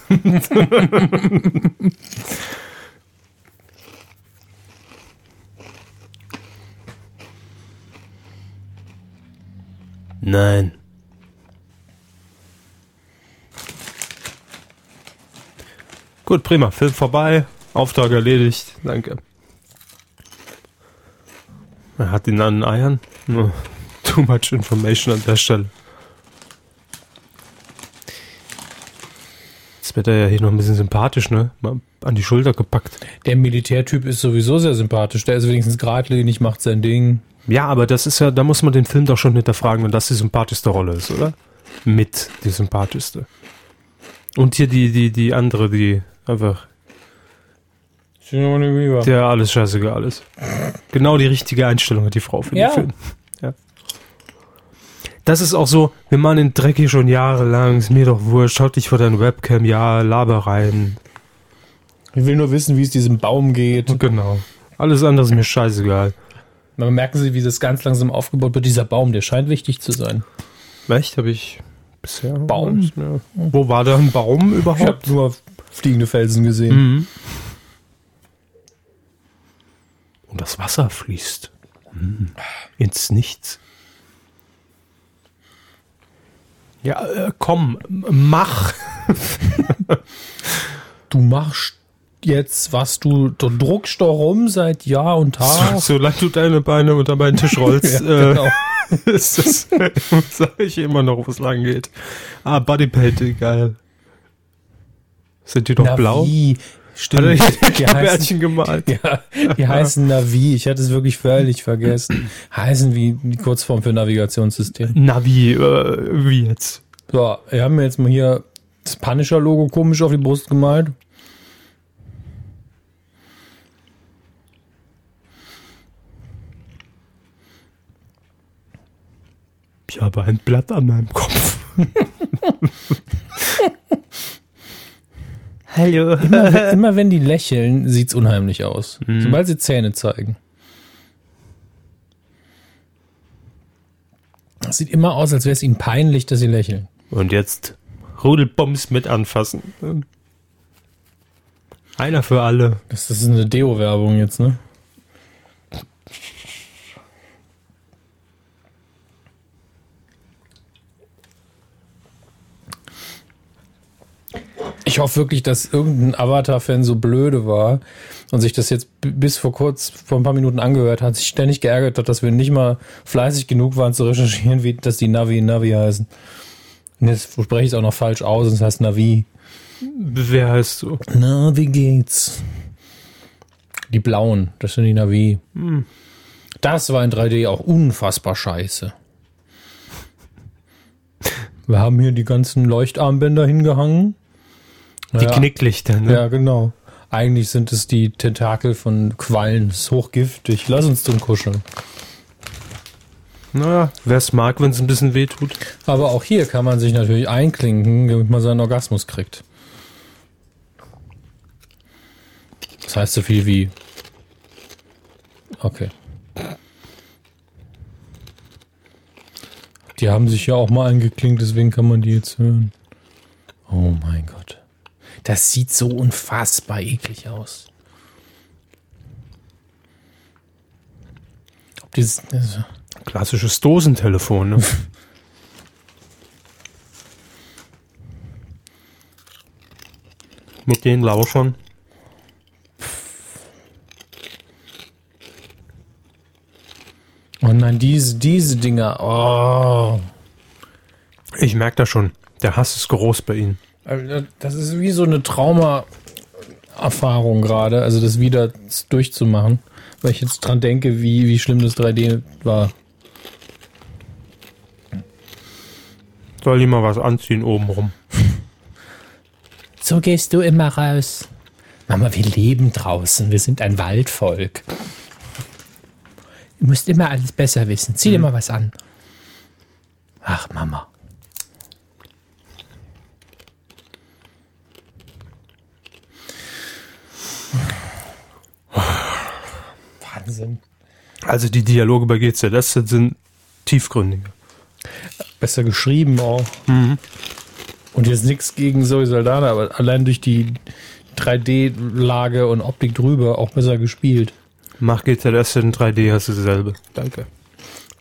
Nein. Gut, prima. Film vorbei. Auftrag erledigt. Danke. Er hat ihn an den Eiern. No, too much information an der Stelle. Jetzt wird er ja hier noch ein bisschen sympathisch, ne? Mal an die Schulter gepackt. Der Militärtyp ist sowieso sehr sympathisch. Der ist wenigstens geradlinig, macht sein Ding. Ja, aber das ist ja, da muss man den Film doch schon hinterfragen, wenn das die sympathischste Rolle ist, oder? Mit die sympathischste. Und hier die, die, die andere, die einfach, der alles scheißegal ist. Genau die richtige Einstellung hat die Frau für Ja. den Film. Ja. Das ist auch so, wir machen den Dreck hier schon jahrelang, ist mir doch wurscht, schaut dich vor deinem Webcam, ja, laber rein. Ich will nur wissen, wie es diesem Baum geht. Genau. Alles andere ist mir scheißegal. Man merken Sie, wie das ganz langsam aufgebaut wird. Dieser Baum, der scheint wichtig zu sein. Echt, habe ich bisher. Baum? Ja. Wo war da ein Baum Ich überhaupt? habe nur fliegende Felsen gesehen. Mhm. Und das Wasser fließt mhm. ins Nichts. Ja, äh, komm, mach. Du machst jetzt, was du, du druckst doch rum seit Jahr und Tag. Solange du deine Beine unter meinen Tisch rollst, Ja, äh, genau. ist das, sage ich immer noch, wo es lang geht. Ah, Bodypainting, geil. Sind die doch Na, blau? Stimmt. Hat er Die die heißen, Bärtchen gemalt? ja, die heißen Navi. Ich hatte es wirklich völlig vergessen. Heißen wie die Kurzform für Navigationssystem. Navi, äh, wie jetzt? So, wir haben jetzt mal hier das Punisher-Logo komisch auf die Brust gemalt. Ich habe ein Blatt an meinem Kopf. Hallo. Immer, wenn- immer wenn die lächeln, sieht's unheimlich aus. Sobald sie Zähne zeigen. Es sieht immer aus, als wäre es ihnen peinlich, dass sie lächeln. Und jetzt Rudelbums mit anfassen. Einer für alle. Das, das ist eine Deo-Werbung jetzt, ne? Ich hoffe wirklich, dass irgendein Avatar-Fan so blöde war und sich das jetzt bis vor kurz, vor ein paar Minuten angehört hat, sich ständig geärgert hat, dass wir nicht mal fleißig genug waren zu recherchieren, wie dass die Navi Navi heißen. Und jetzt spreche ich es auch noch falsch aus, und es heißt Navi. Wer heißt so? Na, wie geht's? Die blauen, das sind die Navi. Das war in 3D auch unfassbar scheiße. Wir haben hier die ganzen Leuchtarmbänder hingehangen. Die Ja. Knicklichter, ne? Ja, genau. Eigentlich sind es die Tentakel von Quallen. Das ist hochgiftig. Lass uns drin kuscheln. Naja, wer es mag, wenn es ein bisschen weh tut. Aber auch hier kann man sich natürlich einklinken, damit man seinen Orgasmus kriegt. Das heißt so viel wie. Okay. Die haben sich ja auch mal eingeklinkt, deswegen kann man die jetzt hören. Oh mein Gott. Das sieht so unfassbar eklig aus. Ob dieses, also, Klassisches Dosentelefon, ne? Mit den Lauschern. oh nein, diese, diese Dinger. Oh. Ich merke da schon. Der Hass ist groß bei Ihnen. Also, Das ist wie so eine Trauma-Erfahrung gerade, also das wieder durchzumachen, weil ich jetzt dran denke, wie, wie schlimm das 3D war. Soll ich mal was anziehen oben rum? So gehst du immer raus. Mama, wir leben draußen, wir sind ein Waldvolk. Du musst immer alles besser wissen. Zieh dir mal was an. Ach, Mama. Wahnsinn. Also die Dialoge bei GZS sind tiefgründiger. besser geschrieben auch. Und jetzt nichts gegen Zoe Saldana, aber allein durch die 3D-Lage und Optik drüber auch besser gespielt. Mach GZS in 3D, hast du dasselbe. Danke.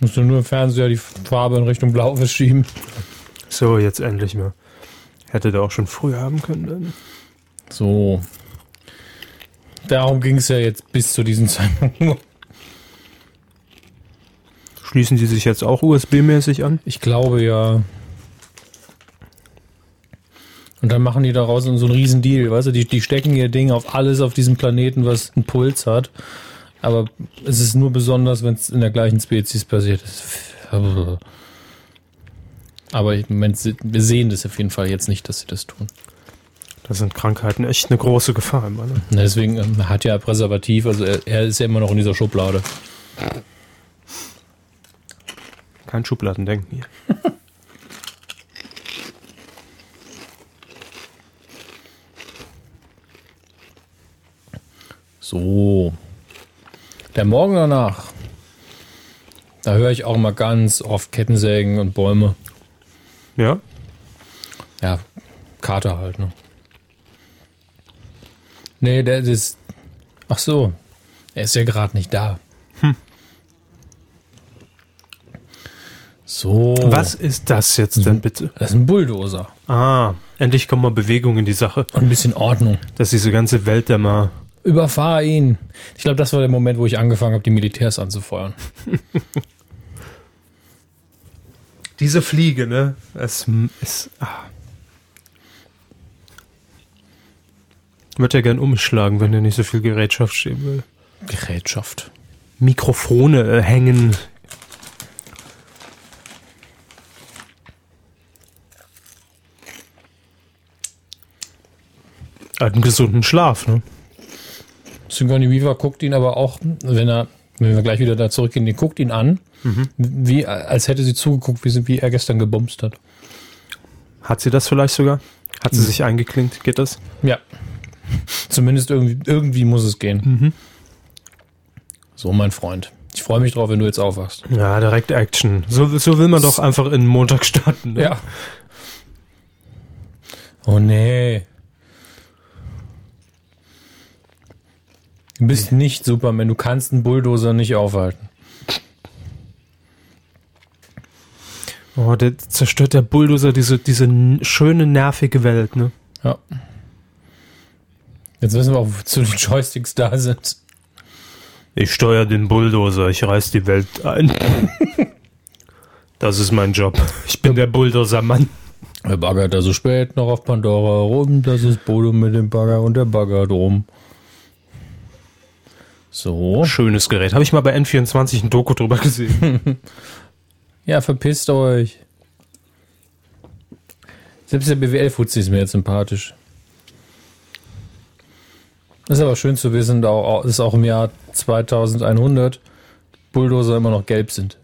Musst du nur im Fernseher die Farbe in Richtung Blau verschieben. So, jetzt endlich mal. Hätte der auch schon früher haben können. Dann. So. Darum ging es ja jetzt bis zu diesem Zeitpunkt. Schließen die sich jetzt auch USB-mäßig an? Ich glaube ja. Und dann machen die daraus so einen riesen Deal, weißt du, die, die stecken ihr Ding auf alles auf diesem Planeten, was einen Puls hat. Aber es ist nur besonders, wenn es in der gleichen Spezies passiert ist. Aber Moment, wir sehen das auf jeden Fall jetzt nicht, dass sie das tun. Da sind Krankheiten echt eine große Gefahr immer. Ne? Deswegen ähm, hat ja Präservativ, also er, er ist ja immer noch in dieser Schublade. Kein Schubladendenken hier. so. Der Morgen danach. Da höre ich auch mal ganz oft Kettensägen und Bäume. Ja? Ja, Kater halt, ne? Nee, der ist. Ach so. Er ist ja gerade nicht da. Hm. So. Was ist das jetzt denn bitte? Das ist ein Bulldozer. Ah, endlich kommt mal Bewegung in die Sache. Und ein bisschen Ordnung. Dass diese ganze Welt da mal. Überfahr ihn. Ich glaube, das war der Moment, wo ich angefangen habe, die Militärs anzufeuern. diese Fliege, ne? Es ist. Ah. Würde ja gern umschlagen, wenn er nicht so viel Gerätschaft stehen will. Gerätschaft. Mikrofone äh, hängen. Einen gesunden Schlaf, ne? Synchrony Weaver guckt ihn aber auch, wenn er, wenn wir gleich wieder da zurückgehen, die guckt ihn an, mhm. wie, als hätte sie zugeguckt, wie, wie er gestern gebumst hat. Hat sie das vielleicht sogar? Hat sie mhm. sich eingeklinkt? Geht das? Ja. Zumindest irgendwie, irgendwie muss es gehen. Mhm. So, mein Freund. Ich freue mich drauf, wenn du jetzt aufwachst. Ja, direkt Action. So, so will man doch einfach in Montag starten. Ne? Ja. Oh nee. Du bist nicht Superman, du kannst einen Bulldozer nicht aufhalten. Oh, der zerstört der Bulldozer diese, diese schöne, nervige Welt, ne? Ja. Jetzt wissen wir auch, wozu die Joysticks da sind. Ich steuere den Bulldozer, ich reiß die Welt ein. das ist mein Job. Ich bin der Bulldozer-Mann. Er baggert da so spät noch auf Pandora rum. Das ist Bodo mit dem Bagger und der Bagger drum. So. Schönes Gerät. Habe ich mal bei N24 ein Doku drüber gesehen. ja, verpisst euch. Selbst der BWL-Fuzzi ist mir jetzt sympathisch. Das ist aber schön zu wissen, dass auch im Jahr 2100 Bulldozer immer noch gelb sind.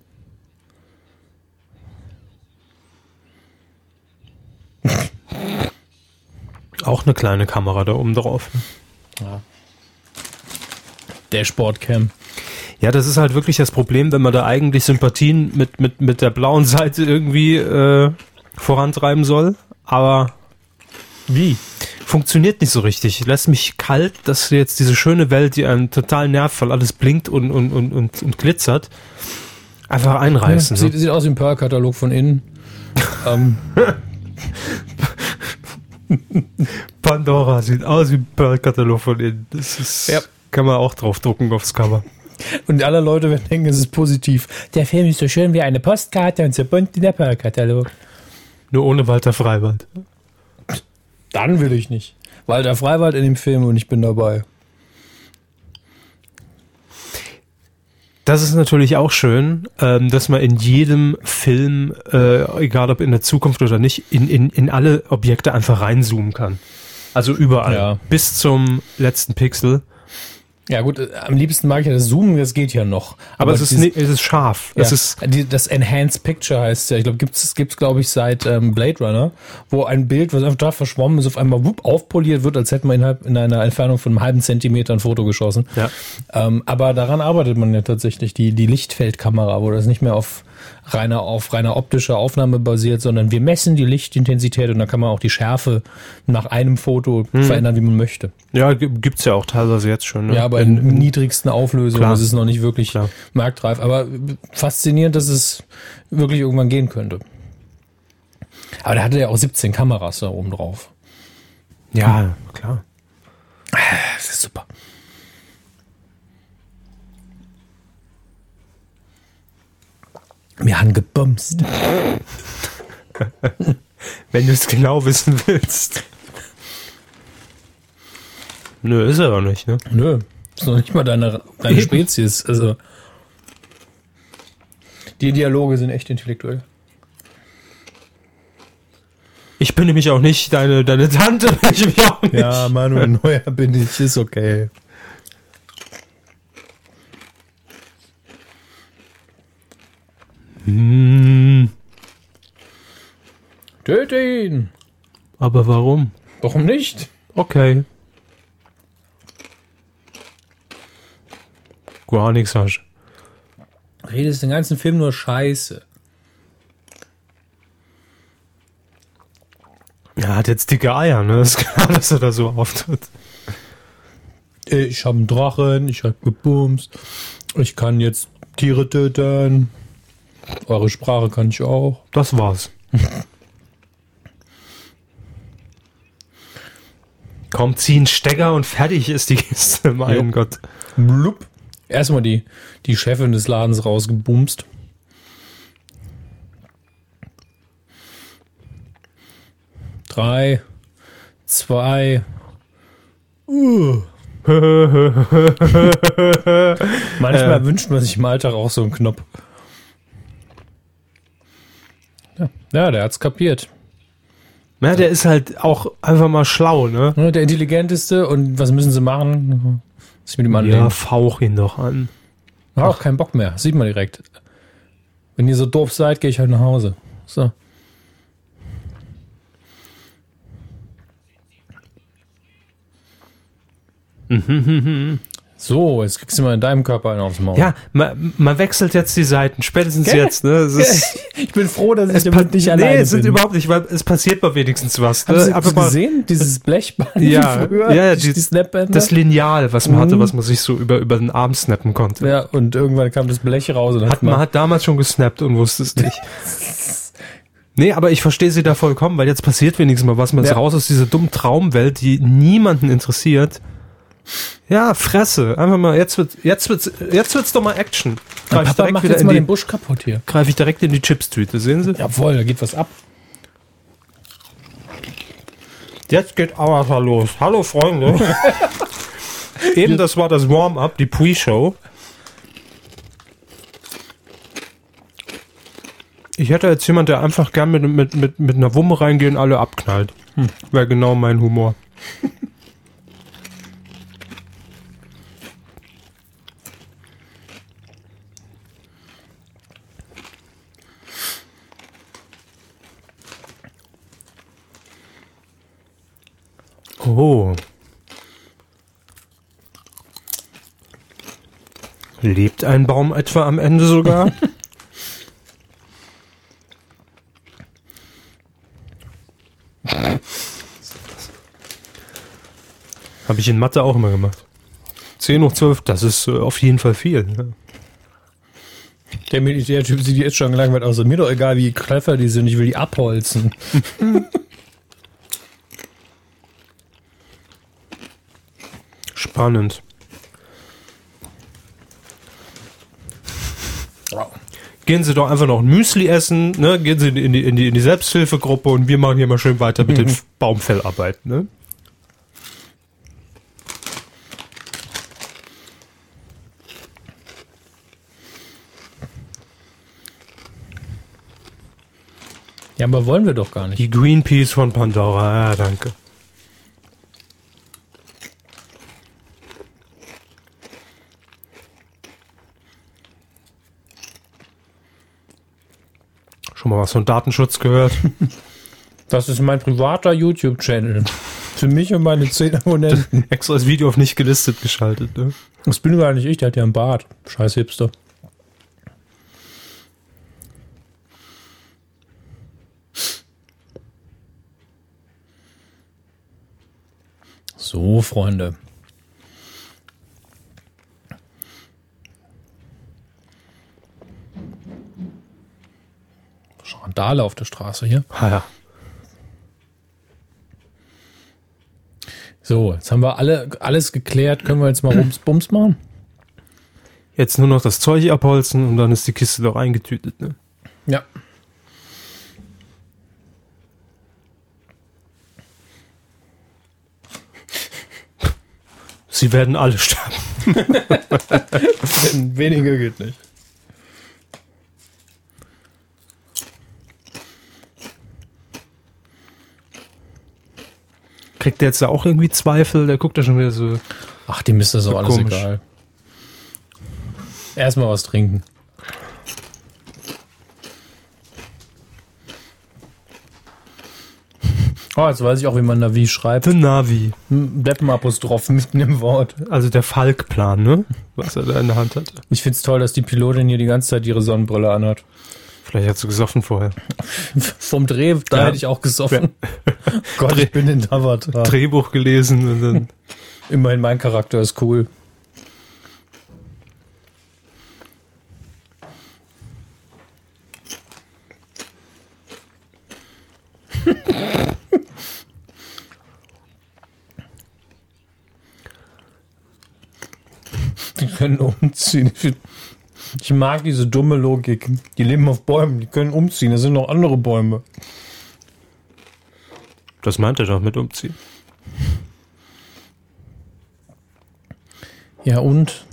Auch eine kleine Kamera da oben drauf. Ja. Dashboard-Cam. Ja, das ist halt wirklich das Problem, wenn man da eigentlich Sympathien mit, mit, mit der blauen Seite irgendwie äh, vorantreiben soll. Aber wie? Funktioniert nicht so richtig. Lässt mich kalt, dass jetzt diese schöne Welt, die einen total nervt, weil alles blinkt und, und, und, und, und glitzert, einfach einreißen. Ja, sieht, sieht aus wie ein Pearl-Katalog von innen. ähm. Pandora sieht aus wie ein Pearl-Katalog von innen. Das ist. Ja. Kann man auch draufdrucken aufs Cover. Und alle Leute werden denken, es ist positiv. Der Film ist so schön wie eine Postkarte und so bunt wie der Pearl-Katalog. Nur ohne Walter Freiwald. Dann will ich nicht. Walter Freiwald in dem Film und ich bin dabei. Das ist natürlich auch schön, ähm, dass man in jedem Film, äh, egal ob in der Zukunft oder nicht, in, in, in alle Objekte einfach reinzoomen kann. Also überall. Ja. Bis zum letzten Pixel. Ja gut, äh, am liebsten mag ich ja das Zoomen, das geht ja noch. Aber, Aber es, ist, dieses, es ist scharf. Ja, es ist die, das Enhanced Picture heißt ja. Ich glaube, gibt's es gibt's glaube ich seit ähm, Blade Runner, wo ein Bild, was einfach da verschwommen ist, auf einmal wupp, aufpoliert wird, als hätte man innerhalb in einer Entfernung von einem halben Zentimeter ein Foto geschossen. Ja. Ähm, aber daran arbeitet man ja tatsächlich die die Lichtfeldkamera, wo das nicht mehr auf reiner auf reiner optischer Aufnahme basiert, sondern wir messen die Lichtintensität und dann kann man auch die Schärfe nach einem Foto hm. verändern, wie man möchte. Ja, gibt's ja auch teilweise jetzt schon. Ne? Ja, aber in, den niedrigsten Auflösungen. Klar. Ist noch nicht wirklich Klar. marktreif. Aber faszinierend, dass es wirklich irgendwann gehen könnte. Aber der hatte ja auch 17 Kameras da oben drauf. Ja, klar. Das ist super. Wir haben gebumst. Wenn du es genau wissen willst. Nö, ist er doch nicht, ne? Nö, ist noch nicht mal deine, deine Spezies. Also die Dialoge sind echt intellektuell. Ich bin nämlich auch nicht deine, deine Tante. Ich auch nicht. Ja, Manuel Neuer bin ich, ist okay. Hm, Töte ihn! aber warum? Warum nicht? Okay. Gar nichts hast. Redest den ganzen Film nur Scheiße. Er hat jetzt dicke Eier, ne? Ist klar, dass er da so auftritt. Ich habe einen Drachen, ich habe gebumst. Ich kann jetzt Tiere töten. Eure Sprache kann ich auch. Das war's. Komm, zieh einen Stecker und fertig ist die Kiste. Mein Jo. Gott. Blub. Erstmal die, die Chefin des Ladens rausgebumst. Drei, zwei. Uh. Manchmal wünscht man sich im Alltag auch so einen Knopf. Ja, ja der hat's kapiert. Ja, der ist halt auch einfach mal schlau, ne? Der intelligenteste und was müssen sie machen? Sich mit ihm Ja, fauch ihn doch an. Hat auch keinen Bock mehr. Sieht man direkt. Wenn ihr so doof seid, gehe ich halt nach Hause. So. So, jetzt kriegst du mal in deinem Körper einen aufs Maul. Ja, man, man wechselt jetzt die Seiten, spätestens Gell? jetzt, ne? Ist, ich bin froh, dass es ich damit nicht nee, alleine es sind bin. überhaupt nicht, weil es passiert mal wenigstens was. Ne? Sie mal gesehen? Dieses Blechband Ja, früher? ja, die, die- Snapbänder? das Lineal, was man Mhm. hatte, was man sich so über, über den Arm snappen konnte. ja, und irgendwann kam das Blech raus und Hat, man hat damals schon gesnappt und wusste es nicht. Nee, aber ich verstehe sie da vollkommen, weil jetzt passiert wenigstens mal was. Man ist Ja. raus aus dieser dummen Traumwelt, die niemanden interessiert. Ja, Fresse. Einfach mal, jetzt wird, jetzt wird's, jetzt wird's doch mal Action. Greif ich Papa direkt macht jetzt in mal die, den Busch kaputt hier. greif ich direkt in die Chipstüte, sehen Sie? Jawohl, da geht was ab. Jetzt geht Avatar los. Hallo Freunde. Eben, das war das Warm-up, die Pre-Show. Ich hätte jetzt jemand, der einfach gern mit, mit, mit, mit einer Wumme reingeht und alle abknallt. Wäre genau mein Humor. Oh. Lebt ein Baum etwa am Ende sogar? Habe ich in Mathe auch immer gemacht. 10 hoch 12, das ist äh, auf jeden Fall viel. Ne? Der Militärtyp sieht jetzt schon gelangweilt aus. Mir doch egal, wie clever die sind. Ich will die abholzen. Spannend. Gehen Sie doch einfach noch ein Müsli essen, ne? Gehen Sie in die, in die, in die Selbsthilfegruppe und wir machen hier mal schön weiter mit den Baumfellarbeit, ne? Ja, aber wollen wir doch gar nicht. Die Greenpeace von Pandora, ja, danke. Mal was von Datenschutz gehört? Das ist mein privater YouTube-Channel. Für mich und meine 10 Abonnenten. Extra das Video auf nicht gelistet geschaltet, ne? Das bin gar nicht ich, der hat ja einen Bart. Scheiß Hipster. So, Freunde. Randale auf der Straße hier. Ah, ja. So, jetzt haben wir alle, alles geklärt. Können wir jetzt mal Bums, Bums machen? Jetzt nur noch das Zeug abholzen und dann ist die Kiste doch eingetütet. Ne? Ja. Sie werden alle sterben. Weniger geht nicht. Kriegt der jetzt auch irgendwie Zweifel? Der guckt da schon wieder so. Ach, dem ist das auch alles Komisch. egal. Erstmal was trinken. Oh, jetzt weiß ich auch, wie man Navi schreibt. The Navi. Deppenapostroph mitten im Wort. Also der Falk-Plan, ne? Was er da in der Hand hatte. Ich find's toll, dass die Pilotin hier die ganze Zeit ihre Sonnenbrille anhat. Vielleicht hat sie gesoffen vorher. Vom Dreh, da Ja. hätte ich auch gesoffen. Gott, ich bin in Avatar. Drehbuch gelesen und dann. Immerhin mein Charakter ist cool. Die können umziehen. Ich, mag diese dumme Logik. Die leben auf Bäumen, die können umziehen. Da sind noch andere Bäume. Das meint er doch mit umziehen. Ja, und?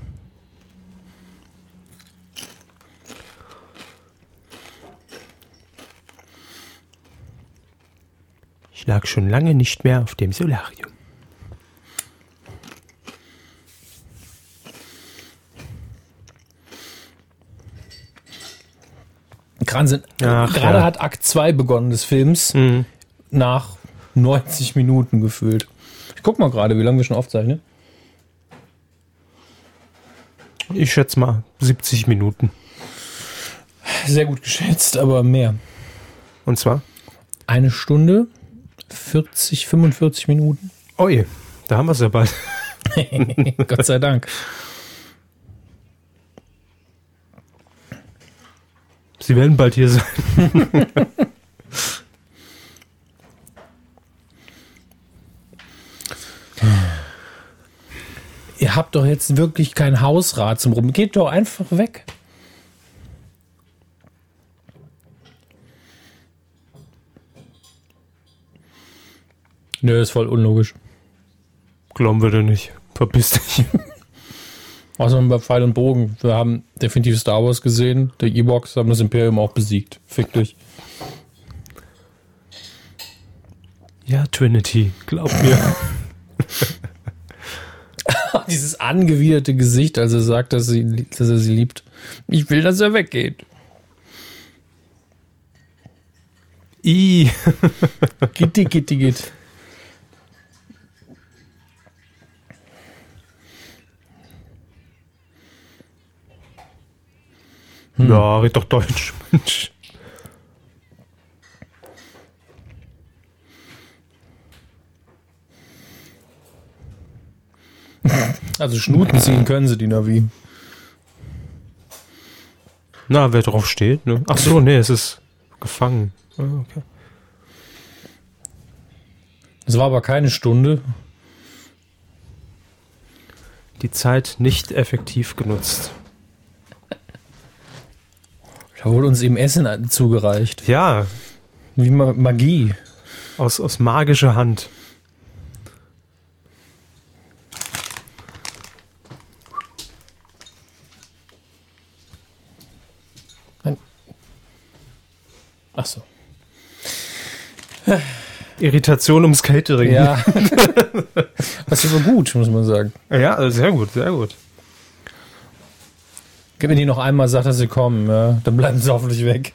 Ich lag schon lange nicht mehr auf dem Solarium. Gerade ja. hat Akt 2 begonnen des Films. Mhm. Nach 90 Minuten gefühlt. Ich guck mal gerade, wie lange wir schon aufzeichnen. Ich schätze mal 70 Minuten. Sehr gut geschätzt, aber mehr. Und zwar? Eine Stunde, 40, 45 Minuten. Oh je, da haben wir es ja bald. Gott sei Dank. Sie werden bald hier sein. Ihr habt doch jetzt wirklich kein Hausrat zum Rum. Geht doch einfach weg. Nö, ist voll unlogisch. Glauben wir denn nicht. Verpiss dich. Außerdem bei Pfeil und Bogen. Wir haben definitiv Star Wars gesehen. Die Ewoks haben das Imperium auch besiegt. Fick dich. Ja, Trinity, glaub mir. Dieses angewiderte Gesicht, als er sagt, dass, sie, dass er sie liebt. Ich will, dass er weggeht. I. Gitti, gitti, gitt. Ja, red doch Deutsch, Mensch. Also Schnuten ziehen können sie, die Navi. Na, wer drauf steht, ne? Ach so, nee, es ist gefangen. Ah, okay. Es war aber keine Stunde. Die Zeit nicht effektiv genutzt. Da wurde uns eben Essen zugereicht. Ja, Wie Ma Magie. aus, aus magischer Hand. Ach so. Irritation ums Catering. Ja. Was ist aber gut, muss man sagen. ja, sehr gut, sehr gut. Wenn die noch einmal sagt, dass sie kommen, ja, dann bleiben sie hoffentlich weg.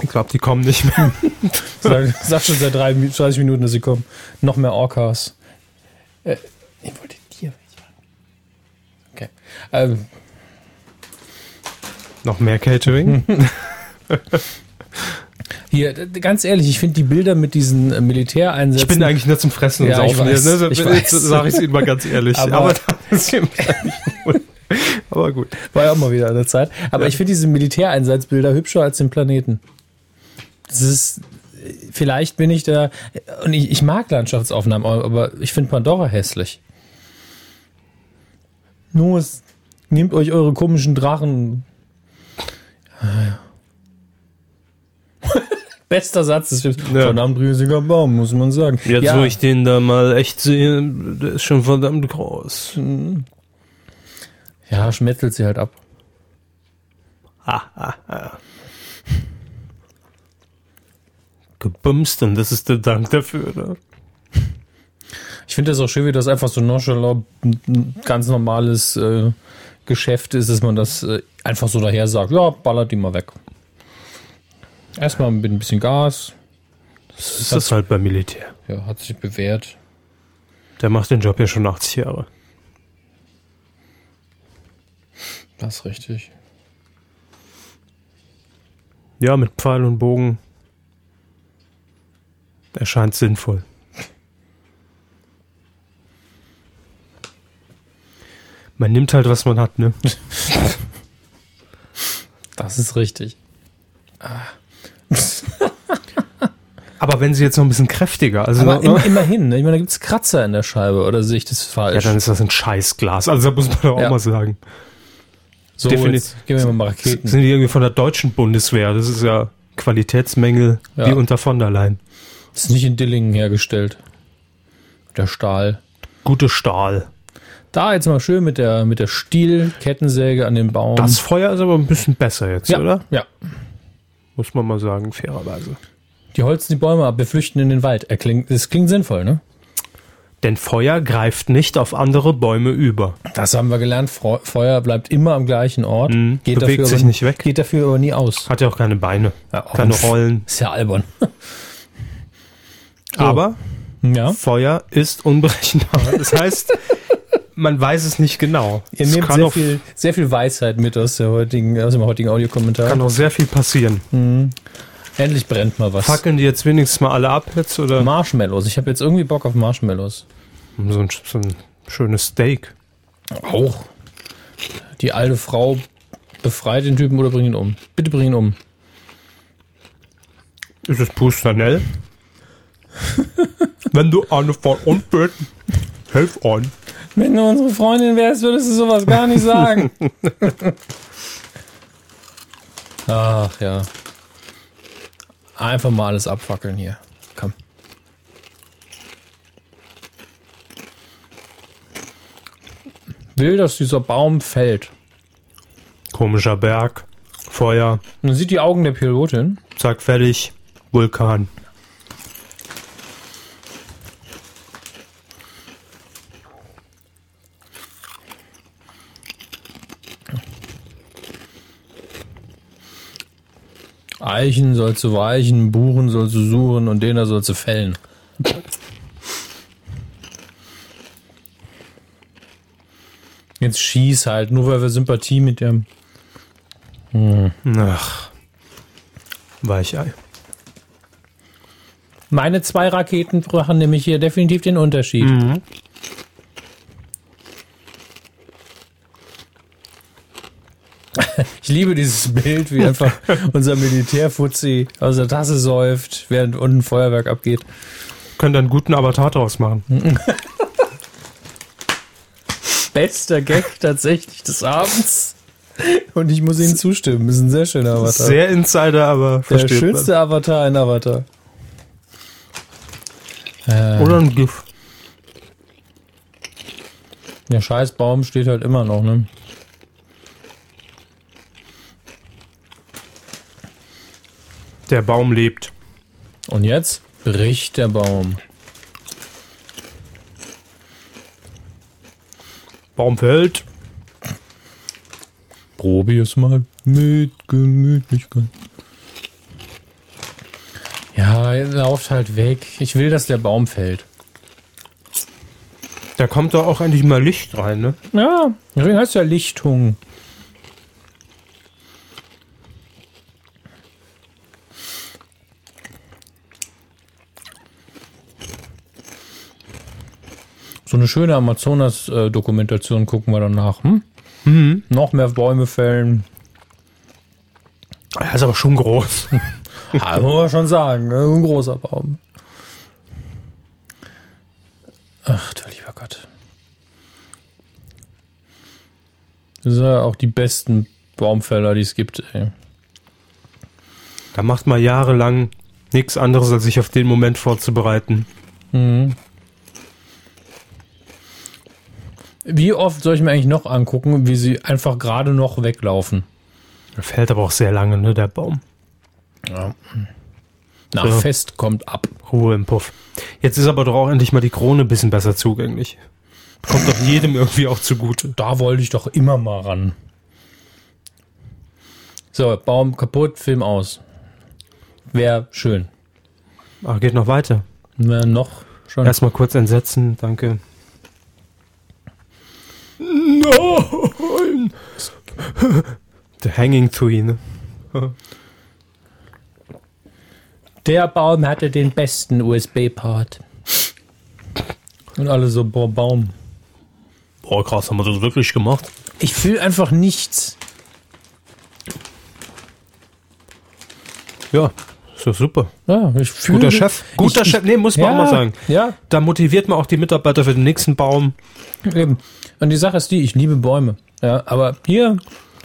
Ich glaube, die kommen nicht mehr. Sag, sag schon seit drei, 30 Minuten, dass sie kommen. Noch mehr Orcas. Äh, ich wollte dir Okay. Ähm, Noch mehr Catering? hier, ganz ehrlich, ich finde die Bilder mit diesen äh, Militäreinsätzen. Ich bin eigentlich nur zum Fressen Ja, und ich Saufen. hier, weiß, ne? ich Jetzt weiß. sage ich es Ihnen mal ganz ehrlich. Aber- Aber, das ist eigentlich. Aber gut. War ja auch mal wieder der Zeit. Aber Ja. ich finde diese Militäreinsatzbilder hübscher als den Planeten. Das ist, vielleicht bin ich da, und ich, ich mag Landschaftsaufnahmen, aber ich finde Pandora hässlich. Los, nehmt euch eure komischen Drachen. Bester Satz des Films. Ja. Verdammt riesiger Baum, muss man sagen. Jetzt, ja, wo ich den da mal echt sehe, der ist schon verdammt groß. Ja, schmettelt sie halt ab. Gebumst und das ist der Dank dafür. Ne? Ich finde das auch schön, wie das einfach so nonchalant ganz normales äh, Geschäft ist, dass man das äh, einfach so daher sagt, ja, ballert die mal weg. Erstmal mit ein bisschen Gas. Das ist das halt beim Militär. Ja, hat sich bewährt. Der macht den Job ja schon 80 Jahre. Das ist richtig. Ja, mit Pfeil und Bogen erscheint sinnvoll. Man nimmt halt, was man hat, ne? Das ist richtig. Aber wenn sie jetzt noch ein bisschen kräftiger, also Aber im, immerhin, ne? ich meine, da gibt es Kratzer in der Scheibe oder sehe ich das ja, falsch? dann ist das ein Scheißglas. Also da muss man doch auch Ja. mal sagen. So, definitiv- geben wir mal Raketen. Sind die irgendwie von der deutschen Bundeswehr? Das ist ja Qualitätsmängel Ja. wie unter von der Leyen. Das ist nicht in Dillingen hergestellt. Der Stahl. Gute Stahl. Da jetzt mal schön mit der, mit der Stielkettensäge an den Baum. Das Feuer ist aber ein bisschen besser jetzt, ja, oder? Ja. Muss man mal sagen, fairerweise. Die holzen die Bäume ab, wir flüchten in den Wald. Er klingt, das klingt sinnvoll, ne? Denn Feuer greift nicht auf andere Bäume über. Das haben wir gelernt. Feuer bleibt immer am gleichen Ort. Mhm. Geht Bewegt dafür sich aber, nicht weg. Geht dafür aber nie aus. Hat ja auch keine Beine, Ja, auch keine ein- Rollen. Ist ja albern. Aber Ja. Feuer ist unberechenbar. Das heißt, man weiß es nicht genau. Ihr es nehmt sehr viel, sehr viel Weisheit mit aus, der heutigen, aus dem heutigen Audiokommentar. kann auch sehr viel passieren. Endlich brennt mal was. Fackeln die jetzt wenigstens mal alle ab jetzt oder Marshmallows. Ich habe jetzt irgendwie Bock auf Marshmallows. so ein, so ein schönes Steak? Auch. Die alte Frau befreit den Typen oder bringt ihn um. Bitte bring ihn um. Ist es Pustanell? Wenn du eine von uns bist, helf an. Wenn du unsere Freundin wärst, würdest du sowas gar nicht sagen. Ach ja. Einfach mal alles abfackeln hier. Komm. Will, dass dieser Baum fällt. Komischer Berg, Feuer, Man sieht die Augen der Pilotin. zack, fertig, Vulkan. Eichen sollst du weichen, Buchen sollst du suchen und den da sollst du fällen. Jetzt schieß halt, nur weil wir Sympathie mit dem. Ach, Weichei. Meine zwei Raketen machen nämlich hier definitiv den Unterschied. Ich liebe dieses Bild, wie einfach unser Militärfuzzi aus der Tasse säuft, während unten ein Feuerwerk abgeht. Können dann einen guten Avatar draus machen. Bester Gag tatsächlich des Abends. Und ich muss Ihnen zustimmen. Das ist ein sehr schöner Avatar. Sehr Insider, aber der schönste Avatar, ein Avatar. man. Äh, Oder ein GIF. der Scheißbaum steht halt immer noch, ne? Der Baum lebt. Und jetzt bricht der Baum. Baum fällt. Probier's mal mit Gemütlichkeit. Ja, er lauft halt weg. Ich will, dass der Baum fällt. Da kommt doch auch endlich mal Licht rein, ne? Ja, deswegen heißt ja Lichtung. So eine schöne Amazonas-Dokumentation gucken wir danach. Hm? Noch mehr Bäume fällen. Er ist aber schon groß. Ja, muss man schon sagen, ne? ein großer Baum. Ach du lieber Gott. Das sind ja auch die besten Baumfäller, die es gibt. Ey. Da macht man jahrelang nichts anderes, als sich auf den Moment vorzubereiten. Mhm. Wie oft soll ich mir eigentlich noch angucken, wie sie einfach gerade noch weglaufen? Fällt aber auch sehr lange, ne, der Baum. Ja. Nach Ja. Fest kommt ab. Ruhe im Puff. Jetzt ist aber doch auch endlich mal die Krone ein bisschen besser zugänglich. Kommt doch jedem irgendwie auch zugute. Da wollte ich doch immer mal ran. So, Baum kaputt, Film aus. Wäre schön. Ah, geht noch weiter. Wär noch schon. Erstmal kurz entsetzen, danke. Nein! The Hanging Tree, ne? Der Baum hatte den besten USB-Part. Und alle so, boah, Baum. Boah, krass, haben wir das wirklich gemacht? Ich fühle einfach nichts. Ja, ist doch super. Ja, ich fühle Guter Chef. Guter ich, Chef, nee, muss man ja, auch mal sagen. Ja, Da motiviert man auch die Mitarbeiter für den nächsten Baum. eben. Und die Sache ist die, ich liebe Bäume. Ja, aber hier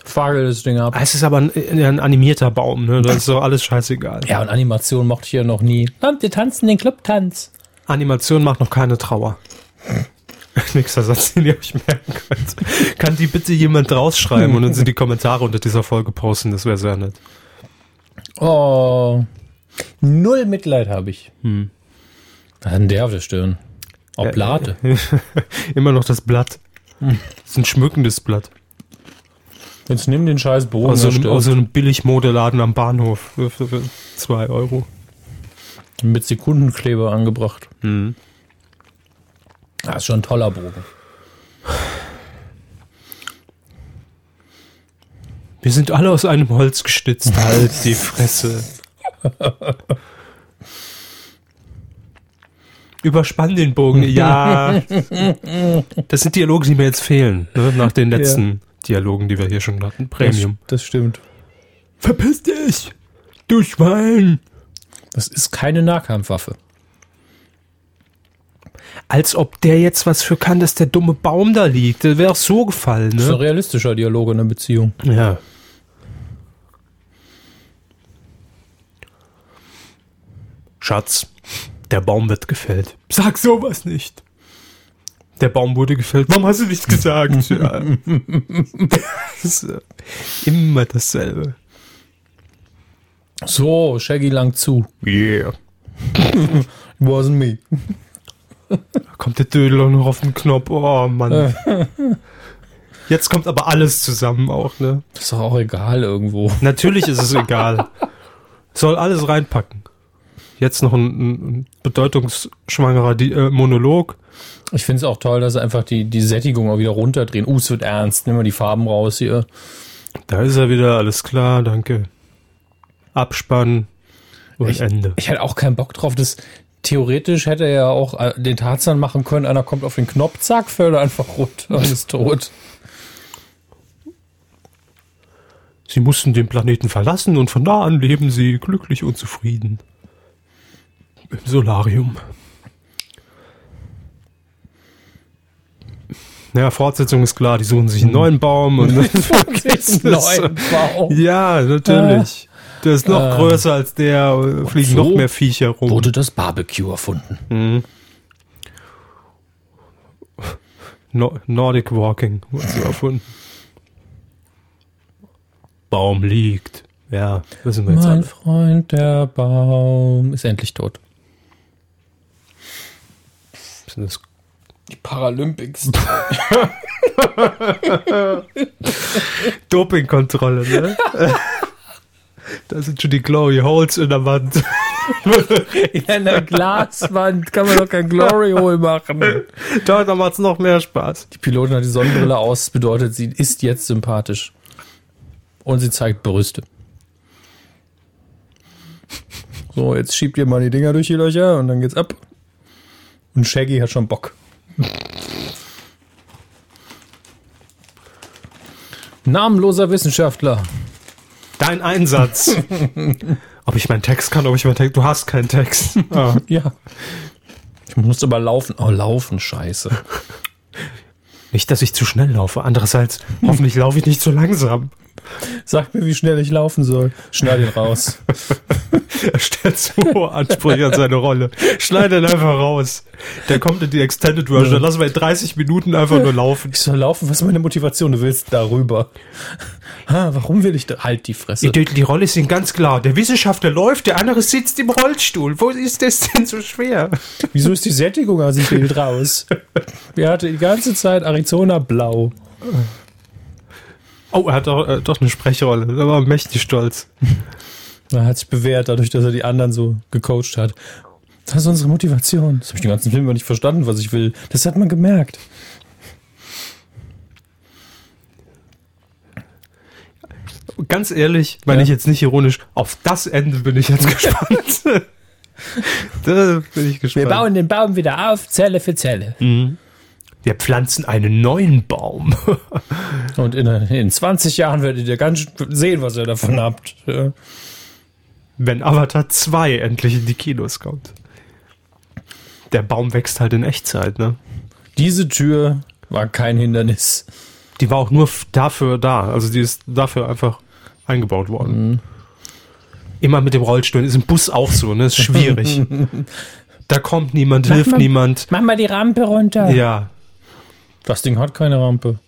fagel das Ding ab. Es ist aber ein, ein animierter Baum, ne? Das ist so alles scheißegal. Ja, und Animation mochte ich ja noch nie. Kommt, wir tanzen den Clubtanz. Animation macht noch keine Trauer. Nächster Satz, den ihr euch merken könnt. Kann die bitte jemand rausschreiben und uns in die Kommentare unter dieser Folge posten? Das wäre sehr nett. Oh. Null Mitleid habe ich. Hm. Was hat denn der auf der Stirn? Oblate. Immer noch das Blatt. Das ist ein schmückendes Blatt. Jetzt nimm den scheiß Bogen. Aus so einem, stirbt. aus so einem Billigmodeladen am Bahnhof. Für, für, für zwei Euro. Mit Sekundenkleber angebracht. Mhm. Das ist schon ein toller Bogen. Wir sind alle aus einem Holz gestützt. Halt die Fresse. Überspann den Bogen. Ja. Das sind Dialoge, die mir jetzt fehlen. Ne? Nach den letzten Dialogen, die wir hier schon hatten. Premium. Das, das stimmt. Verpiss dich! Du Schwein! Das ist keine Nahkampfwaffe. Als ob der jetzt was für kann, dass der dumme Baum da liegt. Der wäre auch so gefallen, Das ist ein ne? realistischer Dialog in einer Beziehung. Ja. Schatz, der Baum wird gefällt. Sag sowas nicht. Der Baum wurde gefällt. Warum hast du nichts gesagt? ja. Das äh, immer dasselbe. So, Shaggy lang zu. Yeah. Wasn't me. Da kommt der Dödel auch noch auf den Knopf. Oh Mann. Jetzt kommt aber alles zusammen auch, ne? Das ist doch auch egal irgendwo. Natürlich ist es egal. Soll alles reinpacken. Jetzt noch ein, ein bedeutungsschwangerer Di äh, Monolog. Ich finde es auch toll, dass sie einfach die, die Sättigung auch wieder runterdrehen. Uh, es wird ernst. Nimm mal die Farben raus hier. Da ist er wieder, alles klar, danke. Abspann und Ich- Ende. Ich hätte auch keinen Bock drauf. Das, theoretisch hätte er ja auch äh, den Tarzan machen können. Einer kommt auf den Knopf, zack, fällt er einfach runter und ist tot. Sie mussten den Planeten verlassen und von da an leben sie glücklich und zufrieden. Im Solarium. Ja, Fortsetzung ist klar, die suchen sich einen neuen Baum und Neuen Baum. Ja, natürlich. Der ist noch Äh. größer als der, äh, fliegen so noch mehr Viecher rum. Wurde das Barbecue erfunden? No Nordic Walking wurde so erfunden. Baum liegt. Ja, wissen wir jetzt Mein alle. Freund, der Baum ist endlich tot. Sind das Die Paralympics. Dopingkontrolle, ne? da sind schon die Glory Holes in der Wand. In einer Glaswand kann man doch kein Glory Hole machen. da da macht's noch mehr Spaß. Die Pilotin hat die Sonnenbrille aus, das bedeutet, sie ist jetzt sympathisch. Und sie zeigt Brüste. So, jetzt schiebt ihr mal die Dinger durch die Löcher und dann geht's ab. Und Shaggy hat schon Bock. Namenloser Wissenschaftler. dein Einsatz. ob ich meinen Text kann, ob ich meinen Text. Du hast keinen Text. Ah. Ja. Ich muss aber laufen. Oh, laufen, scheiße. Nicht, dass ich zu schnell laufe. Andererseits, hoffentlich laufe ich nicht zu langsam. Sag mir, wie schnell ich laufen soll. Schneid ihn raus. er stellt so hohe Ansprüche an seine Rolle. Schneid ihn einfach raus. Der kommt in die Extended Version. Dann lassen wir in 30 Minuten einfach nur laufen. Ich soll laufen? Was ist meine Motivation? Du willst darüber. Ha, warum will ich da? Halt die Fresse. Die, die Rolle ist Ihnen ganz klar. Der Wissenschaftler läuft, der andere sitzt im Rollstuhl. Wo ist das denn so schwer? Wieso ist die Sättigung aus dem Bild raus? Wir hatten die ganze Zeit Arizona blau. Oh, er hat doch, äh, doch eine Sprechrolle. Da war mächtig stolz. Er hat sich bewährt, dadurch, dass er die anderen so gecoacht hat. Das ist unsere Motivation. Das habe ich den ganzen Film aber nicht verstanden, was ich will. Das hat man gemerkt. Ganz ehrlich, meine Ja. ich jetzt nicht ironisch, auf das Ende bin ich jetzt gespannt. da bin ich gespannt. den Baum wieder auf, Zelle für Zelle. Wir pflanzen einen neuen Baum. Und in, in 20 Jahren werdet ihr ganz sehen, was ihr davon habt. Ja. Wenn Avatar 2 endlich in die Kinos kommt. Der Baum wächst halt in Echtzeit, ne? Diese Tür war kein Hindernis. Die war auch nur dafür da. Also die ist dafür einfach eingebaut worden. Immer mit dem Rollstuhl. Ist im Bus auch so, ne? Ist schwierig. da kommt niemand, hilft mal- niemand. Mach mal die Rampe runter. Ja. Das Ding hat keine Rampe.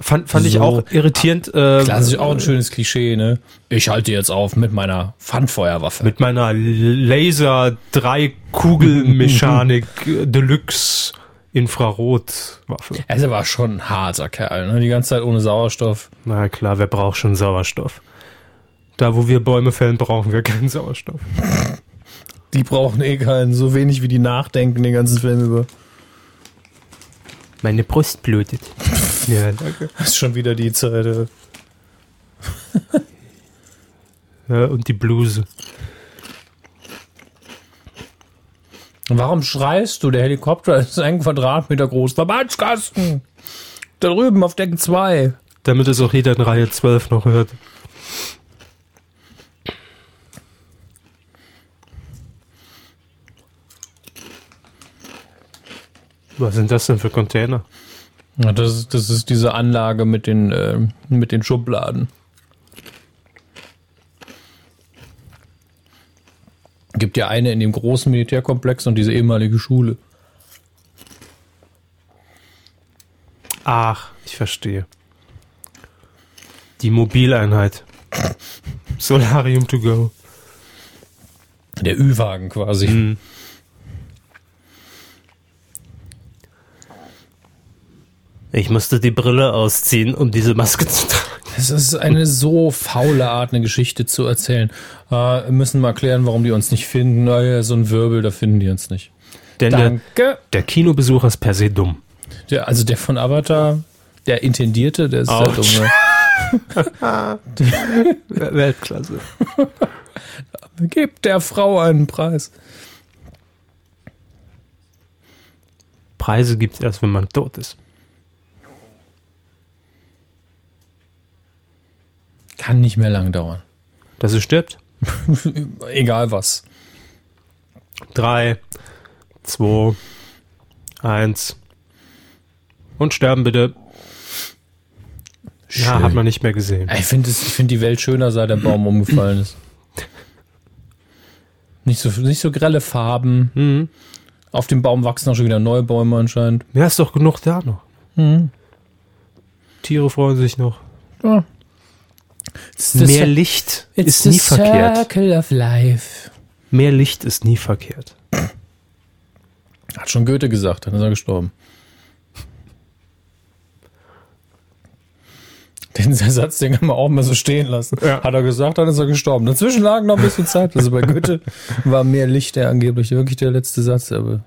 Fand, fand ich So. auch irritierend. Äh, Klassisch auch ein schönes Klischee, ne? Ich halte jetzt auf mit meiner Pfandfeuerwaffe. mit meiner Laser 3 Kugelmechanik Deluxe Infrarotwaffe. Also er war schon ein harter Kerl, ne? Die ganze Zeit ohne Sauerstoff. Na klar, wer braucht schon Sauerstoff? Da, wo wir Bäume fällen, brauchen wir keinen Sauerstoff. Die brauchen eh keinen, so wenig wie die nachdenken den ganzen Film über. Meine Brust blutet. ja, danke. Das ist schon wieder die Zeit. äh. Ja, und die Bluse. Warum schreist du? Der Helikopter ist ein Quadratmeter groß. Verbandskasten! Da drüben auf Deck 2. Damit es auch jeder in Reihe 12 noch hört. Was sind das denn für Container? Ja, das, ist, das ist diese Anlage mit den, äh, mit den Schubladen. Gibt ja eine in dem großen Militärkomplex und diese ehemalige Schule. Ach, ich verstehe. Die Mobileinheit. Solarium to go. Der Ü-Wagen quasi. Hm. Ich musste die Brille ausziehen, um diese Maske zu tragen. Es ist eine so faule Art, eine Geschichte zu erzählen. Äh, wir müssen mal klären, warum die uns nicht finden. Naja, so ein Wirbel, da finden die uns nicht. Denn der, Danke. der Kinobesucher ist per se dumm. Der, also der von Avatar, der Intendierte, der ist der Autsch. Dumme. Weltklasse. Gebt der Frau einen Preis. Preise gibt's erst, wenn man tot ist. Kann nicht mehr lang dauern. Dass es stirbt? Egal was. Drei, zwei, eins. Und sterben bitte. Ja, Schön. hat man nicht mehr gesehen. Ich finde find die Welt schöner, seit der Baum umgefallen ist. Nicht so, nicht so grelle Farben. Mhm. Auf dem Baum wachsen auch schon wieder neue Bäume anscheinend. Ja, ist doch genug da noch. Mhm. Tiere freuen sich noch. Ja. Mehr Licht It's ist nie verkehrt. circle of life. Mehr Licht ist nie verkehrt. Hat schon Goethe gesagt, dann ist er gestorben. Den Satz, den kann man auch mal so stehen lassen. Ja. Hat er gesagt, dann ist er gestorben. Dazwischen lag noch ein bisschen Zeit. Also bei Goethe war mehr Licht der angeblich wirklich der letzte Satz, aber.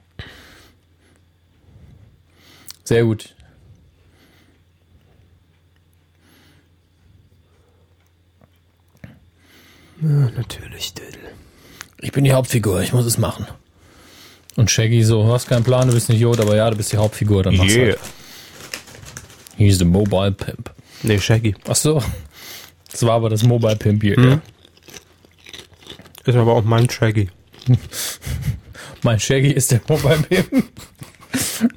Sehr gut. Ja, natürlich, Diddle. Ich bin die Hauptfigur, ich muss es machen. Und Shaggy so, du hast keinen Plan, du bist nicht Jod, aber ja, du bist die Hauptfigur, dann mach's halt. He's the mobile pimp. Nee, Shaggy. Ach so. Das war aber das Mobile Pimp hier. Hm. Ist aber auch mein Shaggy. Mein Shaggy ist der Mobile Pimp.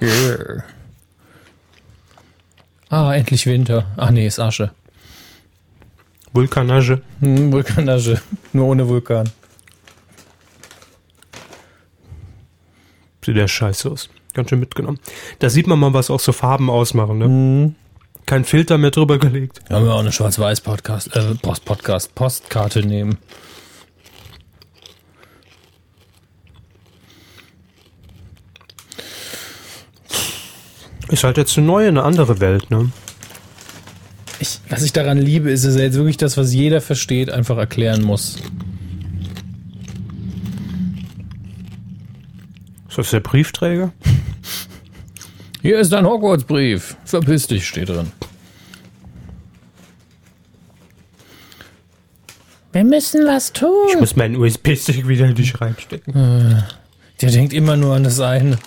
yeah. Ah, endlich Winter. Ach nee, ist Asche. Vulkanage. Hm, Vulkanasche. Nur ohne Vulkan. Sieht der scheiße aus. Ganz schön mitgenommen. Da sieht man mal, was auch so Farben ausmachen, ne? Mhm. Kein Filter mehr drüber gelegt. Können wir auch eine Schwarz-Weiß-Podcast, äh, Post Podcast, Postkarte nehmen. Ist halt jetzt eine neue, eine andere Welt, ne? Ich, was ich daran liebe, ist, dass er jetzt wirklich das, was jeder versteht, einfach erklären muss. Ist das der Briefträger? Hier ist dein Hogwarts-Brief. Verpiss dich, steht drin. Wir müssen was tun. Ich muss meinen USB-Stick wieder in dich reinstecken. Der denkt immer nur an das eine.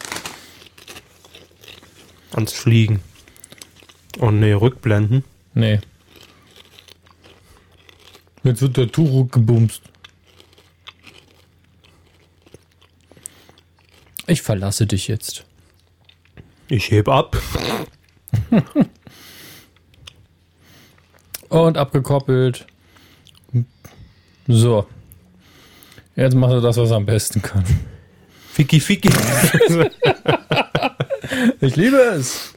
Ans Fliegen. Oh ne, rückblenden. Nee. Jetzt wird der Turuk gebumst. Ich verlasse dich jetzt. Ich heb ab. Und abgekoppelt. So. Jetzt macht er das, was er am besten kann. Ficky Ficky. Ich liebe es.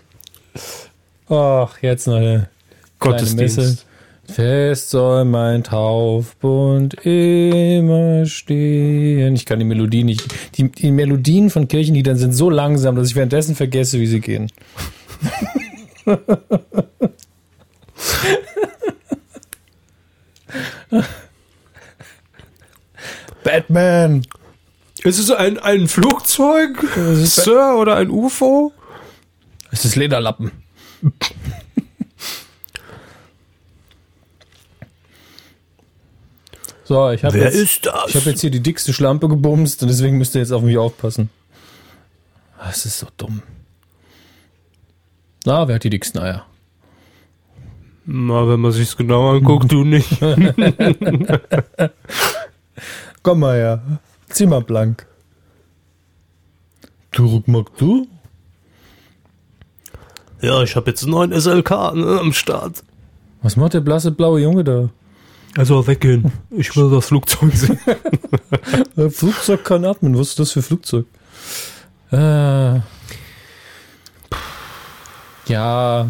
Ach, jetzt noch eine kleine Messe. Gottesdienst. Fest soll mein Taufbund immer stehen. Ich kann die Melodie nicht. Die, die Melodien von Kirchenliedern sind so langsam, dass ich währenddessen vergesse, wie sie gehen. Batman. Ist es ein, ein Flugzeug, Sir, oder ein UFO? Es ist Lederlappen. So, ich habe Wer jetzt, ist das? ich hab jetzt hier die dickste Schlampe gebumst und deswegen müsst ihr jetzt auf mich aufpassen. Das ist so dumm. Na, wer hat die dicksten Eier? Na, wenn man sich's genau anguckt, du nicht. Komm mal her. Zieh mal blank. Du, mag du? Ja, ich habe jetzt einen neuen SLK ne, am Start. Was macht der blasse blaue Junge da? Also weggehen. Ich will das Flugzeug sehen. Äh, Flugzeug kann atmen. Was ist das für Flugzeug? Äh, ja.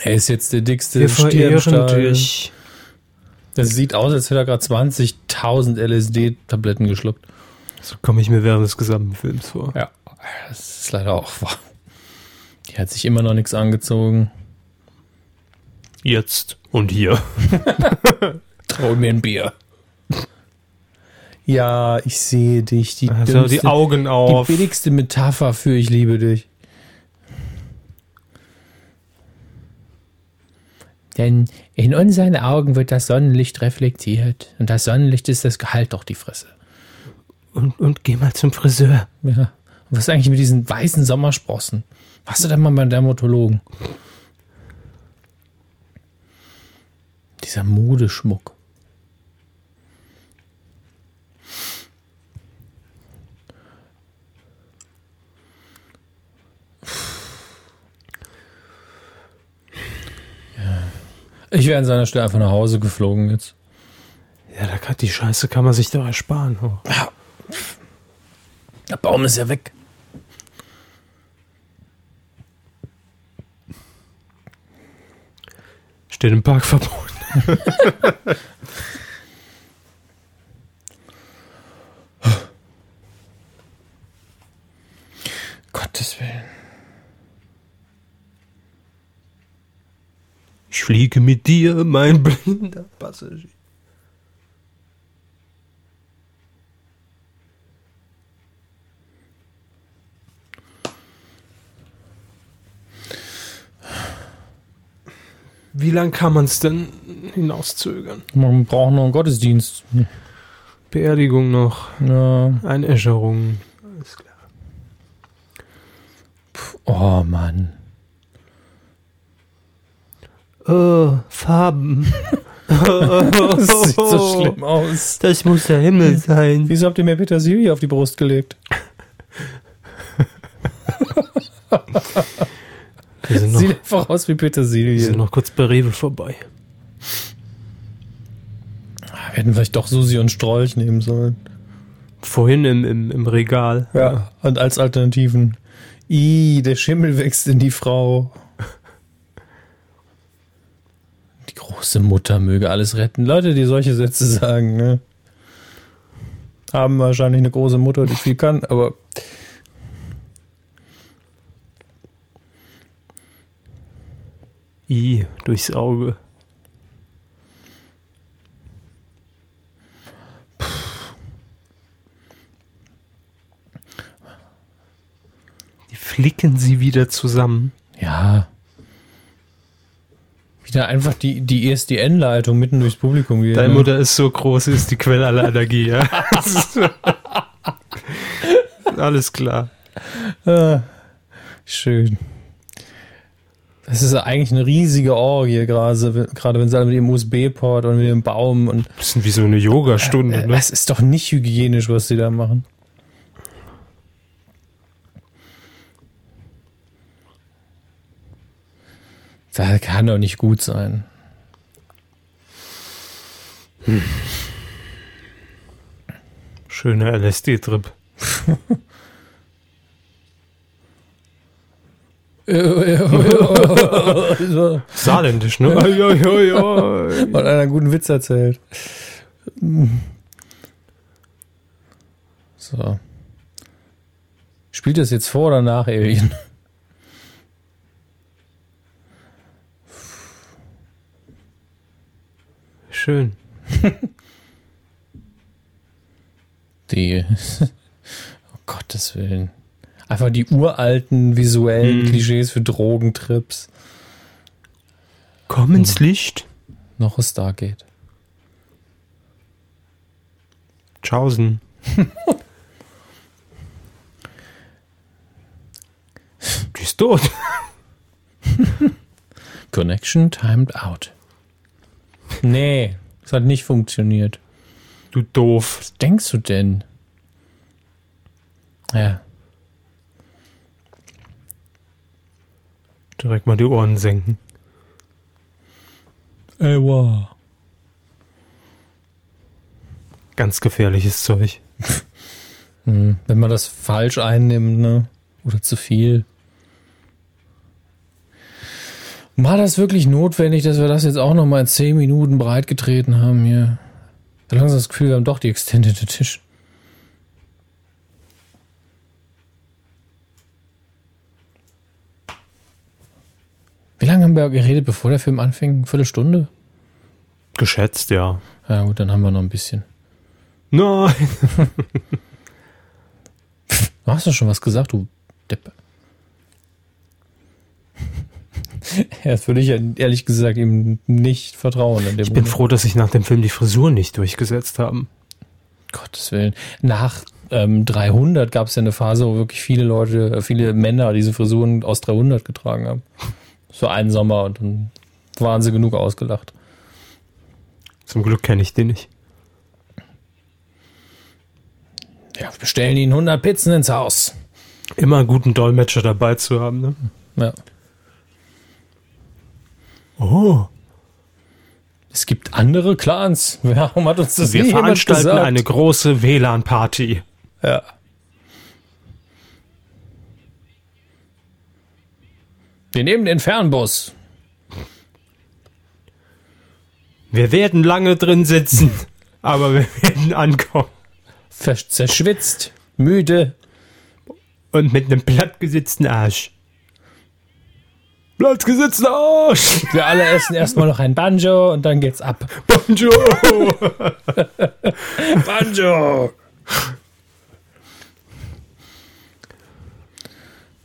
Er ist jetzt der dickste Wir verehren dich. Das sieht aus, als hätte er gerade 20.000 LSD-Tabletten geschluckt. So komme ich mir während des gesamten Films vor. Ja, das ist leider auch wahr. Die hat sich immer noch nichts angezogen. Jetzt und hier. Trau mir ein Bier. Ja, ich sehe dich. Die, Also dümmste, die Augen auf. die billigste Metapher für ich liebe dich. Denn in unseren Augen wird das Sonnenlicht reflektiert. Und das Sonnenlicht ist das Gehalt doch die Fresse. Und, und geh mal zum Friseur. Ja. Und was ist eigentlich mit diesen weißen Sommersprossen? Warst du da mal beim Dermatologen? Dieser Modeschmuck. Ich wäre an seiner Stelle einfach nach Hause geflogen jetzt. Ja, da kann, die Scheiße kann man sich doch ersparen. Oh. Der Baum ist ja weg. Steht im Parkverbot. Gottes Willen. Ich fliege mit dir, mein blinder Passagier. Wie lang kann man es denn hinauszögern? Man braucht noch einen Gottesdienst. Beerdigung noch, Ja. Einäscherung. Alles klar. Oh Mann. Oh, Farben. Das sieht so schlimm aus. Das muss der Himmel sein. Wieso habt ihr mir Petersilie auf die Brust gelegt? Wir noch, Sieht einfach aus wie wir Petersilie. sind noch kurz bei Rewe vorbei. Wir hätten vielleicht doch Susi und Strolch nehmen sollen. Vorhin im, im, im Regal. Ja. Und als Alternativen. I, der Schimmel wächst in die Frau. Die große Mutter möge alles retten. Leute, die solche Sätze sagen, ne? Haben wahrscheinlich eine große Mutter, die viel kann, aber I, durchs Auge. Die flicken sie wieder zusammen. ja. Wieder einfach die, die ESDN-Leitung mitten durchs Publikum gehen. Deine ne? Mutter ist so groß, ist die Quelle aller Allergie, ja. Alles klar. Ah, schön. Das ist ja eigentlich eine riesige Orgie, gerade, gerade wenn sie alle mit dem USB-Port und mit dem Baum und Bisschen wie so eine Yogastunde, Äh, ne? Es ist doch nicht hygienisch, was sie da machen. Das kann doch nicht gut sein. Schöner LSD-Trip. Saarländisch, ne? Und einer einen guten Witz erzählt. So. Spielt das jetzt vor oder nach Alien? Schön. Die. Oh Gottes Willen. Einfach die uralten visuellen Hm. Klischees für Drogentrips. Komm ins Licht. Noch es Stargate. Tschaußen. Die ist tot. Connection timed out. Nee, es hat nicht funktioniert. Du doof. Was denkst du denn? Ja, Direkt mal die Ohren senken. ey, wow. Ganz gefährliches Zeug. Hm, wenn man das falsch einnimmt, ne? Oder zu viel. War das wirklich notwendig, dass wir das jetzt auch noch mal in 10 Minuten breit getreten haben hier? Ich habe langsam das Gefühl, wir haben doch die Extended Edition. Haben wir geredet, bevor der Film anfing? Eine Viertelstunde? Geschätzt, ja. Ja gut, dann haben wir noch ein bisschen. Nein. Du hast doch schon was gesagt, du Depp. Das würde ich ja ehrlich gesagt ihm nicht vertrauen. In dem Ich bin froh, dass sich nach dem Film die Frisuren nicht durchgesetzt haben. Gottes Willen. Nach ähm, 300 gab es ja eine Phase, wo wirklich viele Leute, äh, viele Männer diese Frisuren aus 300 getragen haben. So einen Sommer und dann waren sie genug ausgelacht. Zum Glück kenne ich den nicht. Ja, wir bestellen ihnen 100 Pizzen ins Haus. Immer einen guten Dolmetscher dabei zu haben, ne? Ja. Oh. Es gibt andere Clans. Warum hat uns das Wir veranstalten eine große WLAN-Party. Ja. Wir nehmen den Fernbus. Wir werden lange drin sitzen, aber wir werden ankommen. Zerschwitzt, müde. Und mit einem plattgesitzten Arsch. Plattgesitzter Arsch! Wir alle essen erstmal noch ein Banjo und dann geht's ab. Bonjour! Banjo!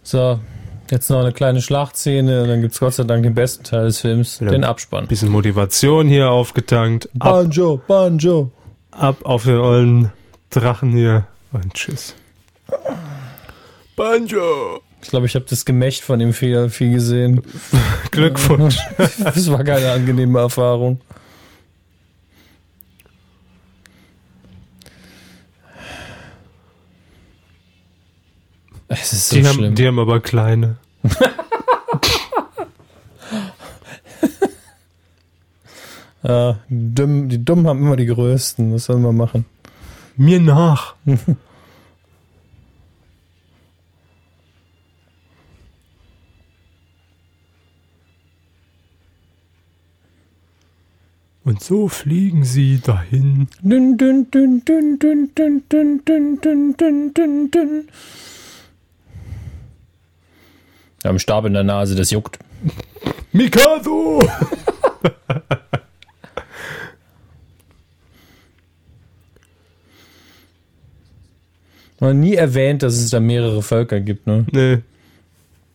So, jetzt noch eine kleine Schlachtszene und dann gibt's Gott sei Dank den besten Teil des Films, Ja. den Abspann. Bisschen Motivation hier aufgetankt. Ab, Banjo, Banjo. ab auf den ollen Drachen hier. Und tschüss. Banjo! Ich glaube, ich habe das Gemächt von dem viel, viel gesehen. Glückwunsch. Das war keine angenehme Erfahrung. Es ist so die, schlimm. haben, die haben aber kleine. Ja, die, Dummen, die Dummen haben immer die größten. Was sollen wir machen? Mir nach. Und so fliegen sie dahin. Dün, dün, dün, dün, dün, dün, dün, dün, dün, dün, dün. Wir haben Stab in der Nase, das juckt. Mikado! Man nie erwähnt, dass es da mehrere Völker gibt, ne? Nee.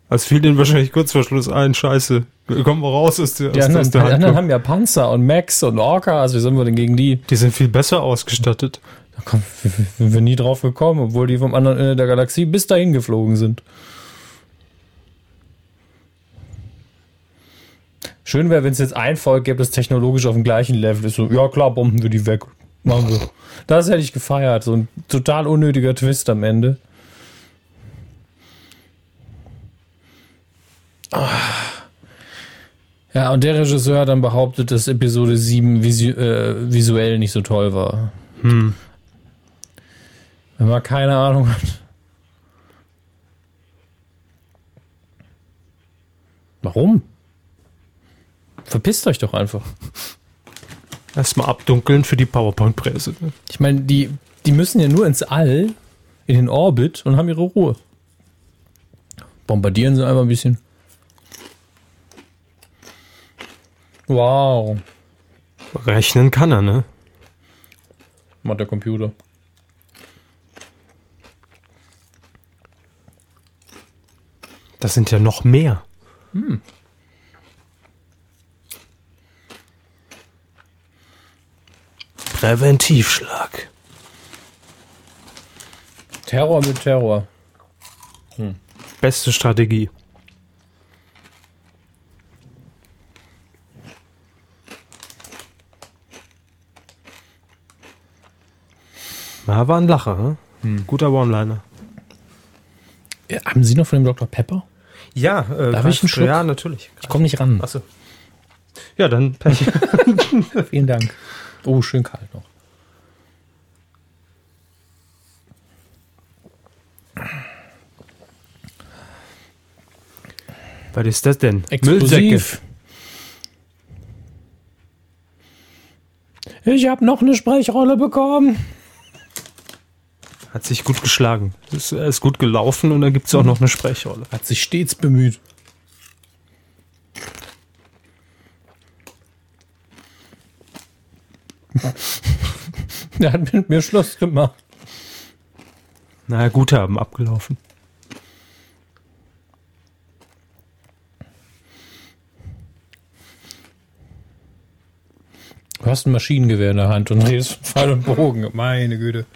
Das fiel denen wahrscheinlich kurz vor Schluss ein. Scheiße. Kommen wir raus aus der, Die anderen, aus die der anderen haben ja Panzer und Max und Orcas. Wie sollen wir denn gegen die? Die sind viel besser ausgestattet. Da sind wir nie drauf gekommen, obwohl die vom anderen Ende der Galaxie bis dahin geflogen sind. Schön wäre, wenn es jetzt ein Volk gäbe, das technologisch auf dem gleichen Level ist. So, ja klar, bomben wir die weg. Machen wir. Das hätte ich gefeiert. So ein total unnötiger Twist am Ende. Ah. Ja, und der Regisseur hat dann behauptet, dass Episode 7 visu äh, visuell nicht so toll war. Hm. Wenn man keine Ahnung hat. Warum? Verpisst euch doch einfach. Erstmal abdunkeln für die PowerPoint-Präse. ne? Ich meine, die, die müssen ja nur ins All, in den Orbit und haben ihre Ruhe. Bombardieren sie einfach ein bisschen. Wow. Rechnen kann er, ne? Macht der Computer. Das sind ja noch mehr. Präventivschlag. Terror mit Terror. Beste Strategie. Na, war ein Lacher, hm? Guter One-Liner. Ja, haben Sie noch von dem Dr. Pepper? Ja, äh, Darf ich einen Schluck? Ja, natürlich. Ich komme nicht ran. Achso. Ja, dann Pech. Vielen Dank. Oh, schön kalt noch. Was ist das denn? Explosiv. Ich habe noch eine Sprechrolle bekommen. Hat sich gut geschlagen. Ist, er ist gut gelaufen und dann gibt es auch noch eine Sprechrolle. Hat sich stets bemüht. Er hat mit mir Schluss gemacht. Na, Guthaben abgelaufen. Du hast ein Maschinengewehr in der Hand und redest von Pfeil und Bogen. Meine Güte.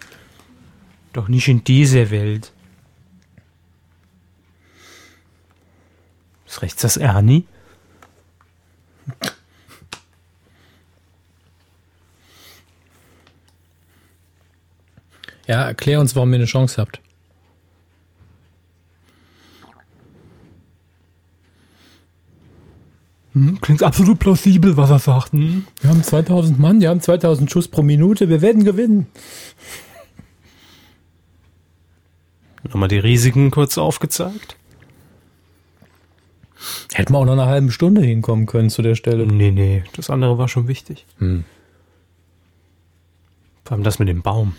Doch nicht in dieser Welt. Ist rechts das Ernie? Ja, erklär uns, warum ihr eine Chance habt. Hm, klingt absolut plausibel, was er sagt. Hm? Wir haben 2000 Mann, die haben 2000 Schuss pro Minute. Wir werden gewinnen. Nochmal die Risiken kurz aufgezeigt. Hätten wir auch noch eine halbe Stunde hinkommen können zu der Stelle. Nee, nee, das andere war schon wichtig. Hm. Vor allem das mit dem Baum.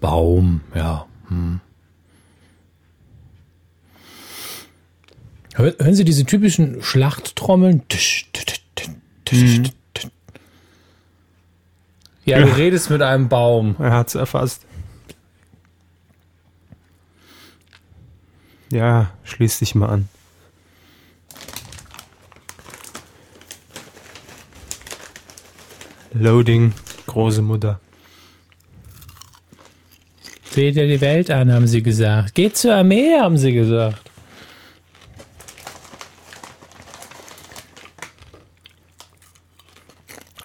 Baum, ja. Hm. Hör, hören Sie diese typischen Schlachttrommeln? Tisch, tisch, tisch, tisch, tisch, tisch. Ja, du redest mit einem Baum. Er hat's erfasst. Ja, schließ dich mal an. Loading, große Mutter. Seht ihr die Welt an, haben sie gesagt. Geht zur Armee, haben sie gesagt.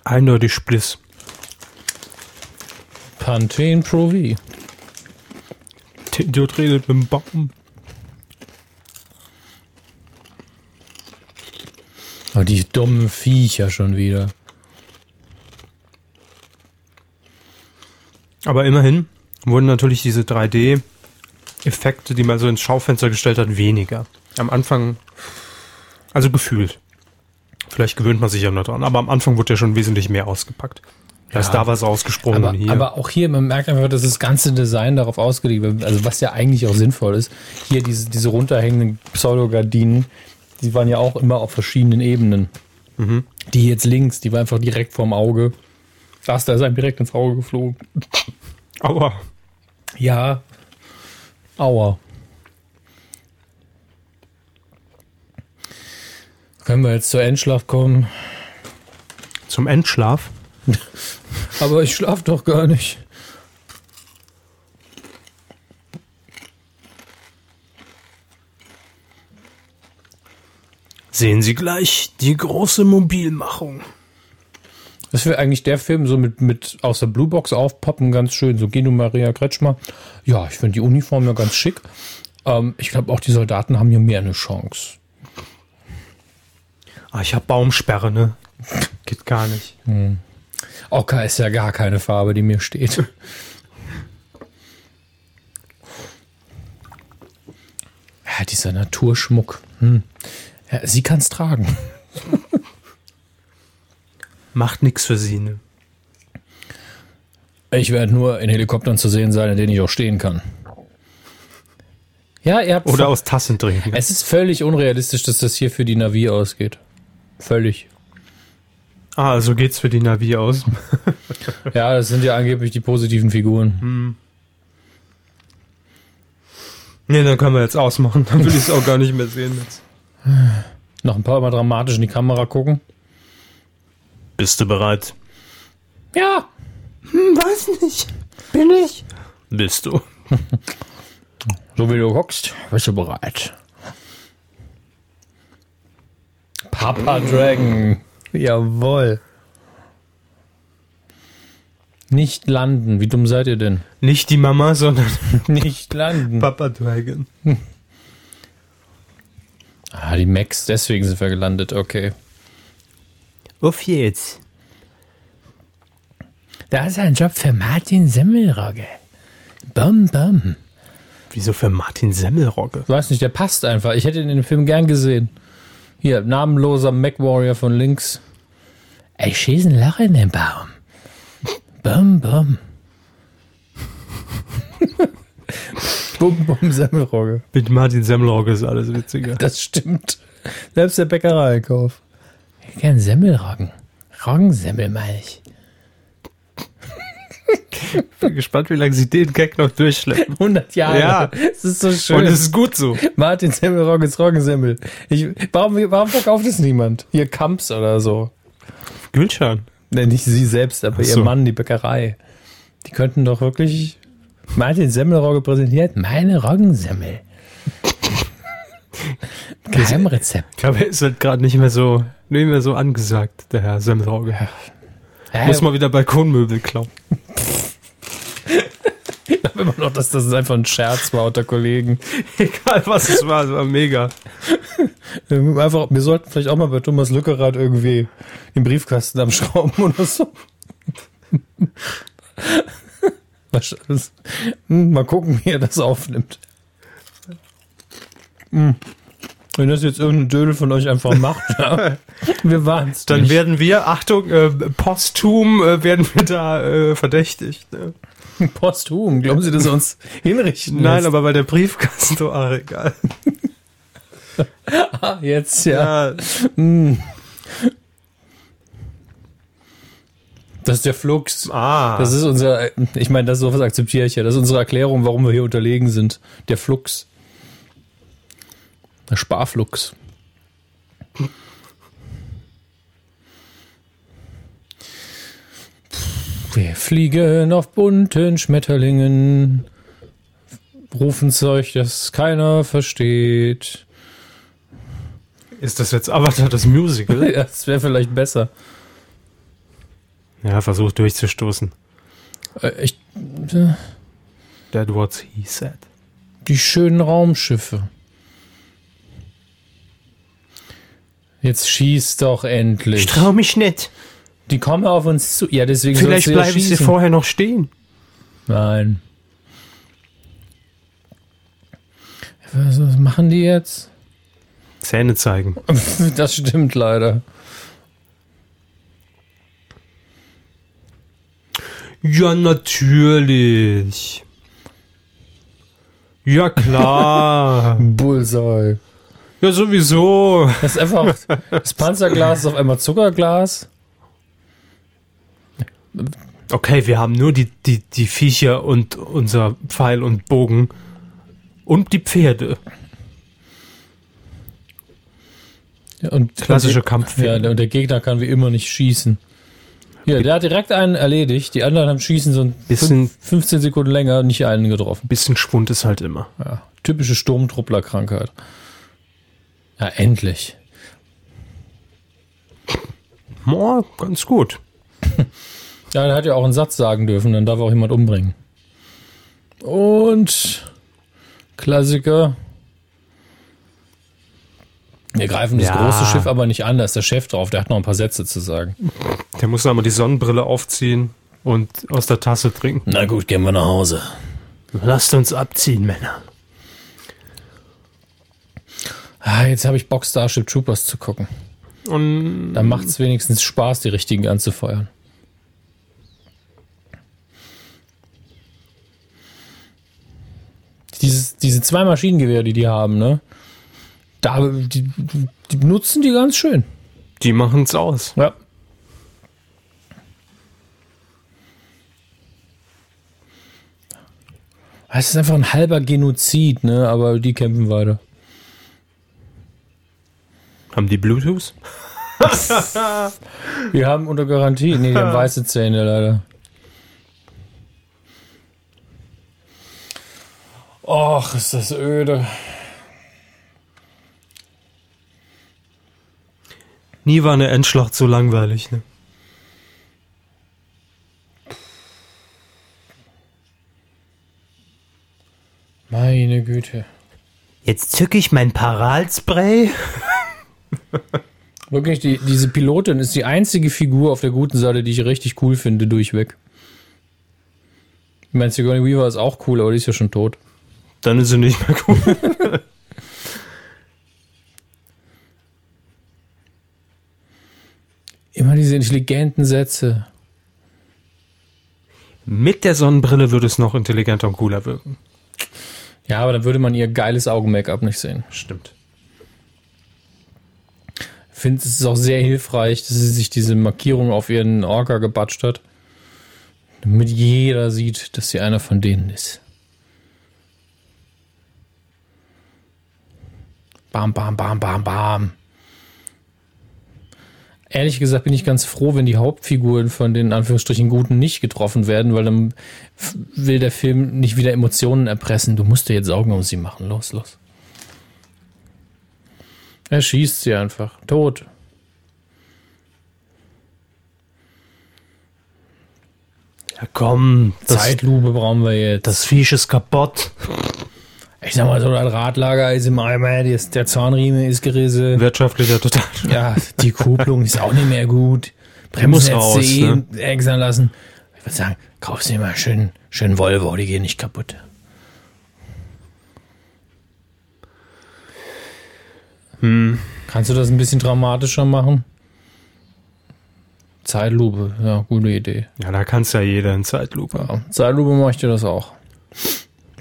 Eindeutig Spliss. Pantene Pro V. Der redet mit dem Baum. Oh, die dummen Viecher schon wieder. Aber immerhin, wurden natürlich diese 3D-Effekte, die man so ins Schaufenster gestellt hat, weniger. Am Anfang, also gefühlt. Vielleicht gewöhnt man sich ja noch dran, aber am Anfang wurde ja schon wesentlich mehr ausgepackt. Da ist da was rausgesprungen Aber, hier. aber auch hier, man merkt einfach, dass das ganze Design darauf ausgelegt wird, also was ja eigentlich auch sinnvoll ist. Hier diese, diese runterhängenden Pseudogardinen, die waren ja auch immer auf verschiedenen Ebenen. Die jetzt links, die war einfach direkt vorm Auge. Das, da ist einem direkt ins Auge geflogen. Aua. Ja. Aua. Können wir jetzt zur Endschlaf kommen? Zum Endschlaf. Aber ich schlaf doch gar nicht. Sehen Sie gleich die große Mobilmachung. Das wäre eigentlich der Film, so mit, mit aus der Bluebox aufpoppen, ganz schön. So Geno Maria Kretschmer. Ja, ich finde die Uniform ja ganz schick. Ähm, ich glaube, auch die Soldaten haben hier mehr eine Chance. Ah, ich habe Baumsperre, ne? Geht gar nicht. Ocker ist ja gar keine Farbe, die mir steht. Ja, dieser Naturschmuck. Hm. Ja, sie kann es tragen. Macht nix für Sie, ne? Ich werde nur in Helikoptern zu sehen sein, in denen ich auch stehen kann. Ja, ihr habt Oder aus Tassen trinken. Es ist völlig unrealistisch, dass das hier für die Navi ausgeht. Völlig. Ah, also geht's für die Navi aus. Ja, das sind ja angeblich die positiven Figuren. Ne, dann können wir jetzt ausmachen. Dann will ich es auch gar nicht mehr sehen jetzt. Noch ein paar Mal dramatisch in die Kamera gucken. Bist du bereit? Ja, Weiß nicht. Bin ich? Bist du. so wie du guckst, bist du bereit. Papa Dragon. Jawohl. Nicht landen. Wie dumm seid ihr denn? Nicht die Mama, sondern Nicht landen. Papa Dragon. Ah, die Max, deswegen sind wir gelandet. Okay. Auf jetzt. Da ist ein Job für Martin Semmelrogge. Bum, bum. Wieso für Martin Semmelrogge? Weiß nicht, der passt einfach. Ich hätte ihn in dem Film gern gesehen. Hier, namenloser Mac Warrior von links. Ich schieße ein Loch in den Baum. Bum, bum. bum, bum, Semmelrogge. Mit Martin Semmelrogge ist alles witziger. Das stimmt. Selbst der Bäckerei-Einkauf. Ich kenn Semmelroggen. Roggensemmel, meine ich. bin gespannt, wie lange sie den Gag noch durchschleppen. 100 Jahre. Ja. Es ist so schön. Und es ist gut so. Martin Semmelrogges Roggensemmel. Ich, warum, warum verkauft es niemand? Hier Kamps oder so. Gülschan. Ne, nicht sie selbst, aber Ach ihr so. Mann, die Bäckerei. Die könnten doch wirklich Martin Semmelrogge präsentiert. Meine Roggensemmel. Geheimrezept. Ich glaube, er ist halt gerade nicht mehr so, nicht mehr so angesagt, der Herr Semmelrogge. Ja, Muss mal wieder Balkonmöbel klauen. ich glaube immer noch, dass das einfach ein Scherz war unter Kollegen. Egal was es war, es war mega. Einfach, wir sollten vielleicht auch mal bei Thomas Lückerath irgendwie den Briefkasten am Schrauben oder so. Hm, Mal gucken, wie er das aufnimmt. Hm. Wenn das jetzt irgendein Dödel von euch einfach macht, ja. wir waren's Dann nicht. werden wir, Achtung, äh, posthum äh, werden wir da äh, verdächtigt. Ne? posthum. Glauben Sie, dass er uns hinrichten Nein, lässt? aber bei der Briefkasten, ach, egal. Ah, jetzt ja. Ja, Das ist der Flux. ah, Das ist unser, ich meine, das sowas akzeptiere ich ja. Das ist unsere Erklärung, warum wir hier unterlegen sind. Der Flux. Der Sparflux. Wir fliegen auf bunten Schmetterlingen, rufen Zeug, das keiner versteht. ist das jetzt Avatar das Musical? Ja, Das wäre vielleicht besser. ja, versucht durchzustoßen. Äh, Ich, That what he said. die schönen Raumschiffe. Jetzt schieß doch endlich. Ich trau mich nicht. Die kommen auf uns zu. Ja, deswegen Vielleicht du ja bleiben sie vorher noch stehen. Nein. Was, was machen die jetzt? Zähne zeigen. Das stimmt leider. Ja, natürlich. Ja, klar. Bullseye. Ja, sowieso. Das ist einfach. Das Panzerglas ist auf einmal Zuckerglas. Okay, wir haben nur die, die, die Viecher und unser Pfeil und Bogen. Und die Pferde. Und Klassische Kampffilme. Ja, und der Gegner kann wie immer nicht schießen. Hier, der hat direkt einen erledigt. Die anderen haben Schießen so ein Bisschen- fünf- 15 Sekunden länger nicht einen getroffen. Bisschen Schwund ist halt immer. Ja, typische Sturmtruppler-Krankheit. Ja, endlich. Ja, ganz gut. Ja, der hat ja auch einen Satz sagen dürfen, dann darf auch jemand umbringen. Und Klassiker. Wir greifen das Ja. große Schiff aber nicht an, da ist der Chef drauf, der hat noch ein paar Sätze zu sagen. Der muss einmal die Sonnenbrille aufziehen und aus der Tasse trinken. Na gut, gehen wir nach Hause. Lasst uns abziehen, Männer. Ah, jetzt habe ich Bock, Starship Troopers zu gucken. Und Da macht es wenigstens Spaß, die richtigen anzufeuern. Dieses, diese zwei Maschinengewehre, die die haben, ne? Da, die, die benutzen die ganz schön. die machen's aus. Ja. Es ist einfach ein halber Genozid, ne? Aber die kämpfen weiter. Haben die Bluetooth? Wir haben unter Garantie. Nee, die haben weiße Zähne leider. Och, ist das öde. Nie war eine Endschlacht so langweilig, ne? Meine Güte. Jetzt zücke ich mein Paralspray. Wirklich, die, diese Pilotin ist die einzige Figur auf der guten Seite, die ich richtig cool finde, durchweg. Ich meine, Sigourney Weaver ist auch cool, aber die ist ja schon tot. Dann ist sie nicht mehr gut. Immer diese intelligenten Sätze. Mit der Sonnenbrille würde es noch intelligenter und cooler wirken. Ja, aber dann würde man ihr geiles Augen-Make-up nicht sehen. Stimmt. Finde, es ist auch sehr hilfreich, dass sie sich diese Markierung auf ihren Orca gebatscht hat. Damit jeder sieht, dass sie einer von denen ist. Bam, bam, bam, bam, bam. Ehrlich gesagt bin ich ganz froh, wenn die Hauptfiguren von den Anführungsstrichen Guten nicht getroffen werden, weil dann will der Film nicht wieder Emotionen erpressen. Du musst dir jetzt Augen um sie machen. Los, los. Er schießt sie einfach. Tot. Ja, komm. Das, Zeitlupe brauchen wir jetzt. das Viech ist kaputt. ich sag mal so, das Radlager ist im Eimer, der Zahnriemen ist gerissen. Wirtschaftlicher total. Ja, die Kupplung ist auch nicht mehr gut. Bremsen raus, eh ne? lassen. Ich würde sagen, kaufst dir mal schön, schön Volvo, die gehen nicht kaputt. Hm. Kannst du das ein bisschen dramatischer machen? Zeitlupe, ja, gute Idee. Ja, da kann's ja jeder in Zeitlupe. Ja, Zeitlupe möchte das auch.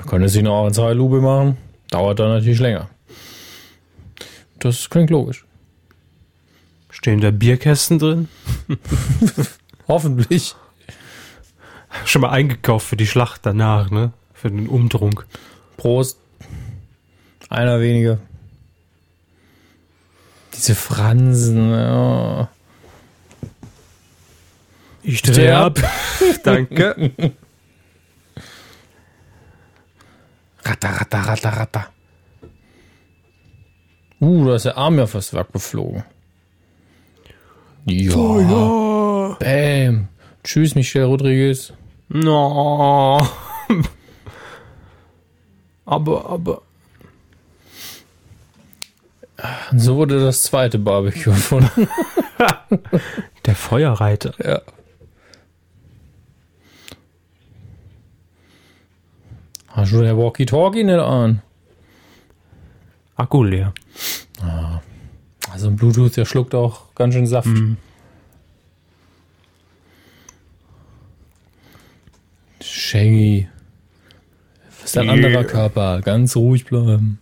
Können es nicht noch in Zeitlupe machen. Dauert dann natürlich länger. Das klingt logisch. Stehen da Bierkästen drin? Hoffentlich. Schon mal eingekauft für die Schlacht danach, ne? Für den Umtrunk. Prost. Einer weniger. Diese Fransen. Ja. Ich Sterb. Danke. Ratter, ratter, ratter, ratter. Uh, da ist der Arm ja fast weggeflogen. Ja. Oh, Bam. Tschüss, Michelle Rodriguez. No. aber, aber. So wurde das zweite Barbecue erfunden. Der Feuerreiter. ja. Hast du der Walkie-Talkie nicht an? Akku leer. Also ein Bluetooth, der schluckt auch ganz schön Saft. Shaggy. Das ist ein anderer Körper. Ganz ruhig bleiben.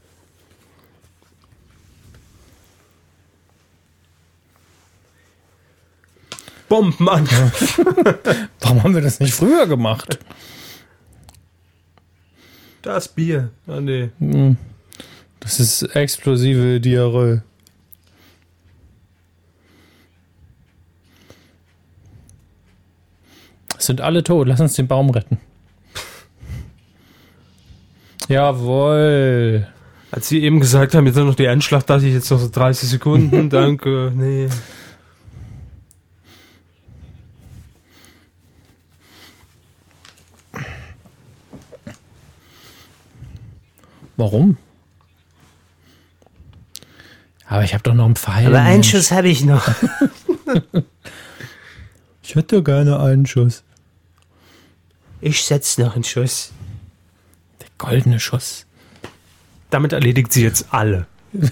Bombenmann. Warum haben wir das nicht früher gemacht? Das Bier. Ah, nee. Das ist explosive Diarrhoe. Es sind alle tot. Lass uns den Baum retten. Jawohl. Als sie eben gesagt haben, jetzt noch die Endschlacht, dachte ich jetzt noch so 30 Sekunden. Danke. Nee. Warum? Aber ich habe doch noch einen Pfeil. Aber einen Mensch. Schuss habe ich noch. Ich hätte gerne einen Schuss. Ich setz noch einen Schuss. Der goldene Schuss. Damit erledigt sie jetzt alle.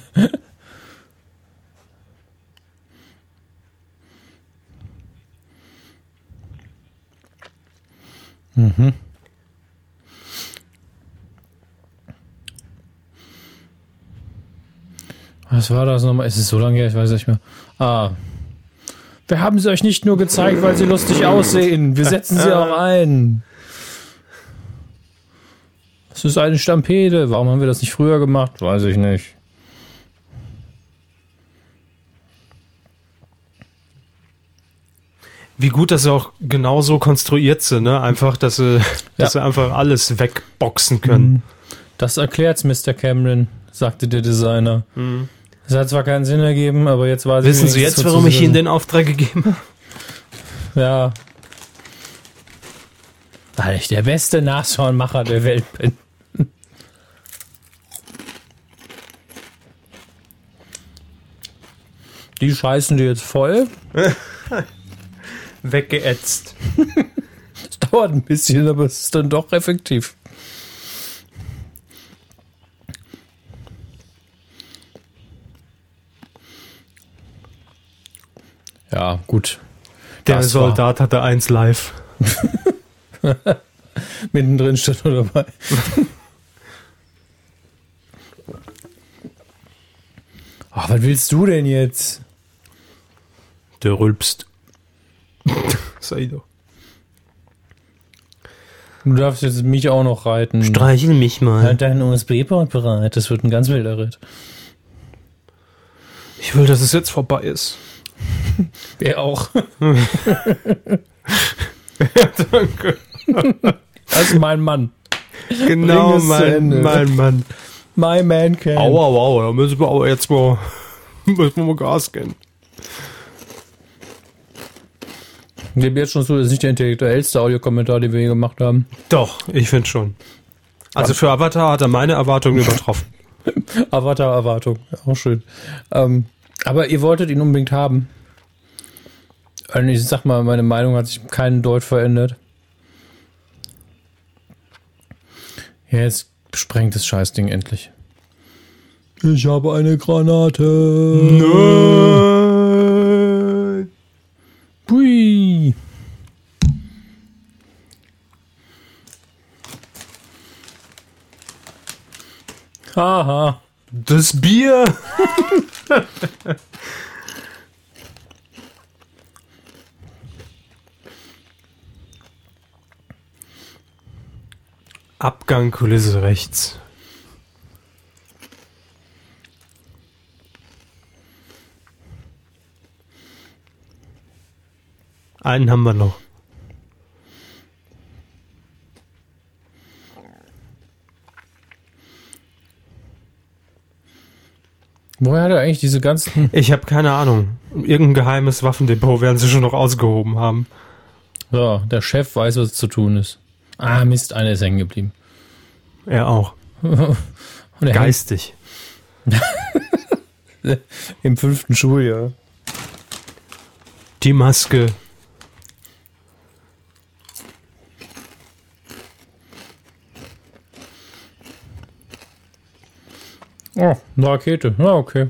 Was war das nochmal? Ist es so lange her? Ich weiß nicht mehr. Ah. Wir haben sie euch nicht nur gezeigt, weil sie lustig aussehen. Wir setzen sie auch ein. Das ist eine Stampede. Warum haben wir das nicht früher gemacht? Weiß ich nicht. Wie gut, dass sie auch genauso konstruiert sind, ne? Einfach, dass sie, dass sie einfach alles wegboxen können. Das erklärt's, Mr. Cameron, sagte der Designer. Es hat zwar keinen Sinn ergeben, aber jetzt weiß Wissen ich Sie jetzt, warum ich Ihnen den Auftrag gegeben habe? Ja. Weil ich der beste Nashornmacher der Welt bin. Die scheißen die jetzt voll. Weggeätzt. Es dauert ein bisschen, aber es ist dann doch effektiv. Ja, gut. Der Das war- Soldat hatte eins live. Mittendrin stand nur dabei. Ach, was willst du denn jetzt? Der rülpst. Sei doch. Du darfst jetzt mich auch noch reiten. Streichel mich mal. Halt deinen USB-Port bereit. Das wird ein ganz wilder Ritt. Ich will, dass es jetzt vorbei ist. Er auch. Danke. Das ist mein Mann. Genau, mein, mein Mann. My man can. Aua, aua, da müssen wir aber jetzt mal, müssen wir mal Gas geben. Ich gebe jetzt schon zu, das ist nicht der intellektuellste Audiokommentar, den wir hier gemacht haben. Doch, ich finde schon. Also für Avatar hat er meine Erwartungen übertroffen. Avatar-Erwartung. Auch schön. Ähm, aber ihr wolltet ihn unbedingt haben. Und ich sag mal, meine Meinung hat sich keinen Deut verändert. Ja, jetzt sprengt das Scheißding endlich. Ich habe eine Granate. Nein. Pui. Haha. Das Bier. Abgang Kulisse rechts. Einen haben wir noch. Woher hat er eigentlich diese ganzen. Ich habe keine Ahnung. Irgendein geheimes Waffendepot werden sie schon noch ausgehoben haben. So, der Chef weiß, was zu tun ist. Ah, Mist, einer ist hängen geblieben. Er auch. Er Geistig. Im fünften Schuljahr. Die Maske. Oh, eine Rakete. Ja, okay.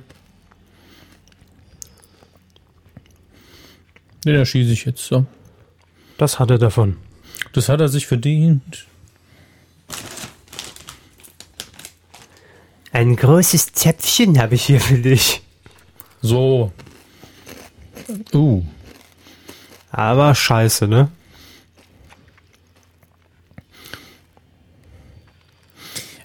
Den erschieße ich jetzt so. Das hat er davon. Das hat er sich verdient. Ein großes Zäpfchen habe ich hier für dich. So. Uh. Aber scheiße, ne?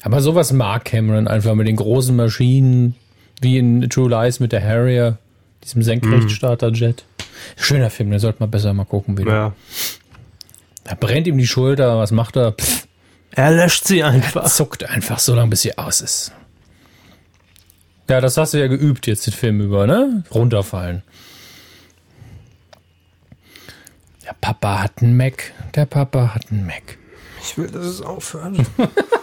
Aber sowas mag Cameron einfach mit den großen Maschinen, wie in True Lies mit der Harrier, diesem Senkrechtstarter-Jet. Schöner Film, den sollte man besser mal gucken wieder. Ja. Da brennt ihm die Schulter, was macht er? Pff, Er löscht sie einfach. zuckt einfach so lange, bis sie aus ist. Ja, das hast du ja geübt jetzt den Film über, ne? Runterfallen. Der Papa hat einen Mac. Der Papa hat einen Mac. Ich will, dass es aufhört.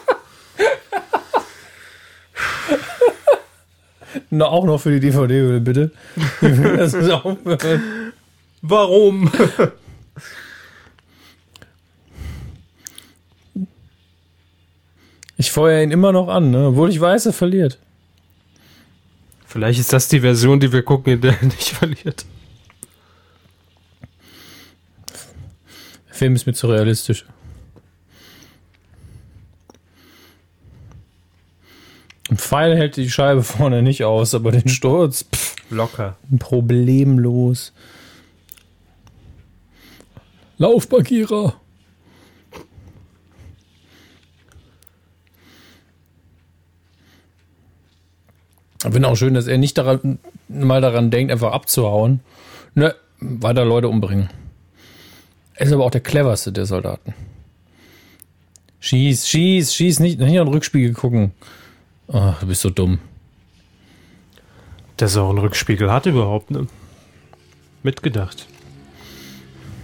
Na, auch noch für die DVD, bitte. das ist auch Warum? Ich feuer ihn immer noch an, ne? obwohl ich weiß, er verliert. Vielleicht ist das die Version, die wir gucken, in der er nicht verliert. Der Film ist mir zu realistisch. Ein Pfeil hält die Scheibe vorne nicht aus, aber den Sturz, pff, Locker. problemlos. Lauf, Bagheera! Ich finde auch schön, dass er nicht daran, mal daran denkt, einfach abzuhauen. Ne, weiter Leute umbringen. Er ist aber auch der cleverste der Soldaten. Schieß, schieß, schieß, nicht, nicht an den Rückspiegel gucken. Ach, du bist so dumm. Dass er auch einen Rückspiegel hat überhaupt, ne? Mitgedacht.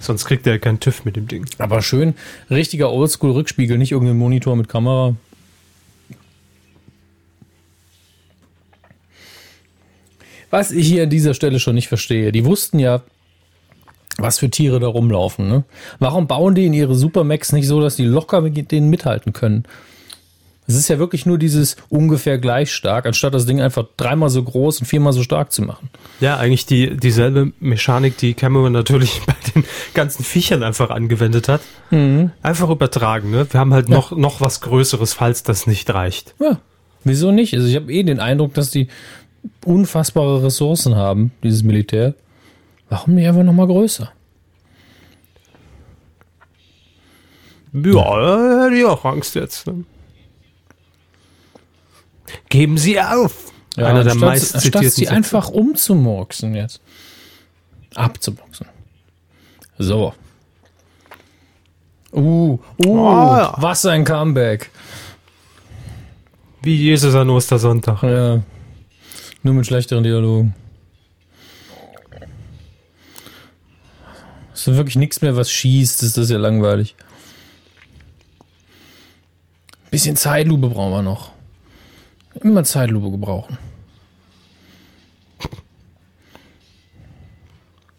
Sonst kriegt er keinen TÜV mit dem Ding. Aber schön, richtiger Oldschool-Rückspiegel, nicht irgendein Monitor mit Kamera. Was ich hier an dieser Stelle schon nicht verstehe, die wussten ja, was für Tiere da rumlaufen. Ne? Warum bauen die in ihre Supermax nicht so, dass die locker mit denen mithalten können? Es ist ja wirklich nur dieses ungefähr gleich stark, anstatt das Ding einfach dreimal so groß und viermal so stark zu machen. Ja, eigentlich die, dieselbe Mechanik, die Cameron natürlich bei den ganzen Viechern einfach angewendet hat. Einfach übertragen, ne? Wir haben halt noch, noch was Größeres, falls das nicht reicht. Ja, wieso nicht? Also ich habe eh den Eindruck, dass die unfassbare Ressourcen haben, dieses Militär. Warum nicht einfach nochmal größer? Ja, ich auch Angst jetzt. Ne? Geben Sie auf! Einer der anstatt- meist zitierten sie einfach umzumurksen jetzt. Abzuboxen. So. Uh, uh, Ah. was ein Comeback. Wie Jesus an Ostersonntag. Ja. Nur mit schlechteren Dialogen. Ist wirklich nichts mehr, was schießt, ist das ja langweilig. Bisschen Zeitlupe brauchen wir noch. Immer Zeitlupe gebrauchen.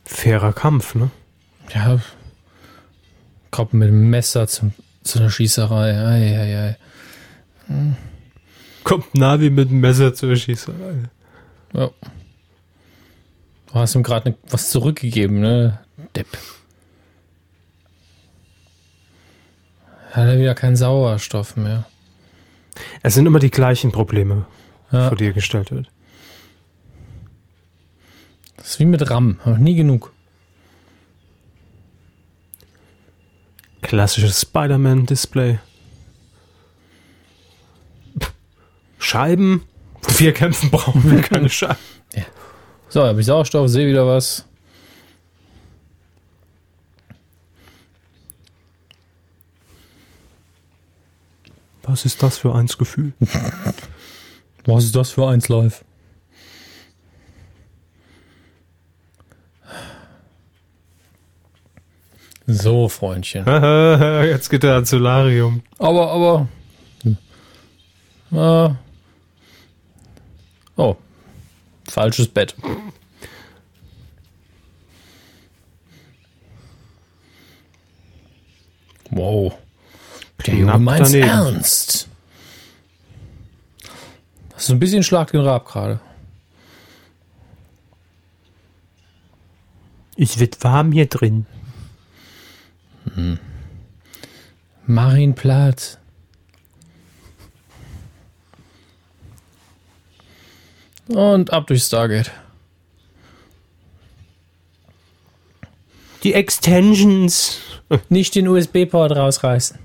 Fairer Kampf, ne? Ja. Kommt mit dem Messer zum, zu einer Schießerei. Ei, ei, ei. Kommt Navi mit dem Messer zur Schießerei. Ja. Du hast ihm gerade ne, was zurückgegeben, ne? Depp. Hat er wieder keinen Sauerstoff mehr. Es sind immer die gleichen Probleme, Ja. vor die er gestellt wird. Das ist wie mit RAM. Hab nie genug. Klassisches Spider-Man-Display. Scheiben. Vier Kämpfen brauchen wir keine Scheiben. So, habe ich Sauerstoff, sehe wieder was. Was ist das für eins Gefühl? Was ist das für eins live? So, Freundchen. Jetzt geht er ans Solarium. Aber, aber. Äh, oh. Falsches Bett. Wow. Der Junge meint's daneben. ernst. Das ist ein bisschen Schlag den Rab gerade. Es wird warm hier drin. Marienplatz. Und ab durch Stargate. Die Extensions. Nicht den USB-Port rausreißen.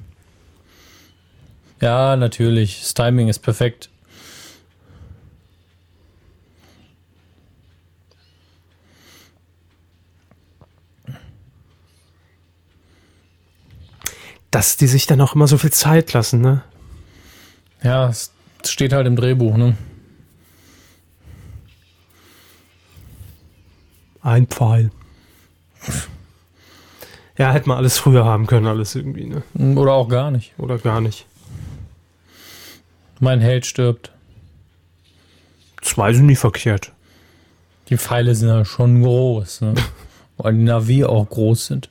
Ja, natürlich. Das Timing ist perfekt. Dass die sich dann auch immer so viel Zeit lassen, ne? Ja, es steht halt im Drehbuch, ne? Ein Pfeil. Ja, hätte man alles früher haben können, alles irgendwie, ne? Oder auch gar nicht. Oder gar nicht. Mein Held stirbt. Zwei sind nie verkehrt. Die Pfeile sind ja schon groß, ne? Weil die Navi auch groß sind.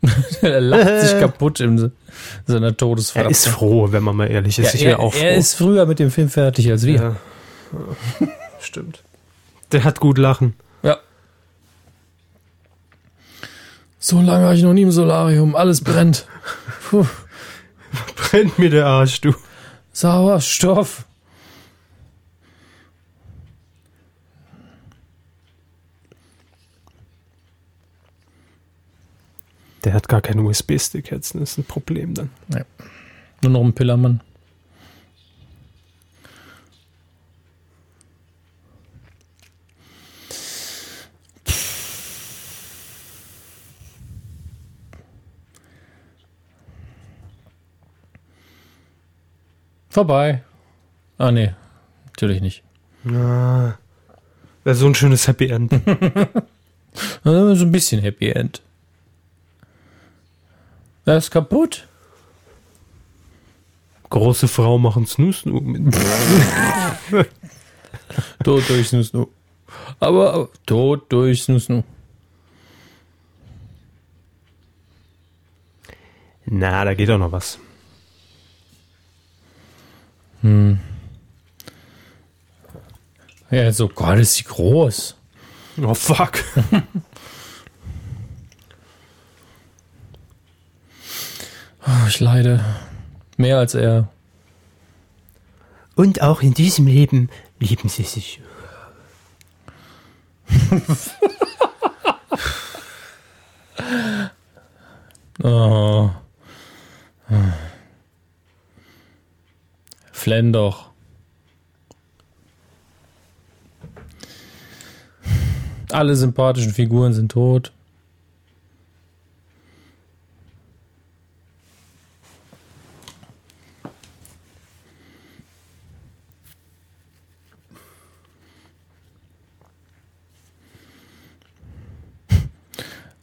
er lacht sich kaputt in seiner Todesfahrt. Er ist froh, wenn man mal ehrlich ist. ja, er, auch froh. er ist früher mit dem Film fertig als wir. Ja. Stimmt. Der hat gut lachen. Ja. So lange war ich noch nie im Solarium. Alles brennt. Puh. Brennt mir der Arsch, du. Sauerstoff. Der hat gar keinen USB-Stick jetzt. Das ist ein Problem dann. Nur noch ein Pillermann. Vorbei. Ah, nee. Natürlich nicht. Na, wäre so ein schönes Happy End. So ein bisschen Happy End. Er ist kaputt. Große Frau machen Snoo Snoo mit. Tot durch Snoo Snoo. Aber, aber tot durch Snoo Snoo. Na, da geht auch noch was. Ja, so Gott, ist sie groß. Oh, fuck. Oh, ich leide. Mehr als er. Und auch in diesem Leben lieben sie sich. Oh. Flenn. Alle sympathischen Figuren sind tot.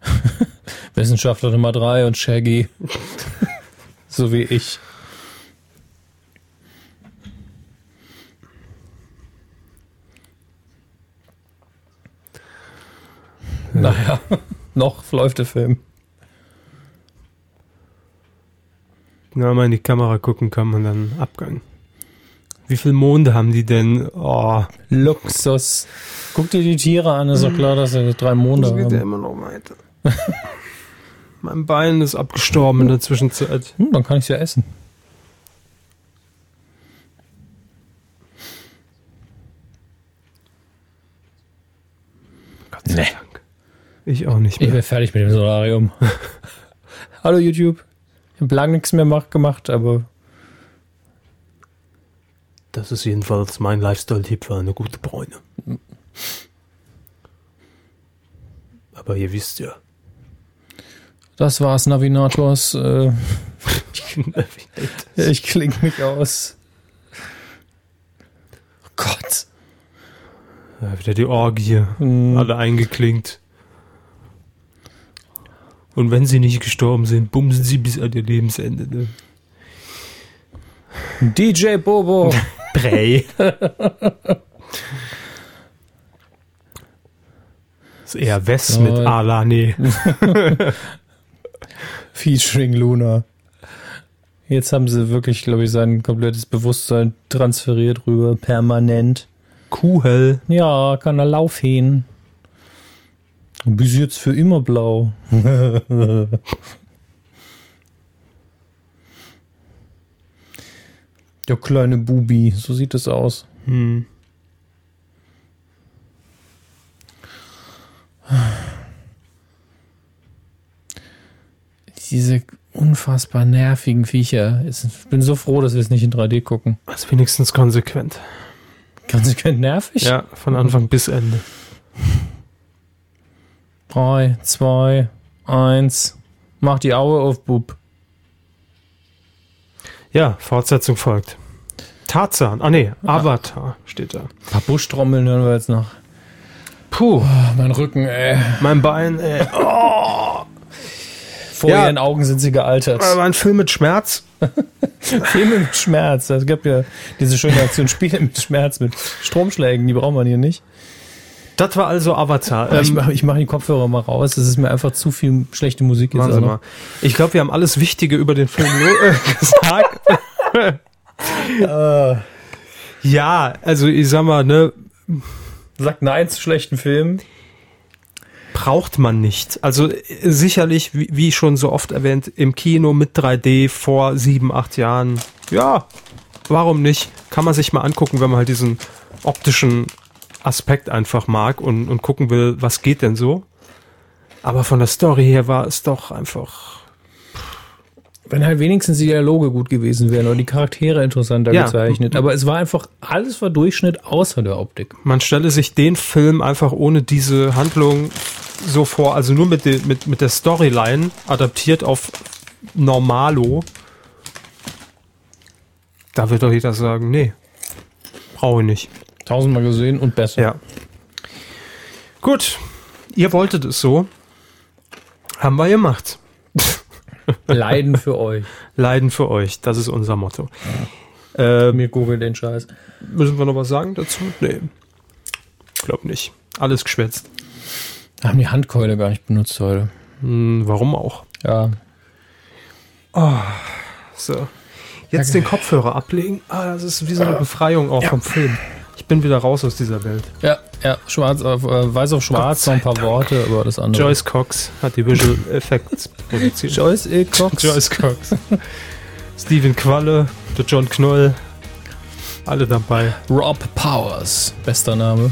Wissenschaftler Nummer drei und Shaggy. so wie ich. Naja, noch läuft der Film. Na, mal in die Kamera gucken kann man dann Abgang. Wie viele Monde haben die denn? Oh, Luxus. Guck dir die Tiere an, ist doch klar, dass sie drei Monde das geht ja haben. immer noch weiter. mein Bein ist abgestorben in der Zwischenzeit. Hm, dann kann ich ja essen. Gott sei Nee. Dank. Ich auch nicht Ich mehr. wäre fertig mit dem Solarium. Hallo YouTube. Ich habe lange nichts mehr mach- gemacht, aber Das ist jedenfalls mein Lifestyle-Tipp für eine gute Bräune. Aber ihr wisst ja. das war's, Navigators. Äh, ich klinge mich aus. Oh Gott. Ja, wieder die Orgie. Hm. Alle eingeklinkt. Und wenn sie nicht gestorben sind, bumsen sie bis an ihr Lebensende. Ne? DJ Bobo. Bray. ist eher Wes So. mit Alane. Featuring Luna. Jetzt haben sie wirklich, glaube ich, sein komplettes Bewusstsein transferiert rüber, permanent. Kuhel. Ja, kann er laufen. Bis jetzt für immer blau. Der kleine Bubi, so sieht es aus. Hm. Diese unfassbar nervigen Viecher. Ich bin so froh, dass wir es nicht in 3D gucken. Das ist wenigstens konsequent. Konsequent nervig? Ja, von Anfang bis Ende. 3, 2, 1. Mach die Aue auf, Bub. Ja, Fortsetzung folgt. Tarzan. Ah nee, Avatar steht da. Ein paar Buschtrommeln hören wir jetzt noch. Puh, Ah, mein Rücken, ey. mein Bein. Äh, Vor Ja. ihren Augen sind sie gealtert. war ein Film mit Schmerz. Filme mit Schmerz. Es gibt ja diese schöne Aktion Spiele mit Schmerz, mit Stromschlägen. Die braucht man hier nicht. Das war also Avatar. Aber ich Ähm, mache ich mach die Kopfhörer mal raus. Das ist mir einfach zu viel schlechte Musik jetzt. Sie mal. Ich glaube, wir haben alles Wichtige über den Film äh, gesagt. ja, also ich sag mal, ne, Sagt nein zu schlechten Filmen. braucht man nicht. Also äh, sicherlich, wie, wie schon so oft erwähnt, im Kino mit 3D vor sieben, acht Jahren. Ja, warum nicht? Kann man sich mal angucken, wenn man halt diesen optischen Aspekt einfach mag und, und gucken will, was geht denn so. Aber von der Story her war es doch einfach. Wenn halt wenigstens die Dialoge gut gewesen wären oder die Charaktere interessanter Ja. gezeichnet. Aber es war einfach, alles war Durchschnitt außer der Optik. Man stelle sich den Film einfach ohne diese Handlung so vor, also nur mit, de, mit, mit der Storyline adaptiert auf Normalo. Da wird doch jeder sagen, nee, brauche ich nicht. Tausendmal gesehen und besser. Ja. Gut, ihr wolltet es so. Haben wir gemacht. Leiden für euch. Leiden für euch, das ist unser Motto. Ähm, Mir googelt den Scheiß. müssen wir noch was sagen dazu? Nee. Glaub nicht. Alles geschwätzt. Haben die Handkeule gar nicht benutzt heute. Hm, warum auch? Ja. So. Jetzt den Kopfhörer ablegen. Ah, das ist wie so eine Befreiung auch vom Film. Ich bin wieder raus aus dieser Welt. Ja, ja, schwarz auf, äh, weiß auf schwarz, noch ein paar Worte, aber das andere. Joyce Cox hat die Visual Effects produziert. Joyce E. Cox. Joyce Cox. Steven Qualle, der John Knoll. Alle dabei. Rob Powers. Bester Name.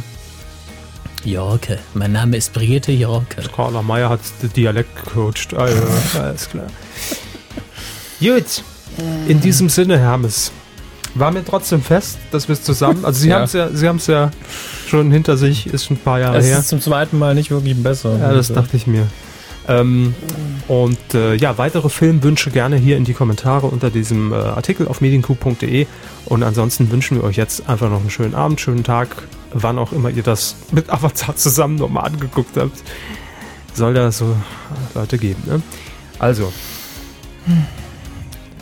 Jorke. Mein Name ist Brigitte Jorke. Carla Meyer hat den Dialekt gecoacht. Ah, ja, alles klar. Gut. In diesem Sinne, Hermes. War mir trotzdem fest, dass wir es zusammen. Also Sie Ja. haben es ja, Sie haben es ja schon hinter sich, ist schon ein paar Jahre Es her. ist zum zweiten Mal nicht wirklich besser. Ja, das dachte ich mir. Ähm, und äh, ja, weitere Filmwünsche gerne hier in die Kommentare unter diesem äh, Artikel auf mediencoup.de. Und ansonsten wünschen wir euch jetzt einfach noch einen schönen Abend, schönen Tag, wann auch immer ihr das mit Avatar zusammen nochmal angeguckt habt. Soll da so Leute geben, ne? Also,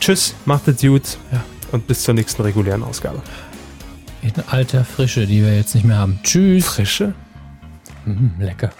tschüss, macht es gut Ja. Und bis zur nächsten regulären Ausgabe. In alter Frische, die wir jetzt nicht mehr haben. Tschüss. Frische? Mm, lecker.